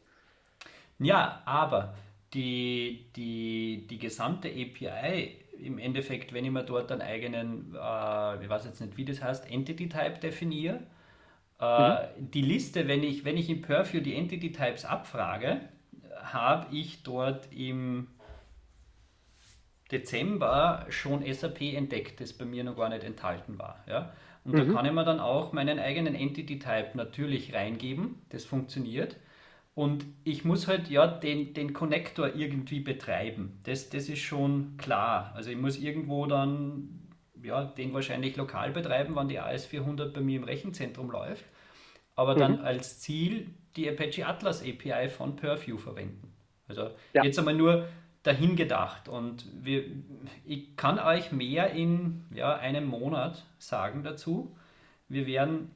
Ja, aber die, die, die gesamte API im Endeffekt, wenn ich mir dort einen eigenen, äh, ich weiß jetzt nicht, wie das heißt, Entity Type definiere, äh, mhm. Die Liste, wenn ich, wenn ich in Purview die Entity Types abfrage, habe ich dort im Dezember schon SAP entdeckt, das bei mir noch gar nicht enthalten war. Ja? Und mhm. da kann ich mir dann auch meinen eigenen Entity-Type natürlich reingeben. Das funktioniert. Und ich muss halt ja den, den Connector irgendwie betreiben. Das, das ist schon klar. Also ich muss irgendwo dann ja, den wahrscheinlich lokal betreiben, wann die AS400 bei mir im Rechenzentrum läuft. Aber mhm. dann als Ziel die Apache Atlas API von Purview verwenden. Also ja. jetzt einmal nur dahin gedacht. Und wir, ich kann euch mehr in ja, einem Monat sagen dazu. Wir werden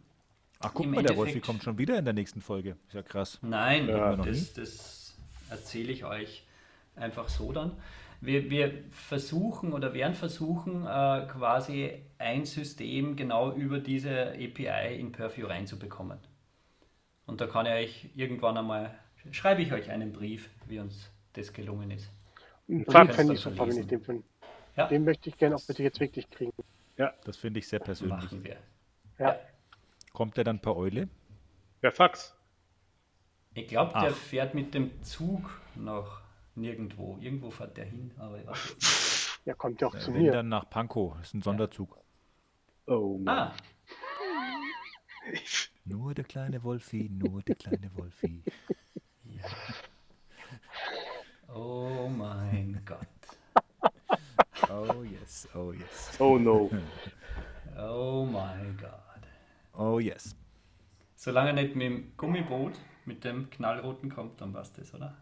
Ach, guck mal, der Wolfi kommt schon wieder in der nächsten Folge. Ist ja krass. Nein, ja, das, das erzähle ich euch einfach so dann. Wir, wir versuchen oder werden versuchen, äh, quasi ein System genau über diese API in Purview reinzubekommen. Und da kann ich euch irgendwann einmal, schreibe ich euch einen Brief, wie uns das gelungen ist. Einen Brief fände ich super, wenn ich den finde. Ja. Den möchte ich gerne auch bitte jetzt wirklich kriegen. Ja, das finde ich sehr persönlich. Machen wir. Ja. ja. Kommt der dann per Eule? Per Fax. Ich glaube, der fährt mit dem Zug noch nirgendwo. Irgendwo fährt der hin, aber ich weiß Ja, kommt ja auch ja, zu mir. dann nach Pankow. Das ist ein Sonderzug. Ja. Oh Mann. Ah. nur der kleine Wolfi, nur der kleine Wolfi. ja. Oh mein Gott. Oh yes, oh yes. Oh no. oh mein Gott. Oh yes. Solange nicht mit dem Gummiboot, mit dem knallroten kommt, dann passt das, oder?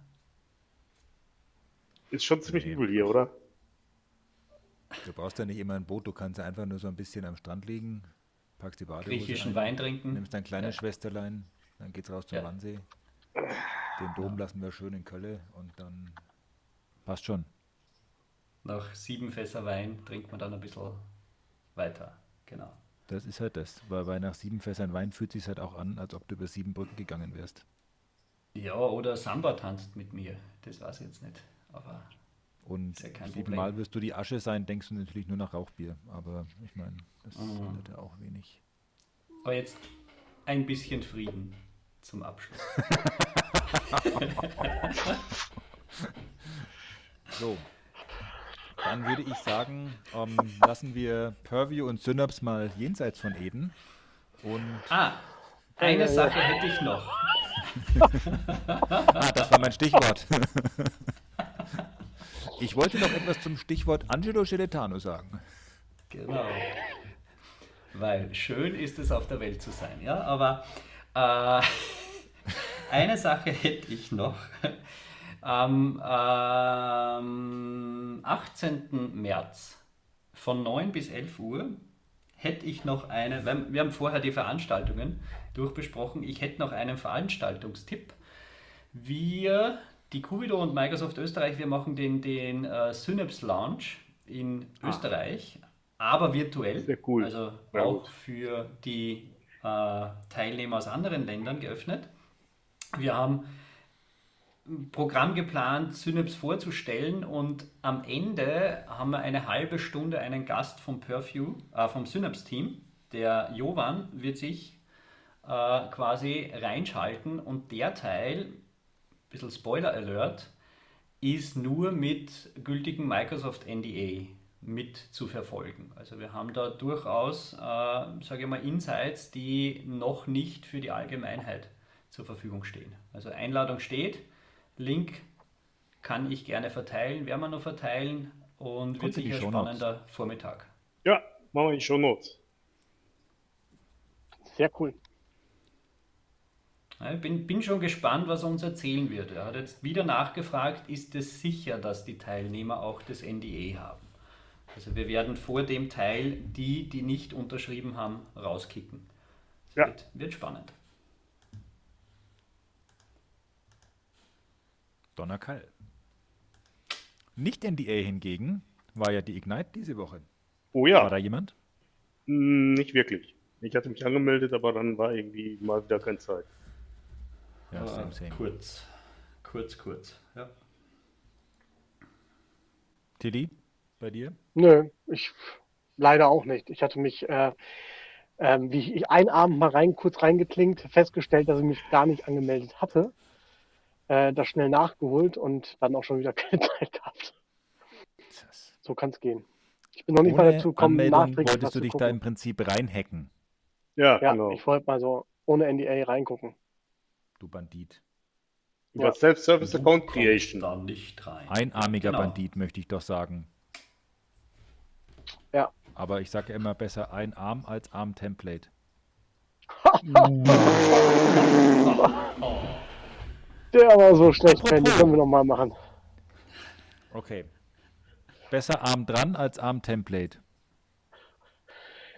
Ist schon ziemlich nee. übel hier, oder? Du brauchst ja nicht immer ein Boot, du kannst einfach nur so ein bisschen am Strand liegen, packst die Badehose Griechischen ein, Wein trinken. Nimmst dein kleines ja. Schwesterlein, dann geht's raus zum ja. Wannsee. Den Dom ja. lassen wir schön in Kölle und dann passt schon. Nach sieben Fässer Wein trinkt man dann ein bisschen weiter, genau. Das ist halt das, weil bei nach sieben Fässern Wein fühlt sich halt auch an, als ob du über sieben Brücken gegangen wärst. Ja, oder Samba tanzt mit mir, das weiß ich jetzt nicht, aber und ja siebenmal wirst du die Asche sein, denkst du natürlich nur nach Rauchbier. Aber ich meine, das mhm. ändert ja auch wenig. Aber jetzt ein bisschen Frieden zum Abschluss. so, dann würde ich sagen, ähm, lassen wir Purview und Synapse mal jenseits von Eden. Und ah, eine Sache hätte ich noch. ah, das war mein Stichwort. ich wollte noch etwas zum Stichwort Angelo Geletano sagen. Genau. Weil schön ist es, auf der Welt zu sein, ja. Aber äh, eine Sache hätte ich noch. Am ähm, 18. März von 9 bis 11 Uhr hätte ich noch eine, wir haben vorher die Veranstaltungen durchbesprochen, ich hätte noch einen Veranstaltungstipp. Wir, die Cubido und Microsoft Österreich, wir machen den, den uh, Synapse Launch in ah. Österreich, aber virtuell. Sehr cool. Also ja, auch gut. für die uh, Teilnehmer aus anderen Ländern geöffnet. Wir haben Programm geplant, Synapse vorzustellen und am Ende haben wir eine halbe Stunde einen Gast vom Purview, äh, vom Synapse-Team. Der Jovan wird sich äh, quasi reinschalten und der Teil, ein bisschen Spoiler Alert, ist nur mit gültigem Microsoft NDA mit zu verfolgen. Also wir haben da durchaus, äh, sage ich mal, Insights, die noch nicht für die Allgemeinheit zur Verfügung stehen. Also Einladung steht, Link kann ich gerne verteilen, werden wir noch verteilen und Kommt wird sicher ein spannender Vormittag. Ja, machen wir die Show Notes. Sehr cool. Ich bin, bin schon gespannt, was er uns erzählen wird. Er hat jetzt wieder nachgefragt, ist es sicher, dass die Teilnehmer auch das NDA haben? Also wir werden vor dem Teil die, die nicht unterschrieben haben, rauskicken. Ja. Wird, wird spannend. Donnerkall. Nicht NDA hingegen war ja die Ignite diese Woche. Oh ja. War da jemand? Hm, nicht wirklich. Ich hatte mich angemeldet, aber dann war irgendwie mal wieder keine Zeit. Ja, same, same. Kurz, kurz, kurz. Ja. Tilly, bei dir? Nö, ich leider auch nicht. Ich hatte mich, äh, äh, wie ich einen Abend mal rein, kurz reingeklinkt, festgestellt, dass ich mich gar nicht angemeldet hatte äh, das schnell nachgeholt und dann auch schon wieder keine Zeit gehabt. so kann es gehen. Ich bin noch nicht mal Ohne dazu gekommen, nachträglich wolltest du dich da im Prinzip reinhacken, Ja, Ja, genau. ich wollte mal so ohne NDA reingucken. Du Bandit. Über. Self-Service Account Creation. da nicht rein. Einarmiger Genau. Bandit, möchte ich doch sagen. Ja. Aber ich sage immer besser ein Arm als Arm-Template. Der war so schlecht, Ben, den können wir nochmal machen. Okay. Besser Arm dran als Arm-Template.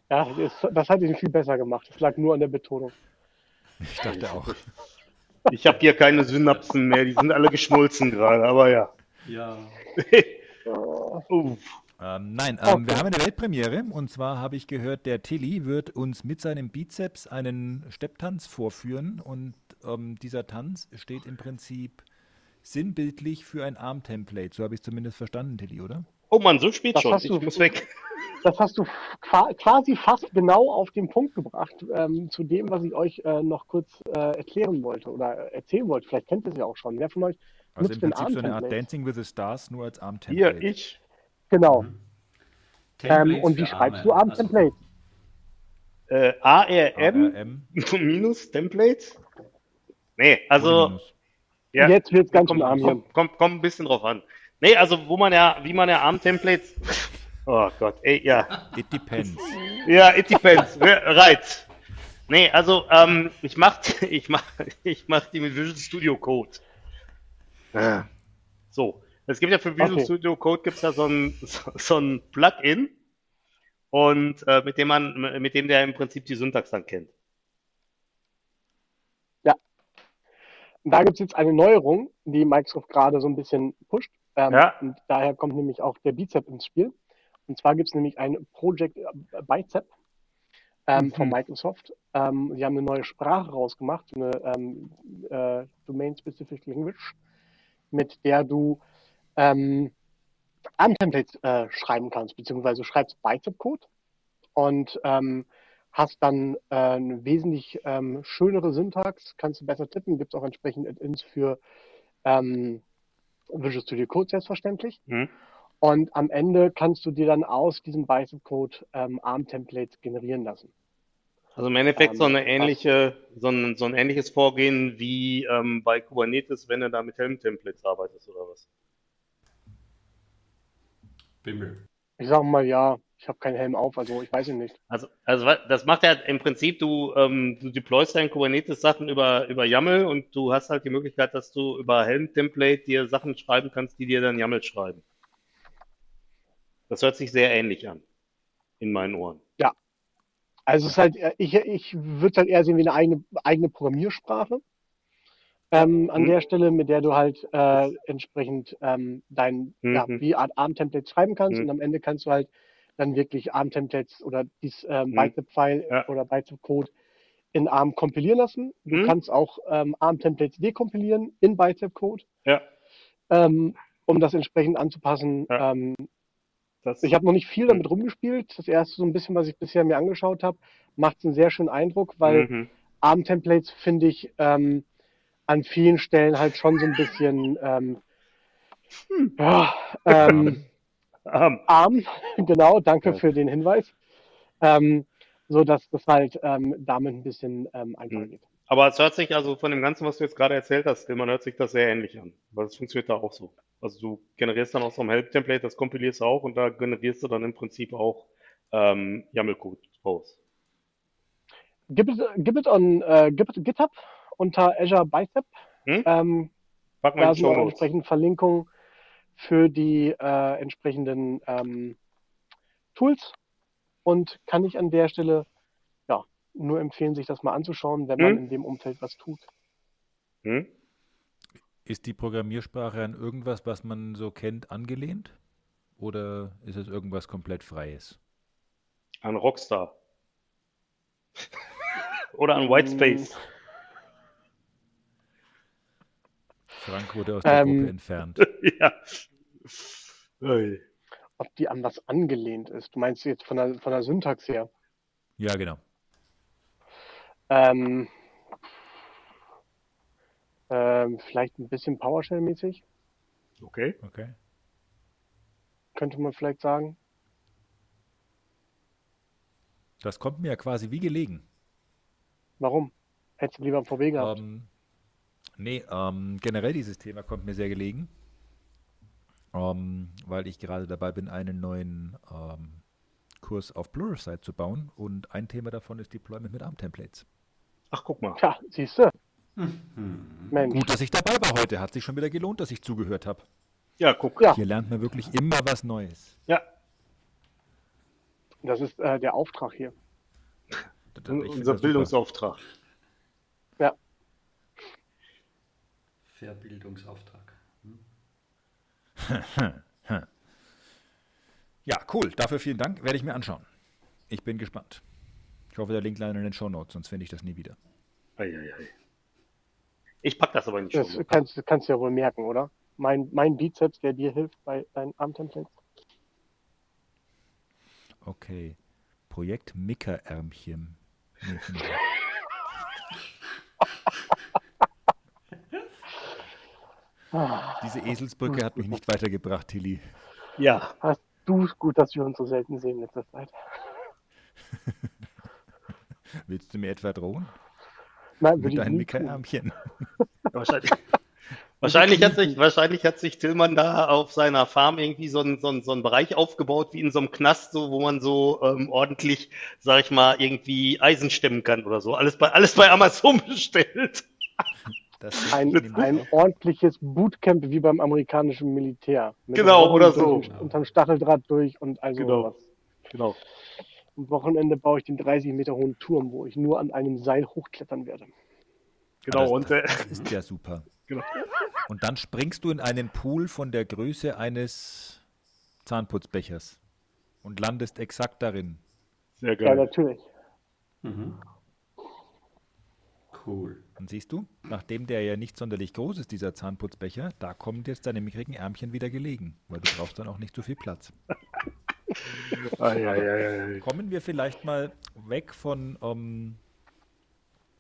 Ja, das, das hat ihn viel besser gemacht. Das lag nur an der Betonung. Ich dachte auch. Ich habe hier keine Synapsen mehr, die sind alle geschmolzen gerade, aber ja. Ja. Uff. Ähm, nein, ähm, wir Okay. haben eine Weltpremiere und zwar habe ich gehört, der Tilly wird uns mit seinem Bizeps einen Stepptanz vorführen und ähm, dieser Tanz steht im Prinzip sinnbildlich für ein Arm-Template. So habe ich es zumindest verstanden, Tilly, oder? Oh Mann, so spät Das schon. hast Ich du- muss weg. Das hast du qua- quasi fast genau auf den Punkt gebracht, ähm, zu dem, was ich euch äh, noch kurz äh, erklären wollte oder erzählen wollte. Vielleicht kennt ihr es ja auch schon. Wer von euch Also nutzt im den Prinzip so eine Art? Dancing with the Stars, nur als Hier, Arm-Template. ich. Genau. Ähm, Templates und wie schreibst du Arme. Also, Arm-Template? Äh, ARM ARM. minus Template? Nee, also. Ja, Jetzt wird's ganz kommt, schön arm hier. kommt, kommt, kommt ein bisschen drauf an. Nee, also wo man ja, wie man ja ARM-Templates. Oh Gott, ey, ja. It depends. Ja, it depends. right. Nee, also ähm, ich mach, ich mach, ich mach die mit Visual Studio Code. Ah. So, es gibt ja für Visual Okay. Studio Code gibt's ja so ein, so, so ein Plugin und äh, mit dem man, mit dem der im Prinzip die Syntax dann kennt. Und da gibt es jetzt eine Neuerung, die Microsoft gerade so ein bisschen pusht. Ähm, Ja. Und daher kommt nämlich auch der Bizep ins Spiel. Und zwar gibt es nämlich ein Project äh, Bicep ähm, von Mhm. Microsoft. Ähm, sie haben eine neue Sprache rausgemacht, eine ähm, äh, Domain-Specific Language, mit der du ähm, ARM-Templates äh, schreiben kannst, beziehungsweise du schreibst Bicep-Code und ähm, hast dann äh, eine wesentlich ähm, schönere Syntax, kannst du besser tippen, gibt es auch entsprechend Add-ins für ähm, Visual Studio Code selbstverständlich. Mhm. Und am Ende kannst du dir dann aus diesem Bicep-Code ähm, ARM-Templates generieren lassen. Also im Endeffekt Ähm, so eine ähnliche, so ein, so ein ähnliches Vorgehen wie ähm, bei Kubernetes, wenn du da mit Helm-Templates arbeitest oder was. Bimmel. Ich sage mal, ja, ich habe keinen Helm auf, also ich weiß ihn nicht. Also, also das macht ja im Prinzip, du, ähm, du deployst deine Kubernetes-Sachen über, über YAML und du hast halt die Möglichkeit, dass du über Helm-Template dir Sachen schreiben kannst, die dir dann YAML schreiben. Das hört sich sehr ähnlich an. In meinen Ohren. Also es ist halt, eher- ich, ich würde es halt eher sehen wie eine eigene, eigene Programmiersprache. Ähm, an Mhm. der Stelle, mit der du halt äh, entsprechend ähm, dein, ja, Mhm. wie Art ARM-Templates schreiben kannst Mhm. und am Ende kannst du halt dann wirklich ARM-Templates oder dieses ähm, Mhm. Bicep-File Ja. oder Bicep-Code in ARM kompilieren lassen. Du Mhm. kannst auch ähm, ARM-Templates dekompilieren in Bicep-Code, Ja, ähm, um das entsprechend anzupassen. Das, ich habe noch nicht viel damit rumgespielt. Das erste so ein bisschen, was ich bisher mir angeschaut habe, macht einen sehr schönen Eindruck, weil mhm. ARM-Templates finde ich ähm, an vielen Stellen halt schon so ein bisschen ähm, ja, ähm, Ähm, arm. genau, danke Ja. für den Hinweis. Ähm, so dass das halt ähm, damit ein bisschen ähm, einfacher Mhm. geht. Aber es hört sich also von dem Ganzen, was du jetzt gerade erzählt hast, man hört sich das sehr ähnlich an. Weil das funktioniert da auch so. Also du generierst dann aus so einem Help-Template, das kompilierst du auch und da generierst du dann im Prinzip auch ähm, YAML-Code raus. Gib es, gib es on äh, gib es GitHub unter Azure Bicep. Hm? Ähm, Pack mal da sind auch entsprechend Verlinkungen für die äh, entsprechenden ähm, Tools und kann ich an der Stelle nur empfehlen, sich das mal anzuschauen, wenn man Hm? in dem Umfeld was tut. Hm? Ist die Programmiersprache an irgendwas, was man so kennt, angelehnt? Oder ist es irgendwas komplett Freies? An Rockstar. Oder an Whitespace. Frank wurde aus der Ähm, Gruppe entfernt. ja. Ob die an was angelehnt ist. Du meinst jetzt von der, von der Syntax her? Ja, genau. Ähm, ähm, vielleicht ein bisschen PowerShell-mäßig. Okay. Okay. könnte man vielleicht sagen. Das kommt mir ja quasi wie gelegen. Warum? Hättest du lieber einen VW gehabt? Ähm, nee, ähm, generell dieses Thema kommt mir sehr gelegen, ähm, weil ich gerade dabei bin, einen neuen ähm, Kurs auf Pluralsight zu bauen und ein Thema davon ist Deployment mit ARM-Templates. Ach, guck mal. Tja, siehst du. Mhm. Mensch. Gut, dass ich dabei war heute. Hat sich schon wieder gelohnt, dass ich zugehört habe. Ja, guck. Ja. Hier lernt man wirklich immer was Neues. Ja, Das ist äh, der Auftrag hier. Unser. Bildungsauftrag. Ja. Verbildungsauftrag. Ja, cool. Dafür vielen Dank. Werde ich mir anschauen. Ich bin gespannt. Ich hoffe, der Link landet in den Show Notes, sonst finde ich das nie wieder. Eieiei. Ich pack das aber nicht Das schon. kannst, du kannst du ja wohl merken, oder? Mein, mein Bizeps, der dir hilft bei deinen Armtemplates. Okay. Projekt Mickerärmchen. Nee, Diese Eselsbrücke hat mich nicht weitergebracht, Tilly. Ja, hast du gut, dass wir uns so selten sehen in letzter Zeit. Willst du mir etwa drohen? Nein, Mit deinen tun. Mickerärmchen? wahrscheinlich. Wahrscheinlich hat, sich, wahrscheinlich hat sich Tillmann da auf seiner Farm irgendwie so einen, so, einen, so einen Bereich aufgebaut, wie in so einem Knast, so, wo man so ähm, ordentlich, sag ich mal, irgendwie Eisen stemmen kann oder so. Alles bei, alles bei Amazon bestellt. Das Ein, ein ordentliches Bootcamp wie beim amerikanischen Militär. Mit Genau, oder so. Unterm Stacheldraht durch und also Genau. was. Genau. Am Wochenende baue ich den 30 Meter hohen Turm, wo ich nur an einem Seil hochklettern werde. Genau. das, Und äh, das ist ja super. Genau. Und dann springst du in einen Pool von der Größe eines Zahnputzbechers und landest exakt darin. sehr Ja, geil. natürlich. Mhm. Cool. Und siehst du, nachdem der ja nicht sonderlich groß ist, dieser Zahnputzbecher, da kommen jetzt deine mickrigen Ärmchen wieder gelegen, weil du brauchst dann auch nicht so viel Platz. Kommen wir vielleicht mal weg von ähm.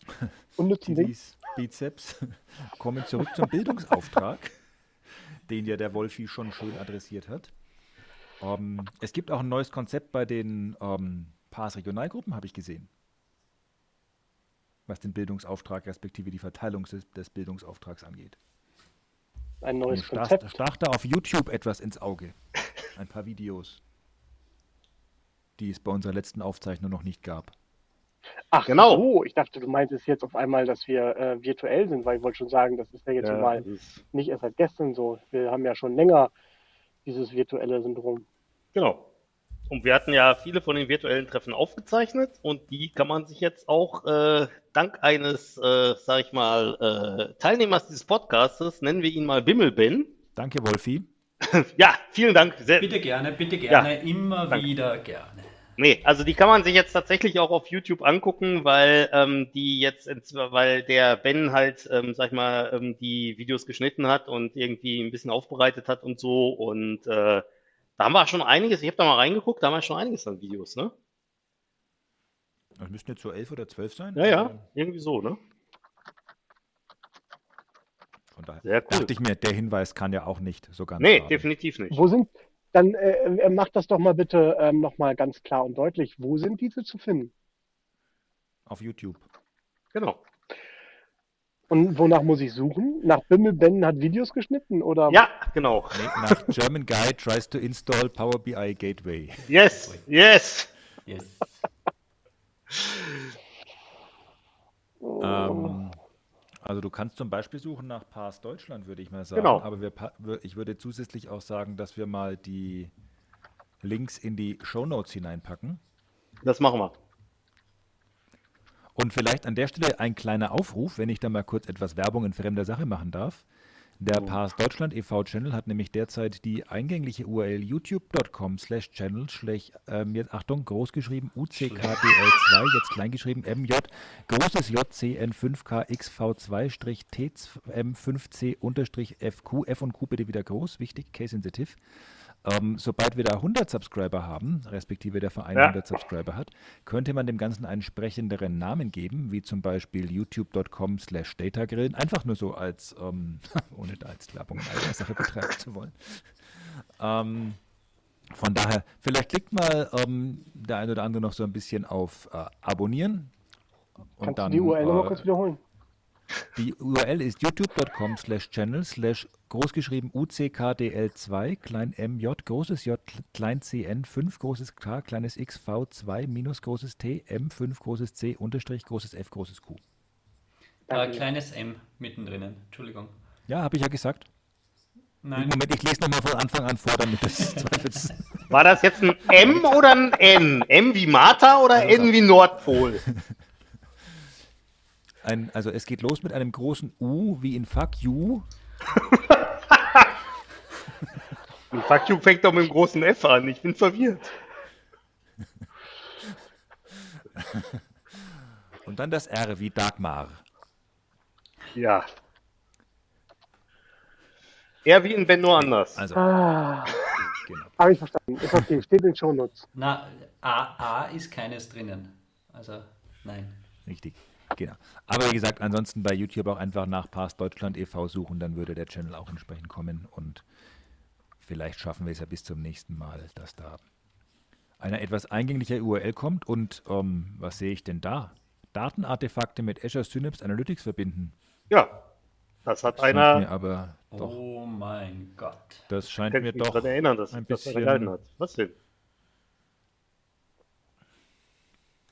Tillys Bizeps, kommen zurück zum Bildungsauftrag, den ja der Wolfi schon schön adressiert hat. Ähm, es gibt auch ein neues Konzept bei den ähm, Pars Regionalgruppen, habe ich gesehen. Was den Bildungsauftrag respektive die Verteilung des, des Bildungsauftrags angeht. Ein neues stach, Konzept. stach da auf YouTube etwas ins Auge. Ein paar Videos, die es bei unserer letzten Aufzeichnung noch nicht gab. Ach Genau. so, ich dachte, du meintest jetzt auf einmal, dass wir äh, virtuell sind, weil ich wollte schon sagen, das ist ja jetzt Ja, mal nicht erst seit gestern so. Wir haben ja schon länger dieses virtuelle Syndrom. genau. Und wir hatten ja viele von den virtuellen Treffen aufgezeichnet und die kann man sich jetzt auch äh, dank eines, äh, sag ich mal, äh, Teilnehmers dieses Podcastes, nennen wir ihn mal Bimmelben. Danke, Wolfi. Ja, vielen Dank. Sehr, Bitte gerne, bitte gerne, immer danke. wieder gerne. Nee, also die kann man sich jetzt tatsächlich auch auf YouTube angucken, weil ähm, die jetzt, weil der Ben halt, ähm, sag ich mal, ähm, die Videos geschnitten hat und irgendwie ein bisschen aufbereitet hat und so. Und äh, da haben wir schon einiges, ich habe da mal reingeguckt, da haben wir schon einiges an Videos, ne? Das müssten jetzt so elf oder zwölf sein. Ja, ja, Also irgendwie so, ne? Von daher Sehr cool. dachte ich mir, der Hinweis kann ja auch nicht so ganz Nee, schaden. definitiv nicht. Wo sind, dann äh, äh, mach das doch mal bitte ähm, nochmal ganz klar und deutlich. Wo sind diese zu finden? Auf YouTube. Genau. Und wonach muss ich suchen? Nach Bimmel Ben hat Videos geschnitten oder? Ja, genau. Nee, nach German Guy tries to install Power BI Gateway. Yes, yes. Yes. Ähm, also du kannst zum Beispiel suchen nach Pass Deutschland, würde ich mal sagen. Genau. Aber wir, ich würde zusätzlich auch sagen, dass wir mal die Links in die Shownotes hineinpacken. Das machen wir. Und vielleicht an der Stelle ein kleiner Aufruf, wenn ich da mal kurz etwas Werbung in fremder Sache machen darf. Der Pass Deutschland e.V. Channel hat nämlich derzeit die eingängliche URL youtube.com slash channel slash, ähm, jetzt Achtung, großgeschrieben UCKDL2, jetzt kleingeschrieben MJ, großes JCN 5KXV2 TM5C unterstrich FQ, F und Q bitte wieder groß, wichtig, case sensitive. Ähm, sobald wir da 100 Subscriber haben, respektive der Verein Ja. 100 Subscriber hat, könnte man dem Ganzen einen sprechenderen Namen geben, wie zum Beispiel youtube.com slash datagrillen, einfach nur so als, ähm, ohne da jetzt Werbung in eigener Sache betreiben zu wollen. Ähm, Von daher, vielleicht klickt mal ähm, der eine oder andere noch so ein bisschen auf äh, Abonnieren. Und Kannst dann, du die URL äh, kurz wiederholen? Die URL ist youtube.com slash channel slash großgeschrieben UCKDL2, klein MJ, großes J, klein CN, 5, großes K, kleines X, V2, minus großes T, M5, großes C, Unterstrich, großes F, großes Q. Äh, kleines M mittendrin, Entschuldigung. Ja, habe ich ja gesagt. Nein. Moment, ich lese nochmal von Anfang an vor, damit das Zweifels. War das jetzt ein M oder ein N? M wie Martha oder also. N wie Nordpol? Ein, also es geht los mit einem großen U wie in Fuck You. Und Fuck You fängt doch mit einem großen F an. Ich bin verwirrt. Und dann das R wie Dagmar. Ja. Eher wie in Ben nur anders. Also. Ah. genau. Habe ich verstanden. Ist okay, steht in Shownotes. Na, A, A ist keines drinnen. Also, nein. Richtig. Genau. Aber wie gesagt, ansonsten bei YouTube auch einfach nach Past Deutschland e.V. suchen, dann würde der Channel auch entsprechend kommen und vielleicht schaffen wir es ja bis zum nächsten Mal, dass da eine etwas eingängliche URL kommt und ähm, was sehe ich denn da? Datenartefakte mit Azure Synapse Analytics verbinden. Ja, das hat das einer. Mir aber doch, oh mein Gott. Das scheint mir doch erinnern, dass ein bisschen. Das hat. Was denn?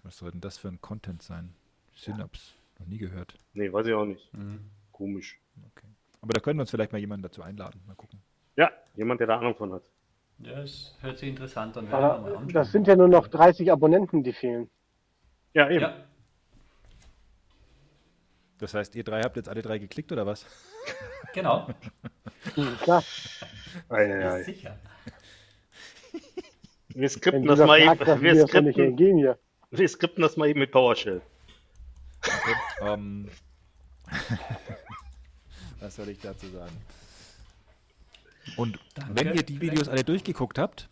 Was soll denn das für ein Content sein? Synaps, noch nie gehört. Nee, weiß ich auch nicht. Mhm. Komisch. Okay. Aber da können wir uns vielleicht mal jemanden dazu einladen. Mal gucken. Ja, jemand, der da Ahnung von hat. Ja, das hört sich interessant an. Aber das sind ja nur noch 30 Abonnenten, die fehlen. Ja, eben. Ja. Das heißt, ihr drei habt jetzt alle drei geklickt oder was? Genau. Klar. Ei, ei, ei. Sicher. Wir skripten das mal eben. Wir skripten, wir skripten das mal eben mit PowerShell. Okay, ähm, was soll ich dazu sagen? Und Danke. wenn ihr die Videos alle durchgeguckt habt,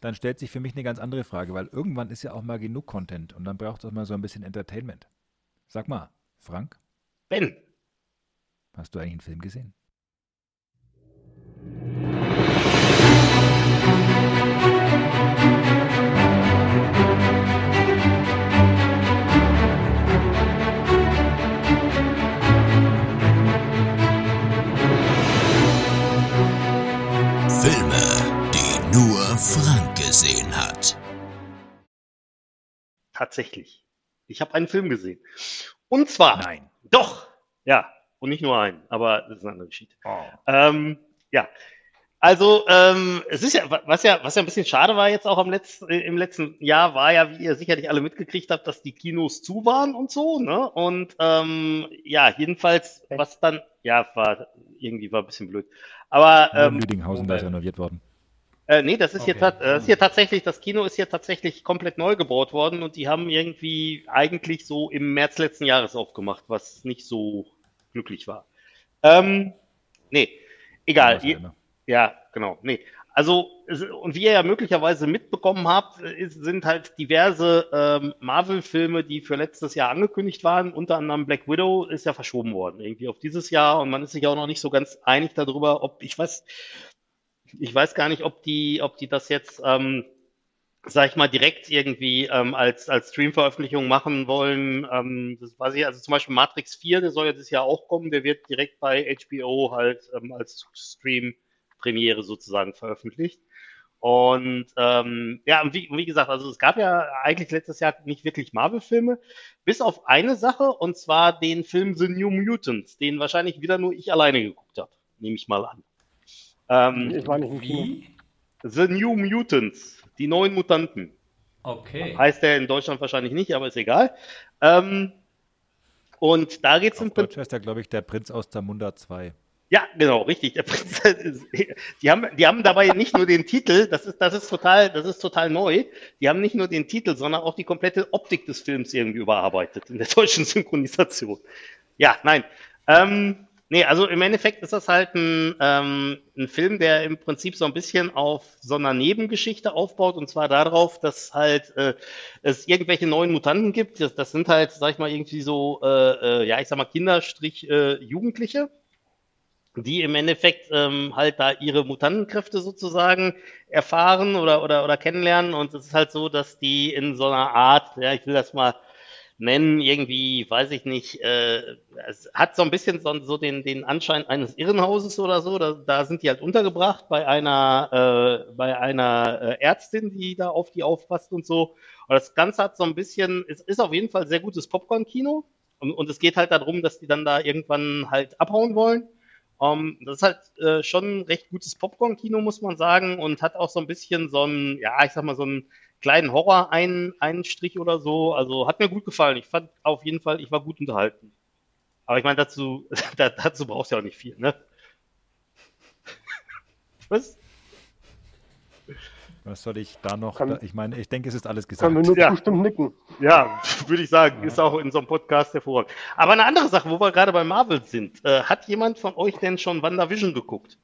dann stellt sich für mich eine ganz andere Frage, weil irgendwann ist ja auch mal genug Content und dann braucht es auch mal so ein bisschen Entertainment. Sag mal, Frank? Ben! Hast du eigentlich einen Film gesehen? Tatsächlich. Ich habe einen Film gesehen. Und zwar. Nein. Doch. Ja. Und nicht nur einen, aber das ist eine andere Geschichte. Oh. Ähm, ja. Also, ähm, es ist ja, was ja, was ja ein bisschen schade war jetzt auch am letzten, im letzten Jahr, war ja, wie ihr sicherlich alle mitgekriegt habt, dass die Kinos zu waren und so, ne? Und ähm, ja, jedenfalls, was dann, ja, war irgendwie war ein bisschen blöd. Aber ähm, Lüdinghausen, da ist renoviert worden. Äh, nee, das ist, okay. hier, äh, ist hier tatsächlich, das Kino ist hier tatsächlich komplett neu gebaut worden und die haben irgendwie eigentlich so im März letzten Jahres aufgemacht, was nicht so glücklich war. Ähm, nee, egal. Ja, ja, genau, nee. Also, und wie ihr ja möglicherweise mitbekommen habt, ist, sind halt diverse ähm, Marvel-Filme, die für letztes Jahr angekündigt waren. Unter anderem Black Widow ist ja verschoben worden, irgendwie auf dieses Jahr. Und man ist sich auch noch nicht so ganz einig darüber, ob, ich weiß, ich weiß gar nicht, ob die, ob die das jetzt, ähm, sag ich mal, direkt irgendwie ähm, als, als Stream-Veröffentlichung machen wollen. Ähm, das weiß ich, also zum Beispiel Matrix 4, der soll ja dieses Jahr auch kommen, der wird direkt bei HBO halt ähm, als Stream-Premiere sozusagen veröffentlicht. Und ähm, ja, wie, wie gesagt, also es gab ja eigentlich letztes Jahr nicht wirklich Marvel-Filme, bis auf eine Sache, und zwar den Film The New Mutants, den wahrscheinlich wieder nur ich alleine geguckt habe, nehme ich mal an. Ähm, ich war nicht Kino. The New Mutants, die neuen Mutanten. Okay. Heißt der in Deutschland wahrscheinlich nicht, aber ist egal. Ähm, und da geht es im Prinzip. heißt der, glaube ich, der Prinz aus Zamunda 2. Ja, genau, richtig. Der Prinz, die, haben, die haben dabei nicht nur den Titel, das ist, das, ist total, das ist total neu. Die haben nicht nur den Titel, sondern auch die komplette Optik des Films irgendwie überarbeitet in der deutschen Synchronisation. Ja, nein. Ähm, Nee, also im Endeffekt ist das halt ein, ähm, ein Film, der im Prinzip so ein bisschen auf so einer Nebengeschichte aufbaut und zwar darauf, dass halt äh, es irgendwelche neuen Mutanten gibt. Das, das sind halt, sag ich mal, irgendwie so, äh, äh, ja, ich sag mal, Kinderstrich äh, Jugendliche, die im Endeffekt ähm, halt da ihre Mutantenkräfte sozusagen erfahren oder, oder, oder kennenlernen. Und es ist halt so, dass die in so einer Art, ja, ich will das mal nennen, irgendwie, weiß ich nicht, äh, es hat so ein bisschen so, so den, den Anschein eines Irrenhauses oder so. Da, da sind die halt untergebracht bei einer, äh, bei einer äh, Ärztin, die da auf die aufpasst und so. Und das Ganze hat so ein bisschen, es ist auf jeden Fall sehr gutes Popcorn-Kino. Und, und es geht halt darum, dass die dann da irgendwann halt abhauen wollen. Um, das ist halt äh, schon ein recht gutes Popcorn-Kino, muss man sagen, und hat auch so ein bisschen so ein, ja, ich sag mal, so einen kleinen Horror-Einstrich oder so. Also hat mir gut gefallen. Ich fand auf jeden Fall, ich war gut unterhalten. Aber ich meine, dazu, dazu brauchst du ja auch nicht viel, ne? Was? Was soll ich da noch? Kann, da, ich meine, ich denke, es ist alles gesagt. Können wir nur ja. zustimmen nicken. Ja, würde ich sagen, ist auch in so einem Podcast hervorragend. Aber eine andere Sache, wo wir gerade bei Marvel sind. Äh, hat jemand von euch denn schon WandaVision geguckt?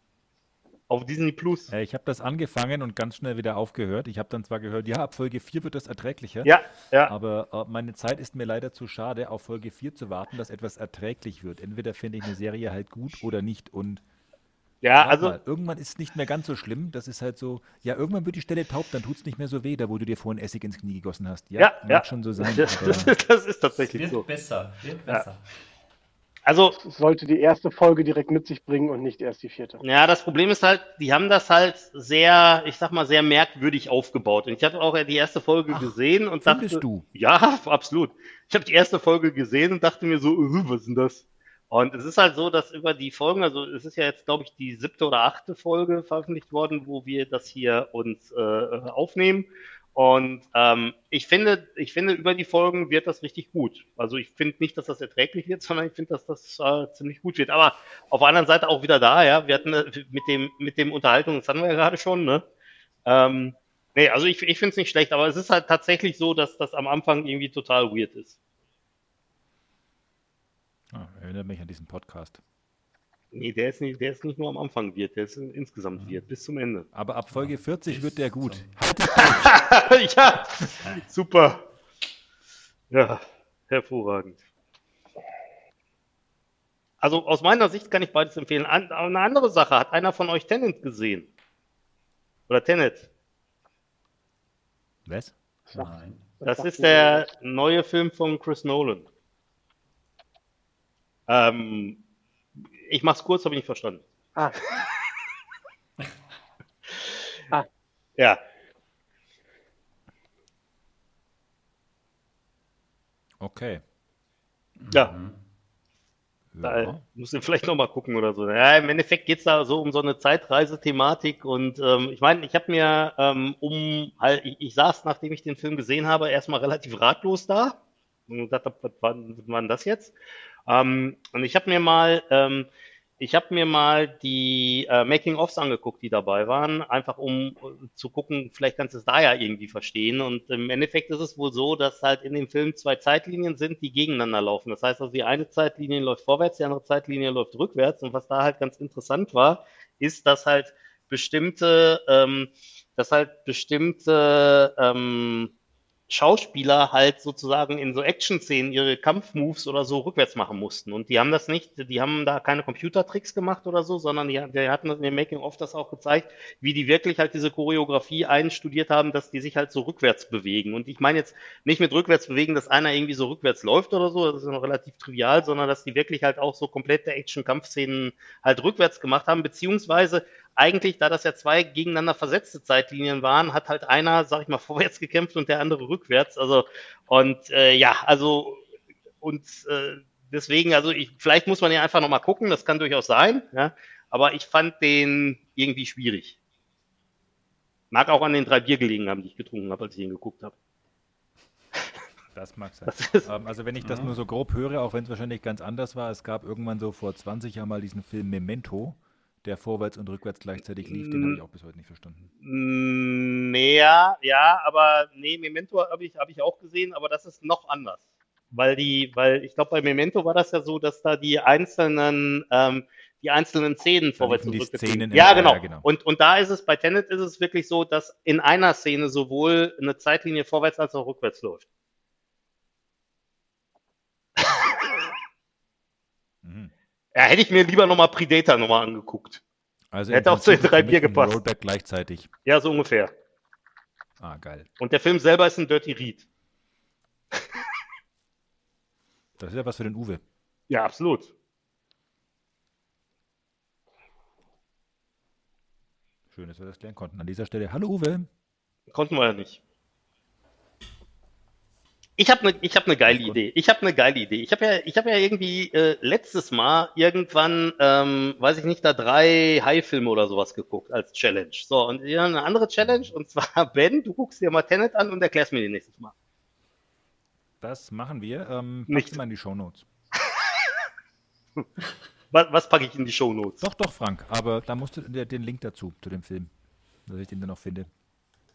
Auf Disney Plus. Äh, ich habe das angefangen und ganz schnell wieder aufgehört. Ich habe dann zwar gehört, ja, ab Folge 4 wird das erträglicher. Ja, ja. Aber äh, meine Zeit ist mir leider zu schade, auf Folge 4 zu warten, dass etwas erträglich wird. Entweder finde ich eine Serie halt gut oder nicht. Und ja, also. Mal, irgendwann ist es nicht mehr ganz so schlimm. Das ist halt so, ja, irgendwann wird die Stelle taub, dann tut es nicht mehr so weh, da wo du dir vorhin Essig ins Knie gegossen hast. Ja, ja mag ja. schon so sein. Das, das, ist, das ist tatsächlich wird so. besser, wird besser. Ja. Also. Sollte die erste Folge direkt mit sich bringen und nicht erst die vierte. Ja, das Problem ist halt, die haben das halt sehr, ich sag mal, sehr merkwürdig aufgebaut. Und ich habe auch die erste Folge Ach, gesehen und dachte. du? Ja, absolut. Ich habe die erste Folge gesehen und dachte mir so, uh, was ist denn das? Und es ist halt so, dass über die Folgen, also es ist ja jetzt, glaube ich, die siebte oder achte Folge veröffentlicht worden, wo wir das hier uns äh, aufnehmen. Und ähm, ich finde, ich finde, über die Folgen wird das richtig gut. Also ich finde nicht, dass das erträglich wird, sondern ich finde, dass das äh, ziemlich gut wird. Aber auf der anderen Seite auch wieder da, ja. Wir hatten äh, mit dem, mit dem Unterhaltung, das hatten wir ja gerade schon, ne? Ähm, nee, also ich, ich finde es nicht schlecht, aber es ist halt tatsächlich so, dass das am Anfang irgendwie total weird ist. Ah, erinnert mich an diesen Podcast. Nee, der ist nicht, der ist nicht nur am Anfang wird, der ist insgesamt ja. wird, bis zum Ende. Aber ab Folge 40 wird der gut. Halt ja, super. Ja, hervorragend. Also aus meiner Sicht kann ich beides empfehlen. An, eine andere Sache, hat einer von euch Tenet gesehen? Oder Tenet? Was? Nein. Das ist der neue Film von Chris Nolan. Ähm, ich mach's kurz, habe ich nicht verstanden. Ah. ah. Ja. Okay. Ja. Mhm. Da ja. musst du vielleicht nochmal gucken oder so. Ja, im Endeffekt geht's da so um so eine Zeitreisethematik und ähm, ich meine, ich habe mir ähm, um, halt, ich, ich, saß, nachdem ich den Film gesehen habe, erstmal relativ ratlos da und dachte, was war, was war denn das jetzt? Ähm, und ich habe mir mal, ähm, ich habe mir mal die äh, Making-ofs angeguckt, die dabei waren, einfach um uh, zu gucken, vielleicht kannst du es da ja irgendwie verstehen. Und im Endeffekt ist es wohl so, dass halt in dem Film zwei Zeitlinien sind, die gegeneinander laufen. Das heißt also, die eine Zeitlinie läuft vorwärts, die andere Zeitlinie läuft rückwärts. Und was da halt ganz interessant war, ist, dass halt bestimmte, ähm, dass halt bestimmte ähm, Schauspieler halt sozusagen in so Action-Szenen ihre Kampfmoves oder so rückwärts machen mussten. Und die haben das nicht, die haben da keine Computertricks gemacht oder so, sondern die, die hatten das in dem Making-of das auch gezeigt, wie die wirklich halt diese Choreografie einstudiert haben, dass die sich halt so rückwärts bewegen. Und ich meine jetzt nicht mit rückwärts bewegen, dass einer irgendwie so rückwärts läuft oder so, das ist noch relativ trivial, sondern dass die wirklich halt auch so komplette Action-Kampfszenen halt rückwärts gemacht haben, beziehungsweise eigentlich, da das ja zwei gegeneinander versetzte Zeitlinien waren, hat halt einer, sag ich mal, vorwärts gekämpft und der andere rückwärts. Also, und äh, ja, also, und äh, deswegen, also ich, vielleicht muss man ja einfach nochmal gucken, das kann durchaus sein, ja, aber ich fand den irgendwie schwierig. Mag auch an den drei Bier gelegen haben, die ich getrunken habe, als ich ihn geguckt habe. Das mag sein. Das ähm, also wenn ich das nur so grob höre, auch wenn es wahrscheinlich ganz anders war, es gab irgendwann so vor 20 Jahren mal diesen Film Memento der vorwärts und rückwärts gleichzeitig lief, den habe ich auch bis heute nicht verstanden. Naja, ja, aber nee, Memento habe ich, hab ich auch gesehen, aber das ist noch anders. Weil die, weil ich glaube, bei Memento war das ja so, dass da die einzelnen, ähm, die einzelnen Szenen vorwärts und rückwärts. Szenen ja, genau. Ja, genau. Und, und da ist es, bei Tenet ist es wirklich so, dass in einer Szene sowohl eine Zeitlinie vorwärts als auch rückwärts läuft. Ja, hätte ich mir lieber nochmal Predator nochmal angeguckt. Also Hätte auch zu den drei Bier gepasst. Rollback gleichzeitig. Ja, so ungefähr. Ah, geil. Und der Film selber ist ein Dirty Read. Das ist ja was für den Uwe. Ja, absolut. Schön, dass wir das klären konnten. An dieser Stelle, hallo Uwe. Konnten wir ja nicht. Ich habe eine ich hab ne geile. Idee. Ich habe eine geile Idee. Ich habe ja, ich hab ja irgendwie äh, letztes Mal irgendwann, ähm, weiß ich nicht, da drei High-Filme oder sowas geguckt als Challenge. So, und ja, eine andere Challenge, und zwar, Ben, du guckst dir mal Tenet an und erklärst mir die nächstes Mal. Das machen wir. Ähm, Nicht. mal in die Shownotes. Was, was packe ich in die Shownotes? Doch, doch, Frank. Aber da musst du den den Link dazu, zu dem Film. Dass ich den dann noch finde.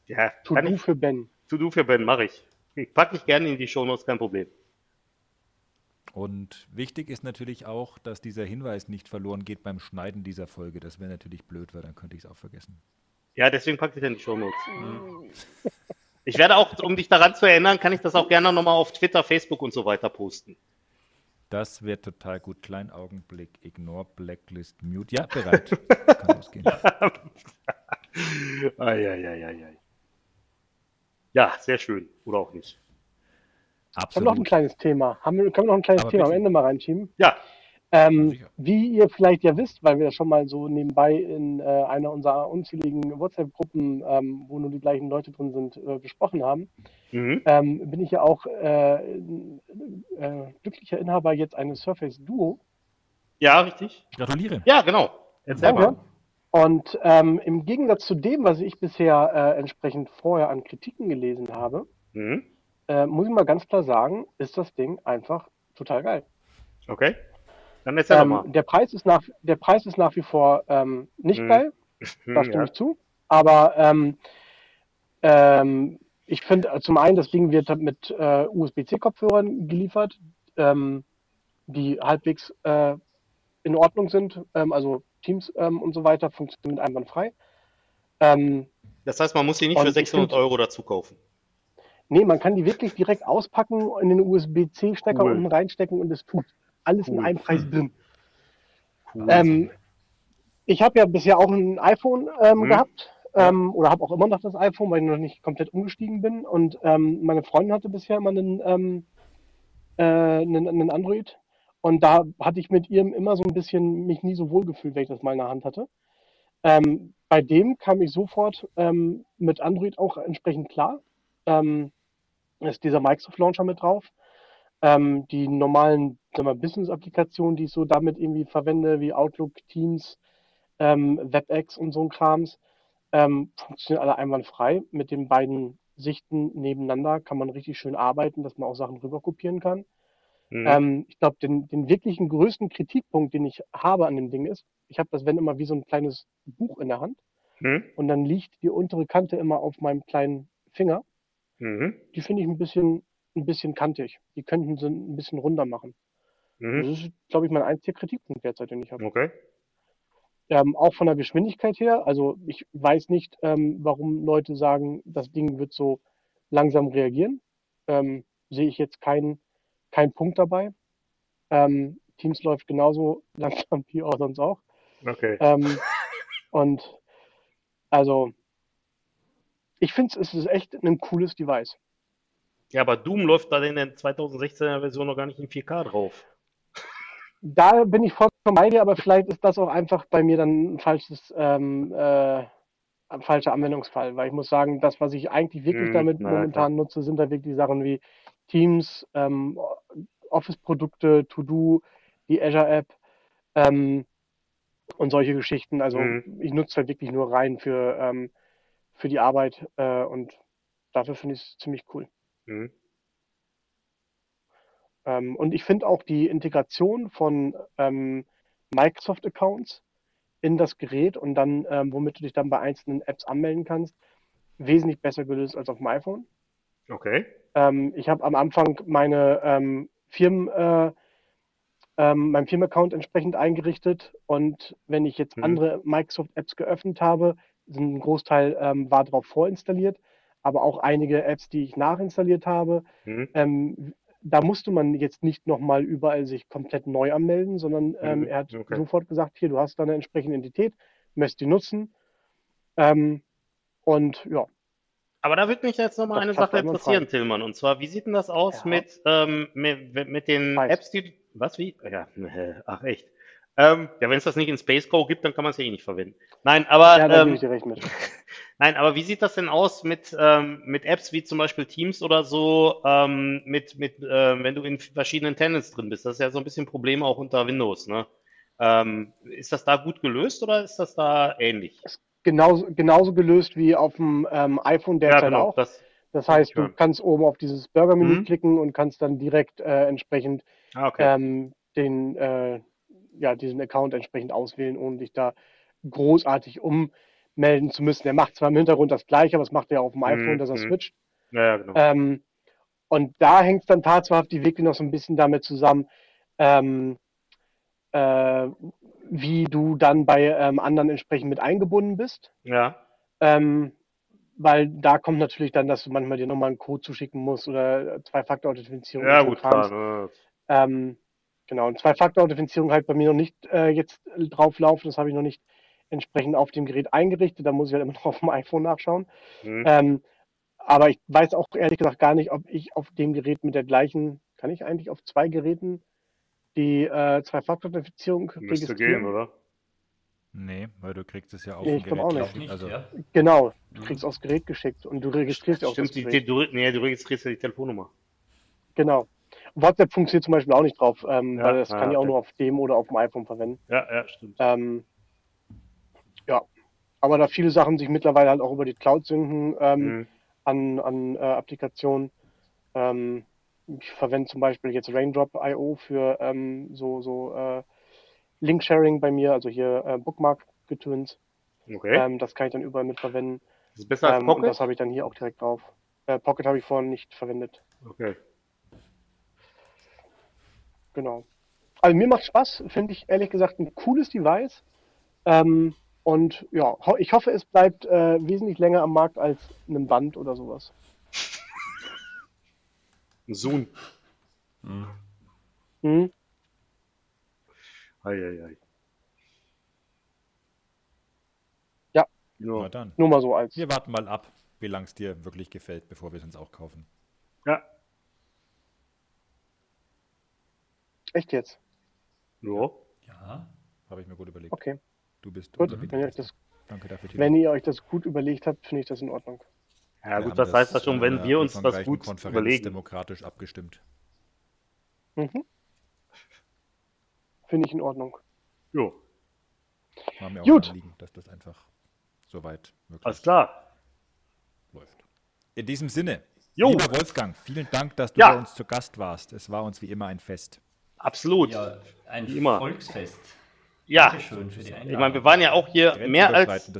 Ja, To do ich, für Ben. to do für Ben, mache ich. Ich. Packe ich gerne in die Shownotes, kein Problem. Und wichtig ist natürlich auch, dass dieser Hinweis nicht verloren geht beim Schneiden dieser Folge. Das wäre natürlich blöd, weil dann könnte ich es auch vergessen. Ja, deswegen packe ich in die Shownotes. Ich werde auch, um dich daran zu erinnern, kann ich das auch gerne nochmal auf Twitter, Facebook und so weiter posten. Das wäre total gut. Kleinen Augenblick. Ignore Blacklist Mute. Ja, bereit. Kann losgehen. Eieieiei. Ja, sehr schön. Oder auch nicht. Wir haben noch ein Absolut. kleines Thema. Haben wir, können wir noch ein kleines Aber Thema am bitte. Ende mal reinschieben? Ja, Ähm, sicher. wie ihr vielleicht ja wisst, weil wir das schon mal so nebenbei in äh, einer unserer unzähligen WhatsApp-Gruppen, ähm, wo nur die gleichen Leute drin sind, äh, besprochen haben, mhm. ähm, bin ich ja auch äh, äh, glücklicher Inhaber jetzt eines Surface Duo. ja, richtig. Gratuliere. Ja, genau. Erzähl Danke. mal. Und ähm, im Gegensatz zu dem, was ich bisher äh, entsprechend vorher an Kritiken gelesen habe, Mhm. äh, muss ich mal ganz klar sagen, ist das Ding einfach total geil. Okay. Dann erzähl Ähm, mal. der, Preis ist nach, der Preis ist nach wie vor ähm, nicht Mhm. geil, da stimme ja. ich zu. Aber ähm, ähm, ich finde äh, zum einen, das Ding wird mit äh, USB-C-Kopfhörern geliefert, ähm, die halbwegs äh, in Ordnung sind. Ähm, also Teams ähm, und so weiter funktionieren einwandfrei. Ähm, Das heißt, man muss die nicht für ich 600 find- Euro dazu kaufen. nee, man kann die wirklich direkt auspacken, in den USB-C-Stecker Cool. unten reinstecken und es tut alles in Cool. einem Preis drin. Cool. Ähm, ich habe ja bisher auch ein iPhone ähm, Mhm. gehabt ähm, oder habe auch immer noch das iPhone, weil ich noch nicht komplett umgestiegen bin. Und ähm, meine Freundin hatte bisher immer einen, ähm, äh, einen, einen Android. Und da hatte ich mit ihm immer so ein bisschen mich nie so wohl gefühlt, wenn ich das mal in der Hand hatte. Ähm, bei dem kam ich sofort ähm, mit Android auch entsprechend klar. Ähm, ist dieser Microsoft Launcher mit drauf. Ähm, die normalen Business-Applikationen, die ich so damit irgendwie verwende, wie Outlook, Teams, ähm, WebEx und so ein Krams, ähm, funktionieren alle einwandfrei. Mit den beiden Sichten nebeneinander kann man richtig schön arbeiten, dass man auch Sachen rüberkopieren kann. Mhm. Ähm, ich glaube, den, den wirklichen größten Kritikpunkt, den ich habe an dem Ding ist, ich habe das wenn immer wie so ein kleines Buch in der Hand Mhm. und dann liegt die untere Kante immer auf meinem kleinen Finger. Mhm. Die finde ich ein bisschen, ein bisschen kantig. Die könnten sie ein bisschen runder machen. Das Mhm. ist, glaube ich, mein einziger Kritikpunkt derzeit, den ich habe. Okay. Ähm, auch von der Geschwindigkeit her. Also ich weiß nicht, ähm, warum Leute sagen, das Ding wird so langsam reagieren. Ähm, sehe ich jetzt keinen keinen Punkt dabei. Ähm, Teams läuft genauso langsam wie auch sonst auch. Okay. Ähm, und also ich finde es ist echt ein cooles Device. Ja, aber Doom läuft da in der 2016er Version noch gar nicht in 4K drauf. Da bin ich vollkommen bei dir, aber vielleicht ist das auch einfach bei mir dann ein falsches, ähm, äh, ein falscher Anwendungsfall, weil ich muss sagen, das, was ich eigentlich wirklich Hm, damit na, momentan nutze, sind da wirklich Sachen wie Teams, ähm, Office-Produkte, To-Do, die Azure-App ähm, und solche Geschichten. Also Mhm. ich nutze halt wirklich nur rein für, ähm, für die Arbeit äh, und dafür finde ich es ziemlich cool. Mhm. Ähm, und ich finde auch die Integration von ähm, Microsoft-Accounts in das Gerät und dann, ähm, womit du dich dann bei einzelnen Apps anmelden kannst, wesentlich besser gelöst als auf dem iPhone. Okay. Ähm, ich habe am Anfang meine ähm, Firmen, äh, ähm, meinen Firmenaccount entsprechend eingerichtet und wenn ich jetzt Mhm. andere Microsoft-Apps geöffnet habe, sind ein Großteil ähm, war darauf vorinstalliert, aber auch einige Apps, die ich nachinstalliert habe, Mhm. ähm, da musste man jetzt nicht nochmal überall sich komplett neu anmelden, sondern ähm, Mhm, er hat okay. sofort gesagt, hier, du hast da eine entsprechende Entität, möchtest die nutzen. Und ja, Aber da würde mich jetzt nochmal eine Sache interessieren, Tillmann. Und zwar, wie sieht denn das aus Ja. mit, ähm, mit, mit den Weiß. Apps, die. Was, wie? Ja, ach, echt. Ähm, ja, wenn es das nicht in Space Go gibt, dann kann man es ja eh nicht verwenden. Nein, aber. ja, da ähm, ich dir recht mit. Nein, aber wie sieht das denn aus mit, ähm, mit Apps wie zum Beispiel Teams oder so, ähm, mit, mit, äh, wenn du in verschiedenen Tenants drin bist? Das ist ja so ein bisschen ein Problem auch unter Windows, ne? Ähm, ist das da gut gelöst oder ist das da ähnlich? Genauso, genauso gelöst wie auf dem ähm, iPhone derzeit auch. Das, Das heißt, du Ja. kannst oben auf dieses Burger-Menü Mhm. klicken und kannst dann direkt äh, entsprechend ah, okay. ähm, den, äh, ja, diesen Account entsprechend auswählen, ohne dich da großartig ummelden zu müssen. Er macht zwar im Hintergrund das gleiche, aber das macht er auf dem iPhone, dass er Mhm. switcht. Ja, ja, genau. Ähm, und da hängt es dann tatsächlich wirklich noch so ein bisschen damit zusammen, ähm, äh, wie du dann bei ähm, anderen entsprechend mit eingebunden bist. Ja. Ähm, weil da kommt natürlich dann, dass du manchmal dir nochmal einen Code zuschicken musst oder Zwei-Faktor-Authentifizierung. Ja, gut, klar. Ne? Ähm, genau, und Zwei-Faktor-Authentifizierung halt bei mir noch nicht äh, jetzt drauf laufen. Das habe ich noch nicht entsprechend auf dem Gerät eingerichtet. Da muss ich halt immer noch auf dem iPhone nachschauen. Hm. Ähm, aber ich weiß auch ehrlich gesagt gar nicht, ob ich auf dem Gerät mit der gleichen, kann ich eigentlich auf zwei Geräten die äh, Zwei-Faktor-Authentifizierung Müsste gehen, oder? Nee, weil du kriegst es ja auf Nee, dem ich Gerät auch nicht. ich. Nicht, Also, ja. Genau, du kriegst aufs Gerät geschickt und du registrierst ja auch Stimmt, das die, Gerät. die, du, nee, du registrierst ja die Telefonnummer. Genau. WhatsApp funktioniert zum Beispiel auch nicht drauf, ähm, Ja, weil das kann ich auch okay. nur auf dem oder auf dem iPhone verwenden. Ja, ja, stimmt. Ähm, ja, aber da viele Sachen sich mittlerweile halt auch über die Cloud synken ähm, Hm. an, an äh, Applikationen. Ähm, ich verwende zum Beispiel jetzt Raindrop.io für ähm, so, so äh, Link-Sharing bei mir, also hier äh, Bookmark-Getöns. Okay. Ähm, das kann ich dann überall mit verwenden. das ist besser als Ähm, und Pocket? das habe ich dann hier auch direkt drauf. Äh, Pocket habe ich vorhin nicht verwendet. Okay. Genau. Also mir macht Spaß, finde ich ehrlich gesagt ein cooles Device. Ähm, und ja, ho ich hoffe, es bleibt äh, wesentlich länger am Markt als einem Band oder sowas. Ein Zoom. Hm? Eieiei. Ja. na Ja. dann. Nur mal so als. Wir warten mal ab, wie lang es dir wirklich gefällt, bevor wir es uns auch kaufen. ja. Echt jetzt? Ja. Ja. Habe ich mir gut überlegt. Okay. Du bist Gut, unser wenn ihr, das, Danke dafür, wenn ihr euch das gut überlegt habt, finde ich das in Ordnung. Ja, Wir gut, was heißt das schon, wenn einer wir uns das gut Konferenz überlegen? demokratisch abgestimmt. Mhm. Finde ich in Ordnung. Jo, War mir auch Gut. ein Anliegen, dass das einfach soweit möglich alles klar. läuft. In diesem Sinne, Jo. lieber Wolfgang, vielen Dank, dass du Ja. bei uns zu Gast warst. Es war uns wie immer ein Fest. Absolut. Ja, ein Wie immer. Volksfest. Ja, ich meine, wir waren ja auch hier mehr als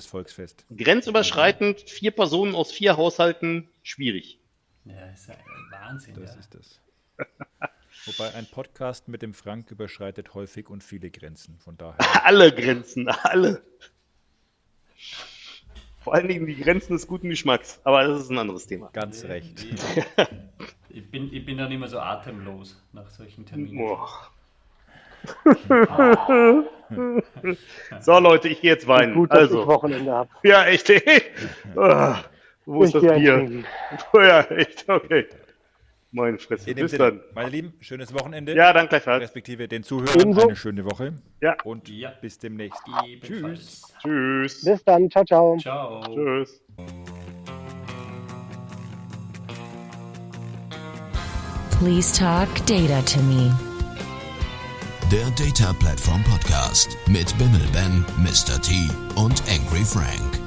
grenzüberschreitend. Vier Personen aus vier Haushalten, schwierig. Ja, ist ja Wahnsinn. Das ja. ist das. Wobei ein Podcast mit dem Frank überschreitet häufig und viele Grenzen. Von daher. Alle Grenzen, alle. Vor allen Dingen die Grenzen des guten Geschmacks. Aber das ist ein anderes Thema. Ganz recht. Ich, ich, bin, ich bin dann immer so atemlos nach solchen Terminen. Boah. so, Leute, ich gehe jetzt weinen. Gut, dass ich also, Wochenende habe. ja, echt. Ah, Wo ist Ich das gehe Bier? Ja, echt, okay. Meine Fresse. In dem Bis Sinne, dann. meine Lieben, schönes Wochenende. Ja, dann gleichfalls. Respektive den Zuhörern Ebenso. eine schöne Woche. Ja. Und Ja. bis demnächst. Ebenfalls. Tschüss. Bis dann. Ciao, ciao. Ciao. Tschüss. Please talk data to me. Der Data Platform Podcast mit Bimmel Ben, Mr. T und Angry Frank.